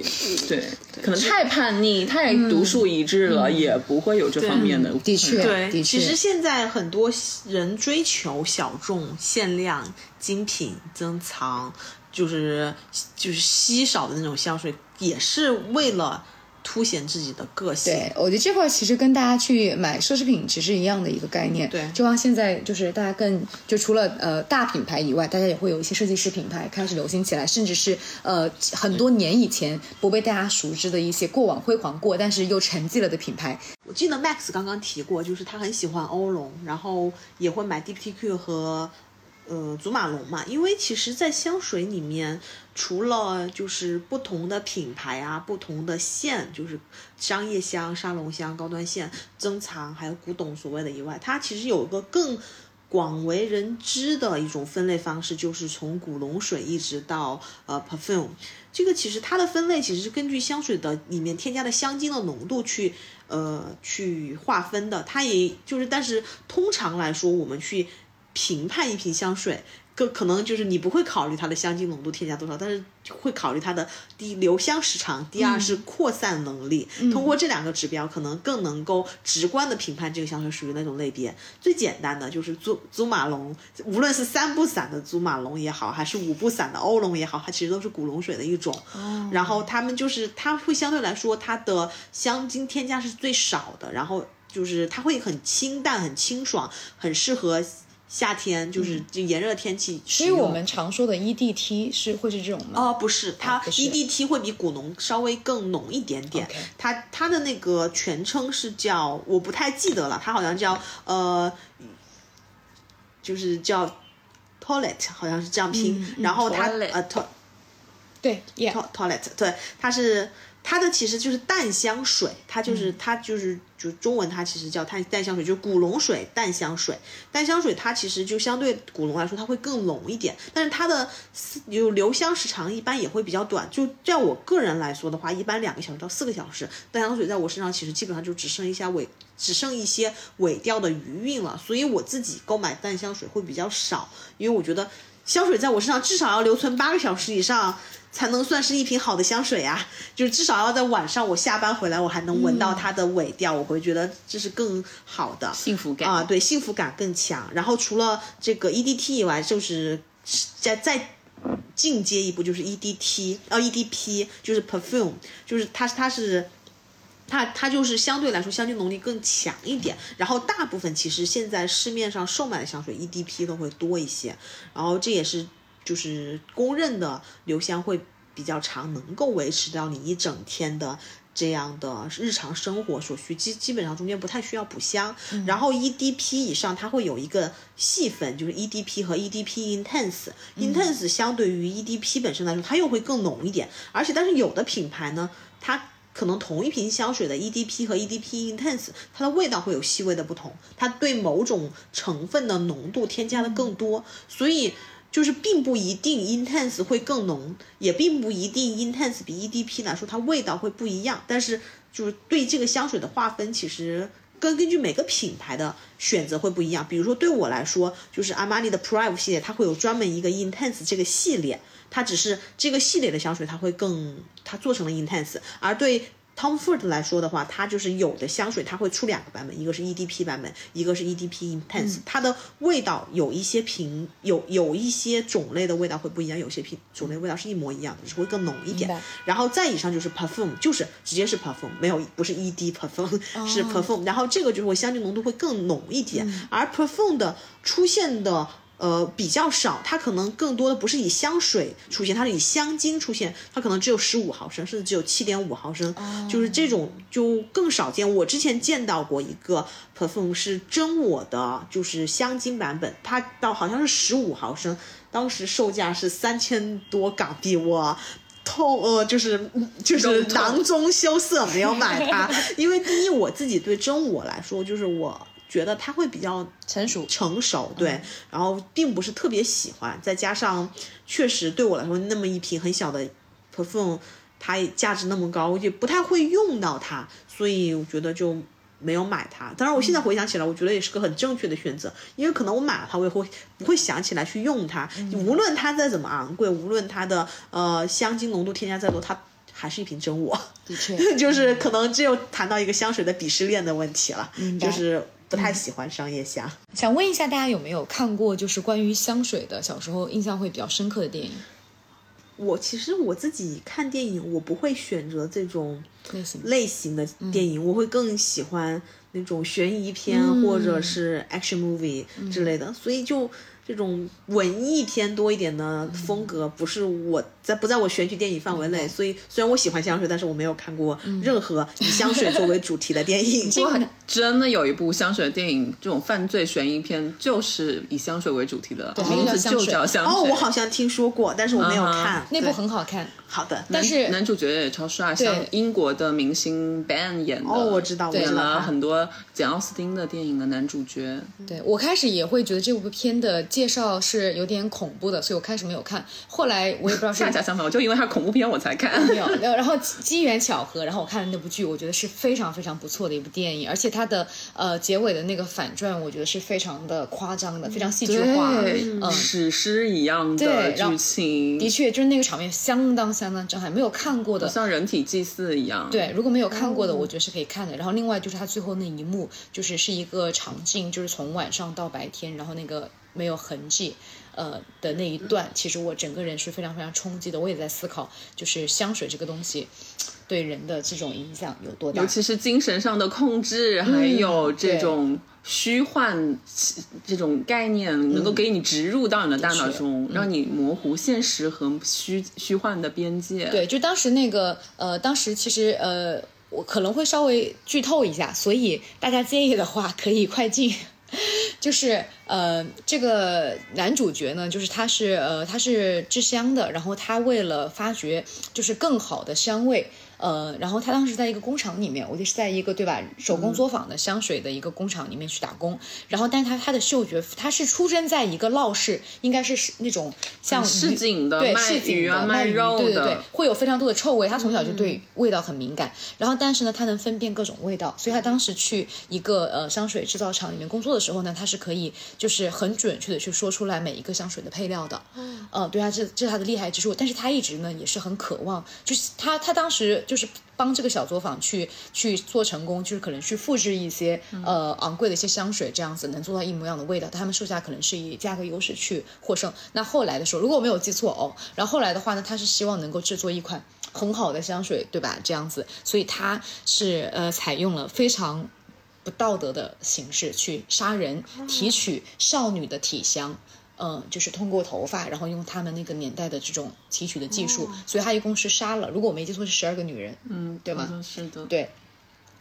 对，可能太叛逆、太独树一帜了，也不会有这方面的。的确对，的确其实现在很多人追求小众、限量、精品、珍藏，就是就是稀少的那种香水，也是为了凸显自己的个性。对，我觉得这块其实跟大家去买奢侈品其实一样的一个概念。对就像现在就是大家更就除了呃大品牌以外，大家也会有一些设计师品牌开始流行起来，甚至是呃很多年以前不被大家熟知的一些过往辉煌过，但是又沉寂了的品牌。我记得 Max 刚刚提过，就是他很喜欢欧龙，然后也会买 DPTQ 和呃祖马龙嘛，因为其实，在香水里面，除了就是不同的品牌啊、不同的线，就是商业香、沙龙香、高端线、珍藏还有古董所谓的以外，它其实有一个更广为人知的一种分类方式，就是从古龙水一直到呃 perfume。这个其实它的分类其实是根据香水的里面添加的香精的浓度去呃去划分的。它也就是，但是通常来说，我们去评判一瓶香水，更可能就是你不会考虑它的香精浓度添加多少，但是会考虑它的第一留香时长，第二是扩散能力。通过这两个指标，可能更能够直观的评判这个香水属于哪种类别。最简单的就是祖祖马龙，无论是三步散的祖马龙也好，还是五步散的欧龙也好，它其实都是古龙水的一种。然后它们就是它会相对来说它的香精添加是最少的，然后就是它会很清淡、很清爽，很适合夏天，就是就炎热天气。所以我们常说的 EDT 是会是这种吗？哦，不是，它 EDT 会比古龙稍微更浓一点点。它它的那个全称是叫，我不太记得了，它好像叫呃，就是叫 toilet，好像是这样拼。然后它呃 to 对，Yeah，to toilet，对，它是它的其实就是淡香水，它嗯就是、它就是就中文它其实叫淡淡香水，就是古龙水淡香水。淡香水它其实就相对古龙来说，它会更浓一点，但是它的有留香时长一般也会比较短。就在我个人来说的话，一般两个小时到四个小时，淡香水在我身上其实基本上就只剩一下尾，只剩一些尾调的余韵了。所以我自己购买淡香水会比较少，因为我觉得香水在我身上至少要留存八个小时以上。才能算是一瓶好的香水啊！就是至少要在晚上我下班回来，我还能闻到它的尾调，我会觉得这是更好的幸福感啊，对，幸福感更强。然后除了这个 EDT 以外，就是再再进阶一步就是 EDT，哦 EDP 就是 perfume，就是它它是。它它就是相对来说香精浓力更强一点，然后大部分其实现在市面上售卖的香水 EDP 都会多一些，然后这也是就是公认的留香会比较长，能够维持到你一整天的这样的日常生活所需，基基本上中间不太需要补香。然后 EDP 以上它会有一个细分，就是 EDP 和 EDP Intense。Intense 相对于 EDP 本身来说，它又会更浓一点，而且但是有的品牌呢，它可能同一瓶香水的 EDP 和 EDP Intense，它的味道会有细微的不同，它对某种成分的浓度添加的更多，所以就是并不一定 Intense 会更浓，也并不一定 Intense 比 EDP 来说它味道会不一样，但是就是对这个香水的划分其实。根根据每个品牌的选择会不一样，比如说对我来说，就是阿玛尼的 Private 系列，它会有专门一个 Intense 这个系列，它只是这个系列的香水，它会更它做成了 Intense，而对 Tom Ford 来说的话，它就是有的香水它会出两个版本，一个是 EDP 版本，一个是 EDP Intense，、它的味道有一些瓶有有一些种类的味道会不一样，有些品种类味道是一模一样的，只会更浓一点。然后再以上就是 perfume，就是直接是 perfume，没有不是 ED perfume，、是 perfume。然后这个就是我香精浓度会更浓一点，而 perfume 的出现的。呃，比较少，它可能更多的不是以香水出现，它是以香精出现，它可能只有十五毫升，甚至只有七点五毫升，就是这种就更少见。我之前见到过一个 perfume 是真我的，就是香精版本，它到好像是十五毫升，当时售价是三千多港币，我。痛呃，就是就是囊中羞涩，没有买它，因为第一我自己对真我来说，就是我觉得它会比较成熟。成熟，对，然后并不是特别喜欢，再加上确实对我来说，那么一瓶很小的 perfume，它价值那么高，我也不太会用到它，所以我觉得就没有买它。当然，我现在回想起来，我觉得也是个很正确的选择，因为可能我买了它，我也会不会想起来去用它，无论它再怎么昂贵，无论它的呃香精浓度添加再多，它还是一瓶真我。的确，就是可能只有谈到一个香水的鄙视链的问题了，就是不太喜欢商业香。想问一下大家有没有看过就是关于香水的，小时候印象会比较深刻的电影我其实我自己看电影，我不会选择这种类型？类型的电影，我会更喜欢那种悬疑片、或者是 action movie 之类的，所以就。这种文艺片多一点的风格，不是我在不在我选取电影范围内，所以虽然我喜欢香水，但是我没有看过任何以香水作为主题的电影。不过真的有一部香水的电影，这种犯罪悬疑片就是以香水为主题的，名字就叫香水。哦，我好像听说过，但是我没有看。那部很好看，好的，但是男主角也超帅，像英国的明星 Ben 演的。哦我知道我知道演了很多简奥斯汀的电影的男主角。对我开始也会觉得这部片的介绍是有点恐怖的，所以我开始没有看。后来我也不知道是恰恰相反，我就因为他恐怖片我才看。没有，然后然后机缘巧合，然后我看了那部剧，我觉得是非常非常不错的一部电影，而且它的呃结尾的那个反转，我觉得是非常的夸张的，非常戏剧化。对，嗯，史诗一样的剧情，的确就是那个场面相当相当震撼，没有看过的。像人体祭祀一样。对，如果没有看过的，我觉得是可以看的。然后另外就是它最后那一幕，就是是一个场景，就是从晚上到白天，然后那个没有痕迹，呃的那一段，其实我整个人是非常非常冲击的。我也在思考，就是香水这个东西对人的这种影响有多大尤。其是精神上的控制，还有这种虚幻这种概念，能够给你植入到你的大脑中，让你模糊现实和虚虚幻的边界。对，就当时那个呃，当时其实呃，我可能会稍微剧透一下，所以大家介意的话可以快进。就是呃，这个男主角呢，就是他是呃他是制香的，然后他为了发掘就是更好的香味。呃，然后他当时在一个工厂里面，我就是在一个对吧手工作坊的香水的一个工厂里面去打工。然后，但是他他的嗅觉，他是出生在一个闹市，应该是是那种像市井的对卖市井鱼啊的卖肉对对对的，会有非常多的臭味。他从小就对味道很敏感，然后但是呢，他能分辨各种味道，所以他当时去一个呃香水制造厂里面工作的时候呢，他是可以就是很准确的去说出来每一个香水的配料的。嗯，呃，对啊，这这是他的厉害之处。但是他一直呢也是很渴望，就是他他当时就是。帮这个小作坊去去做成功，就是可能去复制一些呃昂贵的一些香水，这样子能做到一模一样的味道。他们售价可能是以价格优势去获胜。那后来的时候，如果我没有记错哦，然后后来的话呢，他是希望能够制作一款很好的香水，对吧？这样子，所以他是呃采用了非常不道德的形式去杀人，提取少女的体香。嗯，就是通过头发，然后用他们那个年代的这种提取的技术，所以他一共是杀了，如果我没记错是十二个女人，嗯，对吗是的，对。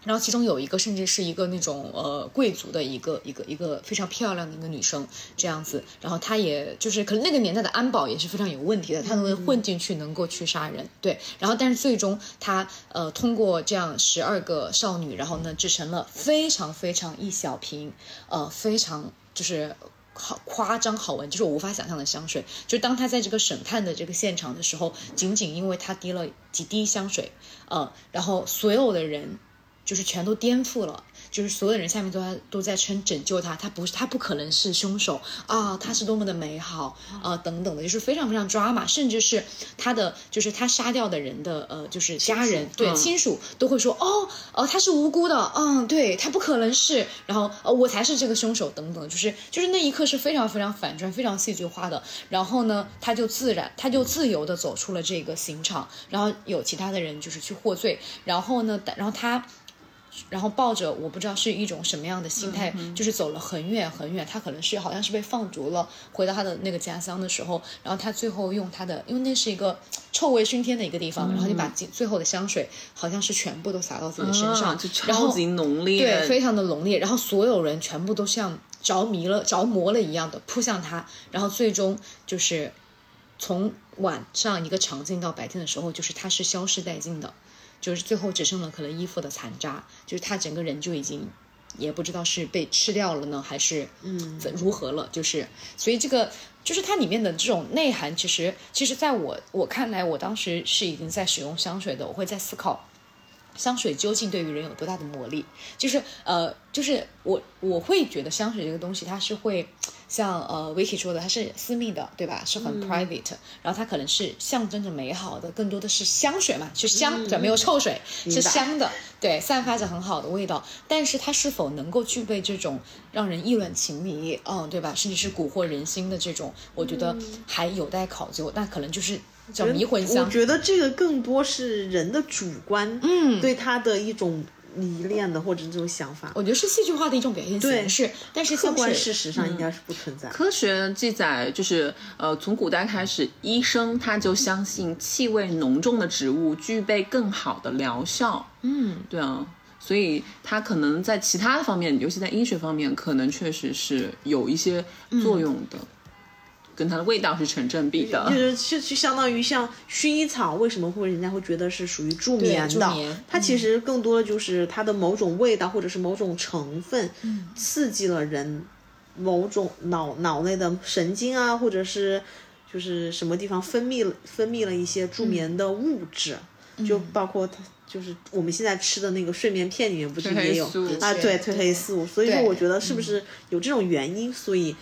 然后其中有一个甚至是一个那种呃贵族的一个一个一个非常漂亮的一个女生这样子，然后她也就是可能那个年代的安保也是非常有问题的，她能混进去能够去杀人，对。然后但是最终她呃通过这样十二个少女，然后呢制成了非常非常一小瓶呃非常就是。好夸张好闻，就是我无法想象的香水。就当他在这个审判的这个现场的时候，仅仅因为他滴了几滴香水，呃，然后所有的人就是全都颠覆了，就是所有人下面都在都在称拯救他，他不是他不可能是凶手啊，他是多么的美好啊、等等的，就是非常非常 drama，甚至是他的就是他杀掉的人的呃就是家人对嗯亲属都会说哦哦他是无辜的，嗯对他不可能是，然后呃我才是这个凶手等等，就是就是那一刻是非常非常反转、非常戏剧化的。然后呢，他就自然他就自由的走出了这个刑场，然后有其他的人就是去获罪，然后呢，然后他。然后抱着我不知道是一种什么样的心态，就是走了很远很远。他可能是好像是被放逐了，回到他的那个家乡的时候，然后他最后用他的，因为那是一个臭味熏天的一个地方，然后就把最最后的香水好像是全部都洒到自己的身上，超级浓烈，对，非常的浓烈。然后所有人全部都像着迷了、着魔了一样的扑向他，然后最终就是从晚上一个场景到白天的时候，就是他是消失殆尽的，就是最后只剩了可能衣服的残渣，就是他整个人就已经。也不知道是被吃掉了呢，还是嗯怎如何了？就是，所以这个就是它里面的这种内涵，其实其实在我我看来，我当时是已经在使用香水的，我会在思考香水究竟对于人有多大的魔力？就是呃，就是我我会觉得香水这个东西，它是会像呃 Vicky 说的，它是私密的，对吧？是很 private，、然后它可能是象征着美好的，更多的是香水嘛，是香，对，没有臭水，是香的，对，散发着很好的味道。但是它是否能够具备这种让人意乱情迷，嗯，对吧？甚至是蛊惑人心的这种，我觉得还有待考究。那可能就是叫迷魂香我。觉得这个更多是人的主观，嗯，对他的一种迷恋的或者这种想法，我觉得是戏剧化的一种表现形式，但是客观事实上应该是不存在。科学记载就是，呃，从古代开始，医生他就相信气味浓重的植物具备更好的疗效。嗯，对啊，所以它可能在其他的方面，尤其在医学方面，可能确实是有一些作用的，跟它的味道是成正比的。就是就就相当于像薰衣草，为什么会人家会觉得是属于助眠的？助眠它其实更多的就是它的某种味道或者是某种成分，刺激了人某种脑脑内的神经啊，或者是就是什么地方分泌了分泌了一些助眠的物质，就包括它。就是我们现在吃的那个睡眠片里面不是也有啊？对，褪黑素。所以说，我觉得是不是有这种原因，所以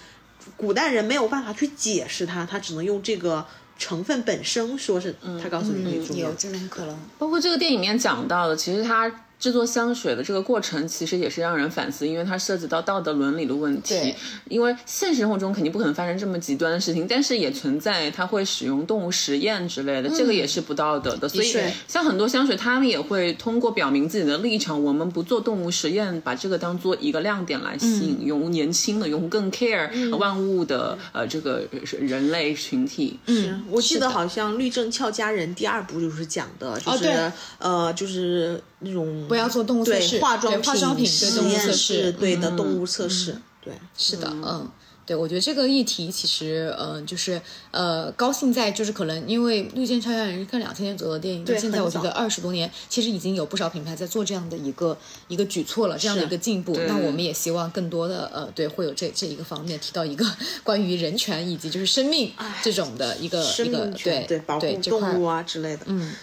古代人没有办法去解释它，他只能用这个成分本身说是，他告诉你可以助眠有。这种可能。包括这个电影里面讲到的，其实它制作香水的这个过程，其实也是让人反思，因为它涉及到道德伦理的问题对。因为现实生活中肯定不可能发生这么极端的事情，但是也存在它会使用动物实验之类的，这个也是不道德的。所以像很多香水，他们也会通过表明自己的立场，我们不做动物实验，把这个当做一个亮点来吸引用年轻的用户更 care 万物的呃这个人类群体。是我记得好像《律政俏佳人》第二部就是讲的，就是、对呃，就是那种不要做动物测试对化妆对化妆品对实动物测验室试对的嗯动物测试，对，是的，嗯。对，我觉得这个议题其实，嗯、就是呃，高兴在就是可能因为《绿箭超人》是看两千年左右的电影，对现在我觉得二十多年，其实已经有不少品牌在做这样的一个一个举措了，这样的一个进步。那我们也希望更多的呃，对，会有这这一个方面提到一个关于人权以及就是生命这种的一个一个对对保护动物啊之类的。嗯，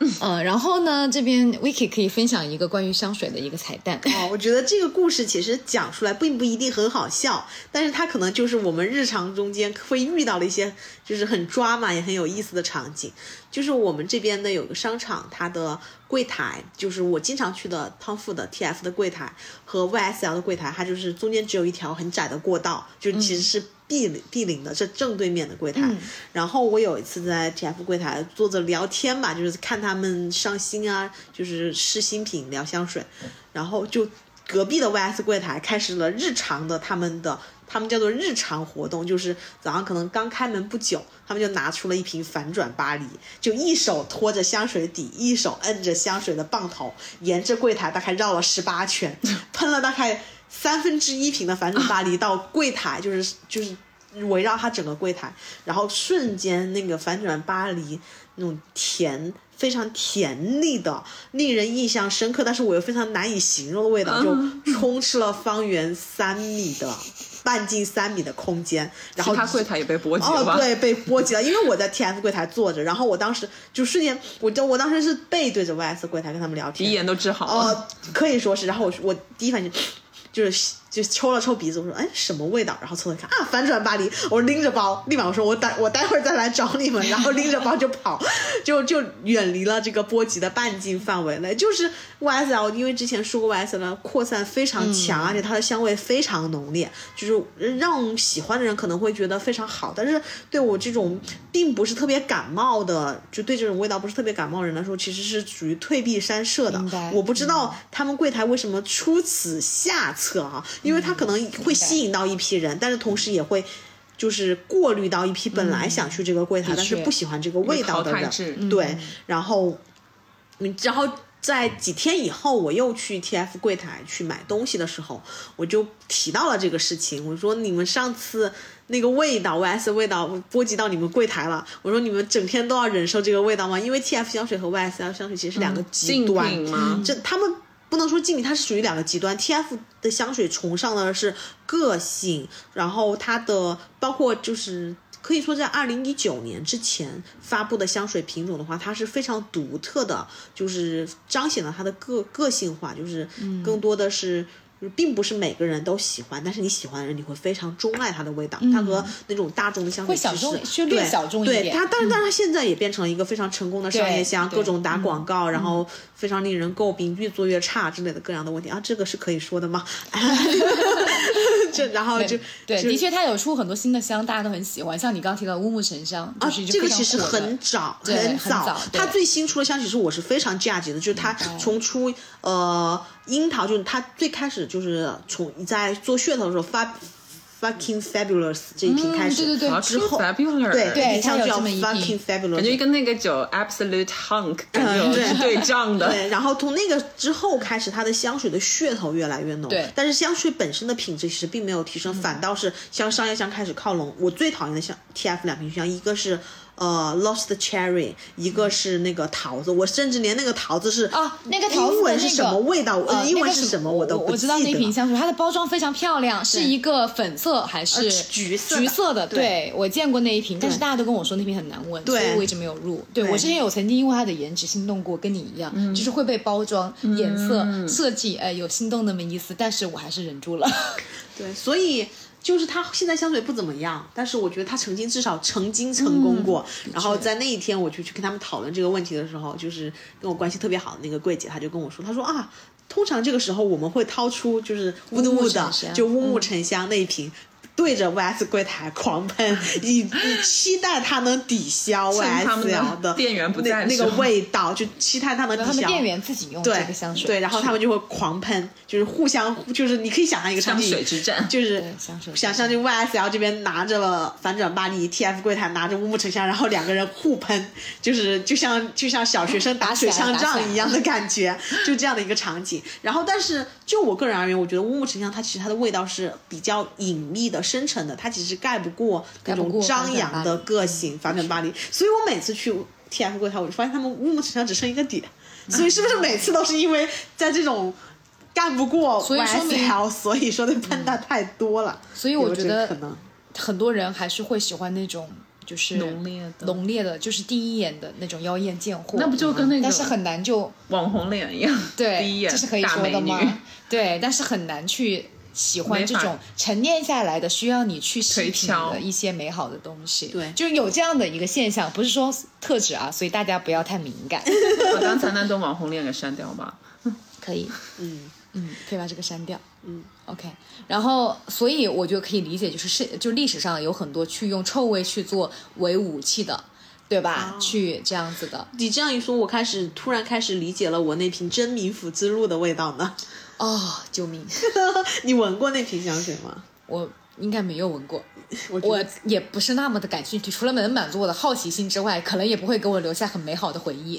呃，然后呢，这边 Vicky 可以分享一个关于香水的一个彩蛋。哦，我觉得这个故事其实讲出来并不一定很好笑，但是它可能就是我们日常中间会遇到的一些就是很抓嘛也很有意思的场景。就是我们这边呢有个商场，它的柜台就是我经常去的 Ford 的 TF 的柜台和 YSL 的柜台，它就是中间只有一条很窄的过道，就其实是毗邻毗邻的，这正对面的柜台。然后我有一次在 TF 柜台坐着聊天吧，就是看他们上新啊，就是试新品聊香水，然后就隔壁的 YS 柜台开始了日常的他们的。他们叫做日常活动，就是早上可能刚开门不久，他们就拿出了一瓶反转巴黎，就一手托着香水底，一手摁着香水的棒头，沿着柜台大概绕了十八圈，喷了大概三分之一瓶的反转巴黎到柜台，就是就是围绕它整个柜台，然后瞬间那个反转巴黎那种甜。非常甜腻的、令人印象深刻，但是我又非常难以形容的味道，就充斥了方圆三米的半径三米的空间。然后他柜台也被波及了吧？哦，对，被波及了，因为我在 TF 柜台坐着，然后我当时就瞬间，我就我当时是背对着 YS 柜台跟他们聊天，鼻炎都治好了。哦，可以说是。然后我我第一反应就是就抽了抽鼻子，我说哎什么味道？然后凑凑看啊反转巴黎，我拎着包，立马我说我待我待会儿再来找你们，然后拎着包就跑，就就远离了这个波及的半径范围内。就是 YSL，因为之前说过 YSL 扩散非常强，而且它的香味非常浓烈，就是让喜欢的人可能会觉得非常好，但是对我这种并不是特别感冒的，就对这种味道不是特别感冒的人来说，其实是属于退避三舍的。我不知道他们柜台为什么出此下策啊，因为它可能会吸引到一批人，但是同时也会。就是过滤到一批本来想去这个柜台，但是不喜欢这个味道的人，对，然后，嗯，然后在几天以后，我又去 TF 柜台去买东西的时候，我就提到了这个事情。我说你们上次那个味道，YS 味道波及到你们柜台了。我说你们整天都要忍受这个味道吗？因为 TF 香水和 YSL 香水其实是两个极端？这他们不能说竞品，它是属于两个极端。TF 的香水崇尚的是个性，然后它的包括就是。可以说，在二零一九年之前发布的香水品种的话，它是非常独特的，就是彰显了它的个个性化，就是更多的是。就是并不是每个人都喜欢，但是你喜欢的人，你会非常钟爱它的味道。它和那种大众的香水会小众对小众一点对它，但是但是它现在也变成了一个非常成功的商业香，各种打广告，然后非常令人诟病，越做越差之类的各样的问题啊，这个是可以说的吗？这然后就对，就的确，它有出很多新的香，大家都很喜欢。像你刚刚提到乌木沉香，就啊这个其实很早很早早，对它最新出的香其实我是非常 judge 的，就是它从出呃樱桃，就是它最开始就是从在做噱头的时候发 fucking fabulous 这一瓶开始，嗯对对对好之后对对一瓶香叫它有这么一 fucking 瓶 fabulous，感觉跟那个酒 Absolute Hunk 感觉是对仗的。对，然后从那个之后开始，它的香水的噱头越来越浓。对但是香水本身的品质其实并没有提升，反倒是向商业香开始靠拢。我最讨厌的香 TF 两瓶香，一个是呃 Lost Cherry，一个是那个桃子。我甚至连那个桃子是啊，那个桃子英文是什么味道，呃，英文那个是什么我都不我知道那瓶香水，它的包装非常漂亮，是一个粉色还是呃橘色橘色的？对对，我见过那一瓶，但是大家都跟我说那瓶很难闻，对所以我一直没有入。对对我之前有曾经因为它的颜值心动过，跟你一样，嗯就是会被包装、颜色、设计，哎，有心动那么一丝，但是我还是忍住了。对，所以就是他现在香水不怎么样，但是我觉得他曾经至少曾经成功过。嗯然后在那一天我就去跟他们讨论这个问题的时候，就是跟我关系特别好的那个柜姐，她就跟我说，她说啊，通常这个时候我们会掏出就是乌乌木木的就乌木沉香那一瓶。对着 YS 柜台狂喷，以以期待它能抵消 YSL 的 店员不那那个味道，就期待它能抵消。他们店员自己用这对个香水，对，然后他们就会狂喷，就是互相，就是你可以想象一个场景，香水之战就是香水想象就 YSL 这边拿着反转巴黎，TF 柜台拿着乌木沉香，然后两个人互喷，就是就像就像小学生打水枪仗一样的感觉，就这样的一个场景。然后，但是就我个人而言，我觉得乌木沉香它其实它的味道是比较隐秘的，深沉的，它其实盖不过那种张扬的个性法卷巴黎。所以我每次去 TF 柜台，我就发现他们乌木城上只剩一个点，所以是不是每次都是因为在这种干不过所以说明 YSL，所以说的喷的太多了。所以我觉得可能。很多人还是会喜欢那种就是浓烈的浓烈的，就是第一眼的那种妖艳贱货。那不就跟那个但是很难就网红脸一样，对，第一眼这是可以说的吗？对，但是很难去喜欢这种沉淀下来的，需要你去细品的一些美好的东西。对就是有这样的一个现象，不是说特指啊，所以大家不要太敏感。把 刚才那段网红脸给删掉吧。可以，嗯嗯，可以把这个删掉。嗯，OK。然后，所以我就可以理解，就是是就历史上有很多去用臭味去做为武器的，对吧？哦去这样子的。你这样一说，我开始突然开始理解了我那瓶真名府之路的味道呢。哦，救命！你闻过那瓶香水吗？我应该没有闻过，我我也不是那么的感兴趣。除了能满足我的好奇心之外，可能也不会给我留下很美好的回忆。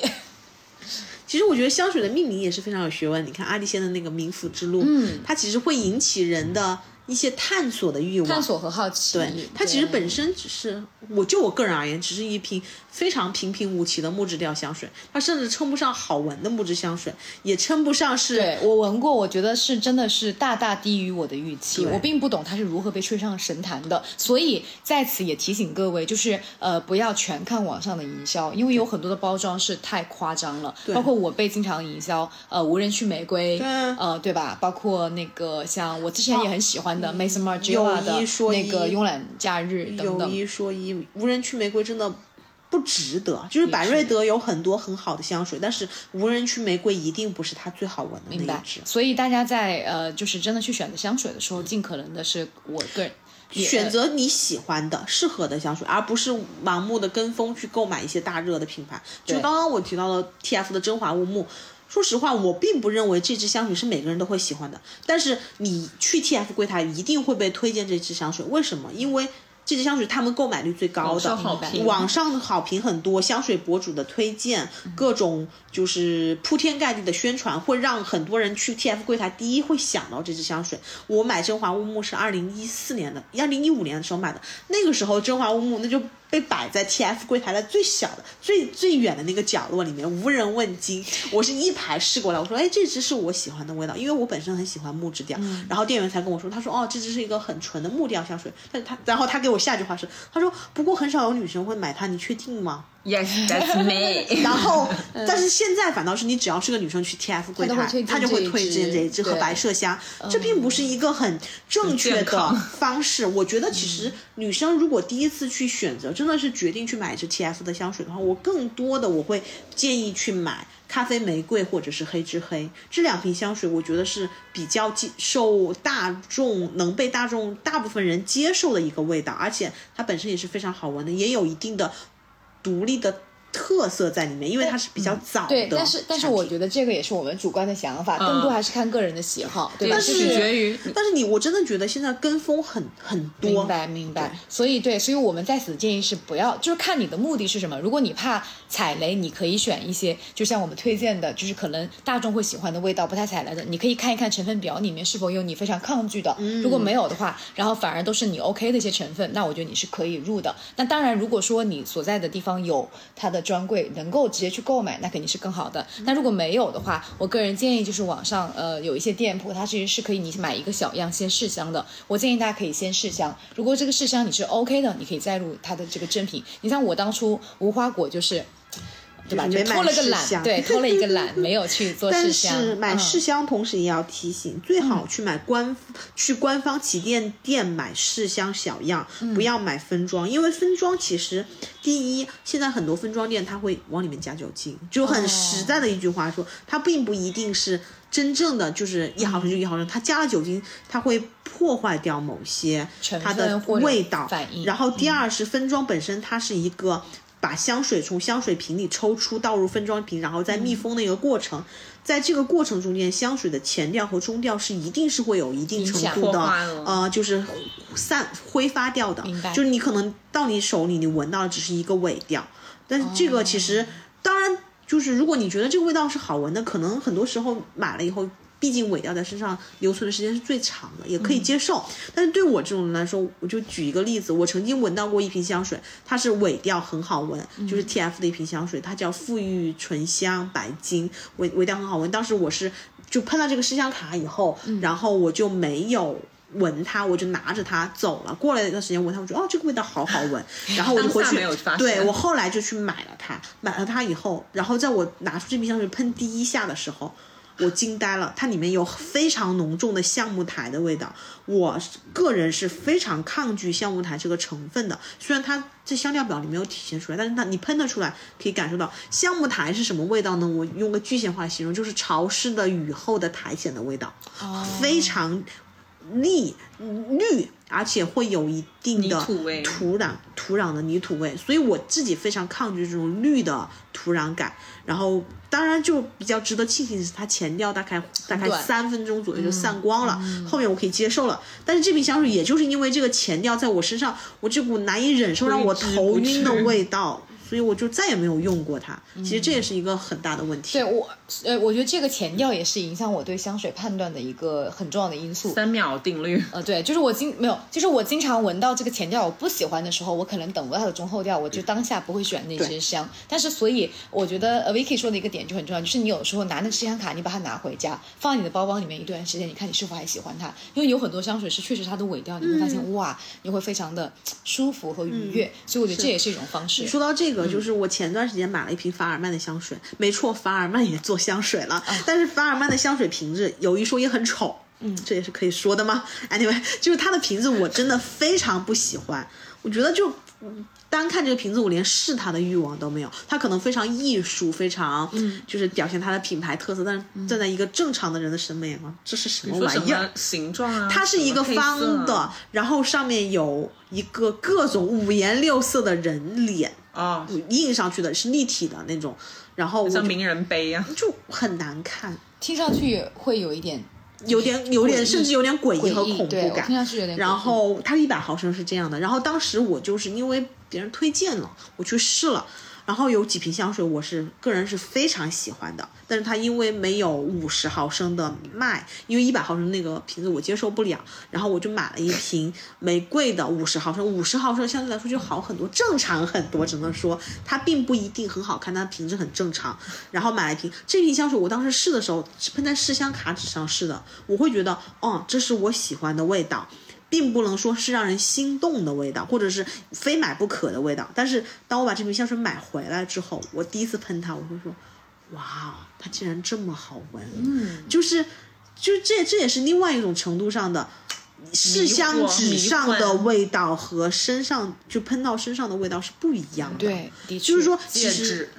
其实我觉得香水的命名也是非常有学问。你看阿迪仙的那个冥府之路，嗯，它其实会引起人的一些探索的欲望。探索和好奇。对，它其实本身只是，我就我个人而言，只是一瓶非常平平无奇的木质调香水，它甚至称不上好闻的木质香水，也称不上是对我闻过，我觉得是真的是大大低于我的预期。我并不懂它是如何被吹上神坛的，所以在此也提醒各位，就是呃不要全看网上的营销，因为有很多的包装是太夸张了。包括我被经常营销，呃无人区玫瑰，对呃对吧？包括那个像我之前也很喜欢的 Maison Margiela 的那个慵懒假日等等有等。一说一，无人区玫瑰真的不值得。就是百瑞德有很多很好的香水，但是无人区玫瑰一定不是它最好闻的那一支。所以大家在呃，就是真的去选择香水的时候，尽可能的是我个人选择你喜欢的、适合的香水，而不是盲目的跟风去购买一些大热的品牌。就刚刚我提到的 TF 的真华乌木，说实话，我并不认为这支香水是每个人都会喜欢的。但是你去 TF 柜台一定会被推荐这支香水，为什么？因为这支香水他们购买率最高的，网上好评很多，香水博主的推荐，各种就是铺天盖地的宣传，会让很多人去 TF 柜台第一会想到这支香水。我买真华乌木是二零一四年的，二零一五年的时候买的，那个时候真华乌木那就被摆在 TF 柜台的最小的、最最远的那个角落里面，无人问津。我是一排试过来，我说，哎，这支是我喜欢的味道，因为我本身很喜欢木质调。然后店员才跟我说，他说，哦，这支是一个很纯的木调香水，但是他，然后他给我下句话是，他说，不过很少有女生会买它，你确定吗？Yes, that's me。然后，但是现在反倒是你只要是个女生去 TF 柜台他就会推荐这一支和白麝香，这并不是一个很正确的 方式。我觉得其实女生如果第一次去选择，真的是决定去买一支 TF 的香水的话，我更多的我会建议去买咖啡玫瑰或者是黑之黑。这两瓶香水，我觉得是比较接受大众能被大众大部分人接受的一个味道，而且它本身也是非常好闻的，也有一定的独立的特色在里面，因为它是比较早的、对，但是但是我觉得这个也是我们主观的想法，更多还是看个人的喜好，对吧？但是取决于但是你，我真的觉得现在跟风很很多，明白明白，所以对，所以我们在此建议是不要，就是看你的目的是什么。如果你怕踩雷，你可以选一些，就像我们推荐的，就是可能大众会喜欢的味道，不太踩雷的，你可以看一看成分表里面是否有你非常抗拒的。如果没有的话，然后反而都是你 OK 的一些成分，那我觉得你是可以入的。那当然，如果说你所在的地方有它的专柜，能够直接去购买，那肯定是更好的。那如果没有的话，我个人建议就是网上呃有一些店铺，它其实是可以你买一个小样先试香的。我建议大家可以先试香，如果这个试香你是 OK 的，你可以再入它的这个正品。你像我当初无花果就是。对吧？就就是没买偷了个懒，试香对，偷了一个懒，没有去做试但。是买嗯试香，同时也要提醒，最好去买官、去官方旗舰店买试香小样，嗯不要买分装，因为分装其实第一，现在很多分装店它会往里面加酒精，就很实在的一句话说，它并不一定是真正的就是一毫升就一毫升，它加了酒精，它会破坏掉某些它的味道反应然后第二是分装本身它是一个。把香水从香水瓶里抽出，倒入分装瓶，然后再密封的一个过程。在这个过程中间，香水的前调和中调是一定是会有一定程度的呃，就是散挥发掉的。就是你可能到你手里，你闻到的只是一个尾调，但是这个其实、当然就是如果你觉得这个味道是好闻的，可能很多时候买了以后。毕竟尾调在身上留存的时间是最长的，也可以接受。但是对我这种人来说，我就举一个例子，我曾经闻到过一瓶香水，它是尾调很好闻，就是 T F 的一瓶香水，它叫馥郁醇香白金，尾尾调很好闻。当时我是就喷到这个试香卡以后，然后我就没有。闻它，我就拿着它走了。过了一段时间闻它，我觉得哦，这个味道好好闻。然后我就回去，对我后来就去买了它。买了它以后，然后在我拿出这瓶香水喷第一下的时候，我惊呆了。它里面有非常浓重的橡木苔的味道。我个人是非常抗拒橡木苔这个成分的。虽然它这香料表里没有体现出来，但是它你喷得出来，可以感受到橡木苔是什么味道呢？我用个具象化形容，就是潮湿的雨后的苔藓的味道，非常。绿绿，而且会有一定的土壤土壤的泥土味，所以我自己非常抗拒这种绿的土壤感。然后，当然就比较值得庆幸的是，它前调大概大概三分钟左右就散光了，后面我可以接受了。但是这瓶香水也就是因为这个前调在我身上，我这股难以忍受让我头晕的味道。所以我就再也没有用过它。其实这也是一个很大的问题。对我，呃，我觉得这个前调也是影响我对香水判断的一个很重要的因素。三秒定律。呃，对，就是我经没有，就是我经常闻到这个前调我不喜欢的时候，我可能等不到它的中后调，我就当下不会选那支香。但是，所以我觉得 Vicky 说的一个点就很重要，就是你有时候拿那个试香卡，你把它拿回家，放在你的包包里面一段时间，你看你是否还喜欢它。因为有很多香水是确实它的尾调，你会发现哇，你会非常的舒服和愉悦。所以我觉得这也是一种方式。说到这个，就是我前段。段时间买了一瓶法尔曼的香水，没错，法尔曼也做香水了，但是法尔曼的香水瓶子有一说一很丑，嗯，这也是可以说的吗？Anyway，就是它的瓶子我真的非常不喜欢，我觉得就。单看这个瓶子，我连试它的欲望都没有。它可能非常艺术，非常，就是表现它的品牌特色。但是站在一个正常的人的审美眼光，这是什么玩意儿？形状啊？它是一个方的，然后上面有一个各种五颜六色的人脸啊，印上去的是立体的那种。然后像名人杯一样，就很难看，听上去会有一点。有点有点甚至有点诡异和恐怖感，有点。然后它一百毫升是这样的，然后当时我就是因为别人推荐了，我去试了。然后有几瓶香水，我是个人是非常喜欢的，但是它因为没有五十毫升的卖，因为一百毫升那个瓶子我接受不了，然后我就买了一瓶玫瑰的五十毫升，五十毫升相对来说就好很多，正常很多，只能说它并不一定很好看，它瓶子很正常。然后买了一瓶这瓶香水，我当时试的时候是喷在试香卡纸上试的，我会觉得，哦，这是我喜欢的味道。并不能说是让人心动的味道，或者是非买不可的味道。但是当我把这瓶香水买回来之后，我第一次喷它，我会说：“哇，它竟然这么好闻！”嗯，就是，就这这也是另外一种程度上的试香纸上的味道和身上就喷到身上的味道是不一样的。对，就是说，其实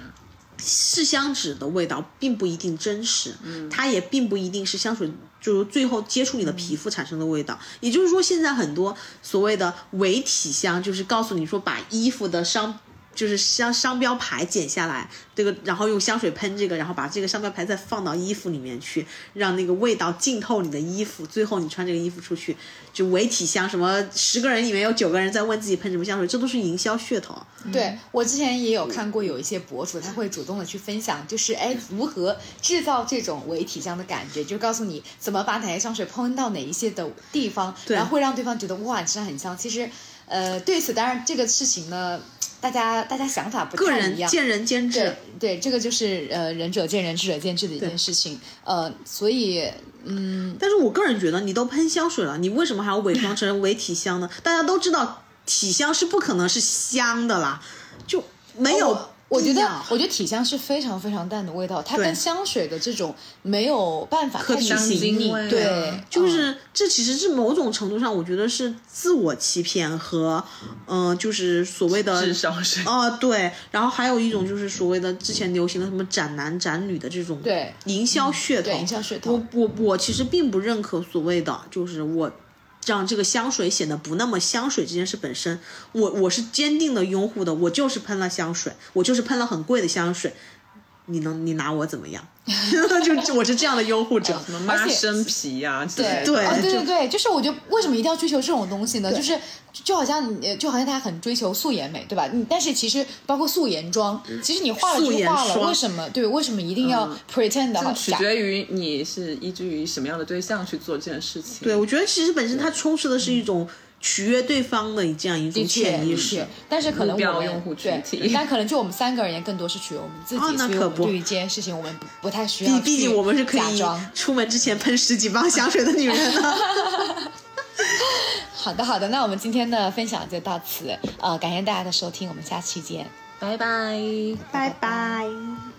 试香纸的味道并不一定真实，它也并不一定是香水。就是最后接触你的皮肤产生的味道，也就是说，现在很多所谓的伪体香，就是告诉你说把衣服的商。就是商商标牌剪下来，这个然后用香水喷这个，然后把这个商标牌再放到衣服里面去，让那个味道浸透你的衣服，最后你穿这个衣服出去，就伪体香。什么十个人里面有九个人在问自己喷什么香水，这都是营销噱头。对我之前也有看过有一些博主，他会主动的去分享，就是哎如何制造这种伪体香的感觉，就告诉你怎么把哪些香水喷到哪一些的地方，然后会让对方觉得哇，真的很香。其实，呃，对此当然这个事情呢。大家大家想法不太一样，见仁见智。对对，这个就是呃仁者见仁，智者见智的一件事情。呃，所以嗯，但是我个人觉得，你都喷香水了，你为什么还要伪装成伪体香呢？大家都知道，体香是不可能是香的啦，就没有。我觉得，我觉得体香是非常非常淡的味道，它跟香水的这种没有办法可比性。对，就是这其实是某种程度上，我觉得是自我欺骗和，嗯，就是所谓的智商税。哦，对。然后还有一种就是所谓的之前流行的什么斩男斩女的这种对营销噱头。营销噱头。我我我其实并不认可所谓的就是我。让这个香水显得不那么香水这件事本身，我我是坚定的拥护的。我就是喷了香水，我就是喷了很贵的香水，你能你拿我怎么样？就我是这样的拥护者。什么妈生皮呀。对 哦对对对，就是我觉得为什么一定要追求这种东西呢？就是就好像你就好像大家很追求素颜美，对吧？你但是其实包括素颜妆，其实你化了素颜就化了，霜为什么对？为什么一定要 pretend 取？决于你是依据于什么样的对象去做这件事情。对，我觉得其实本身它充斥的是一种取悦对方的这样一种潜意识。，但是可能我们用户群对体但可能就我们三个而言，更多是取悦我们自己，哦那可不所以我们对于这件事情，我们不不太需要毕毕竟我们是可以。出门之前喷十几包香水的女人呢。好的，好的，那我们今天的分享就到此，呃，感谢大家的收听，我们下期见。拜拜。拜拜。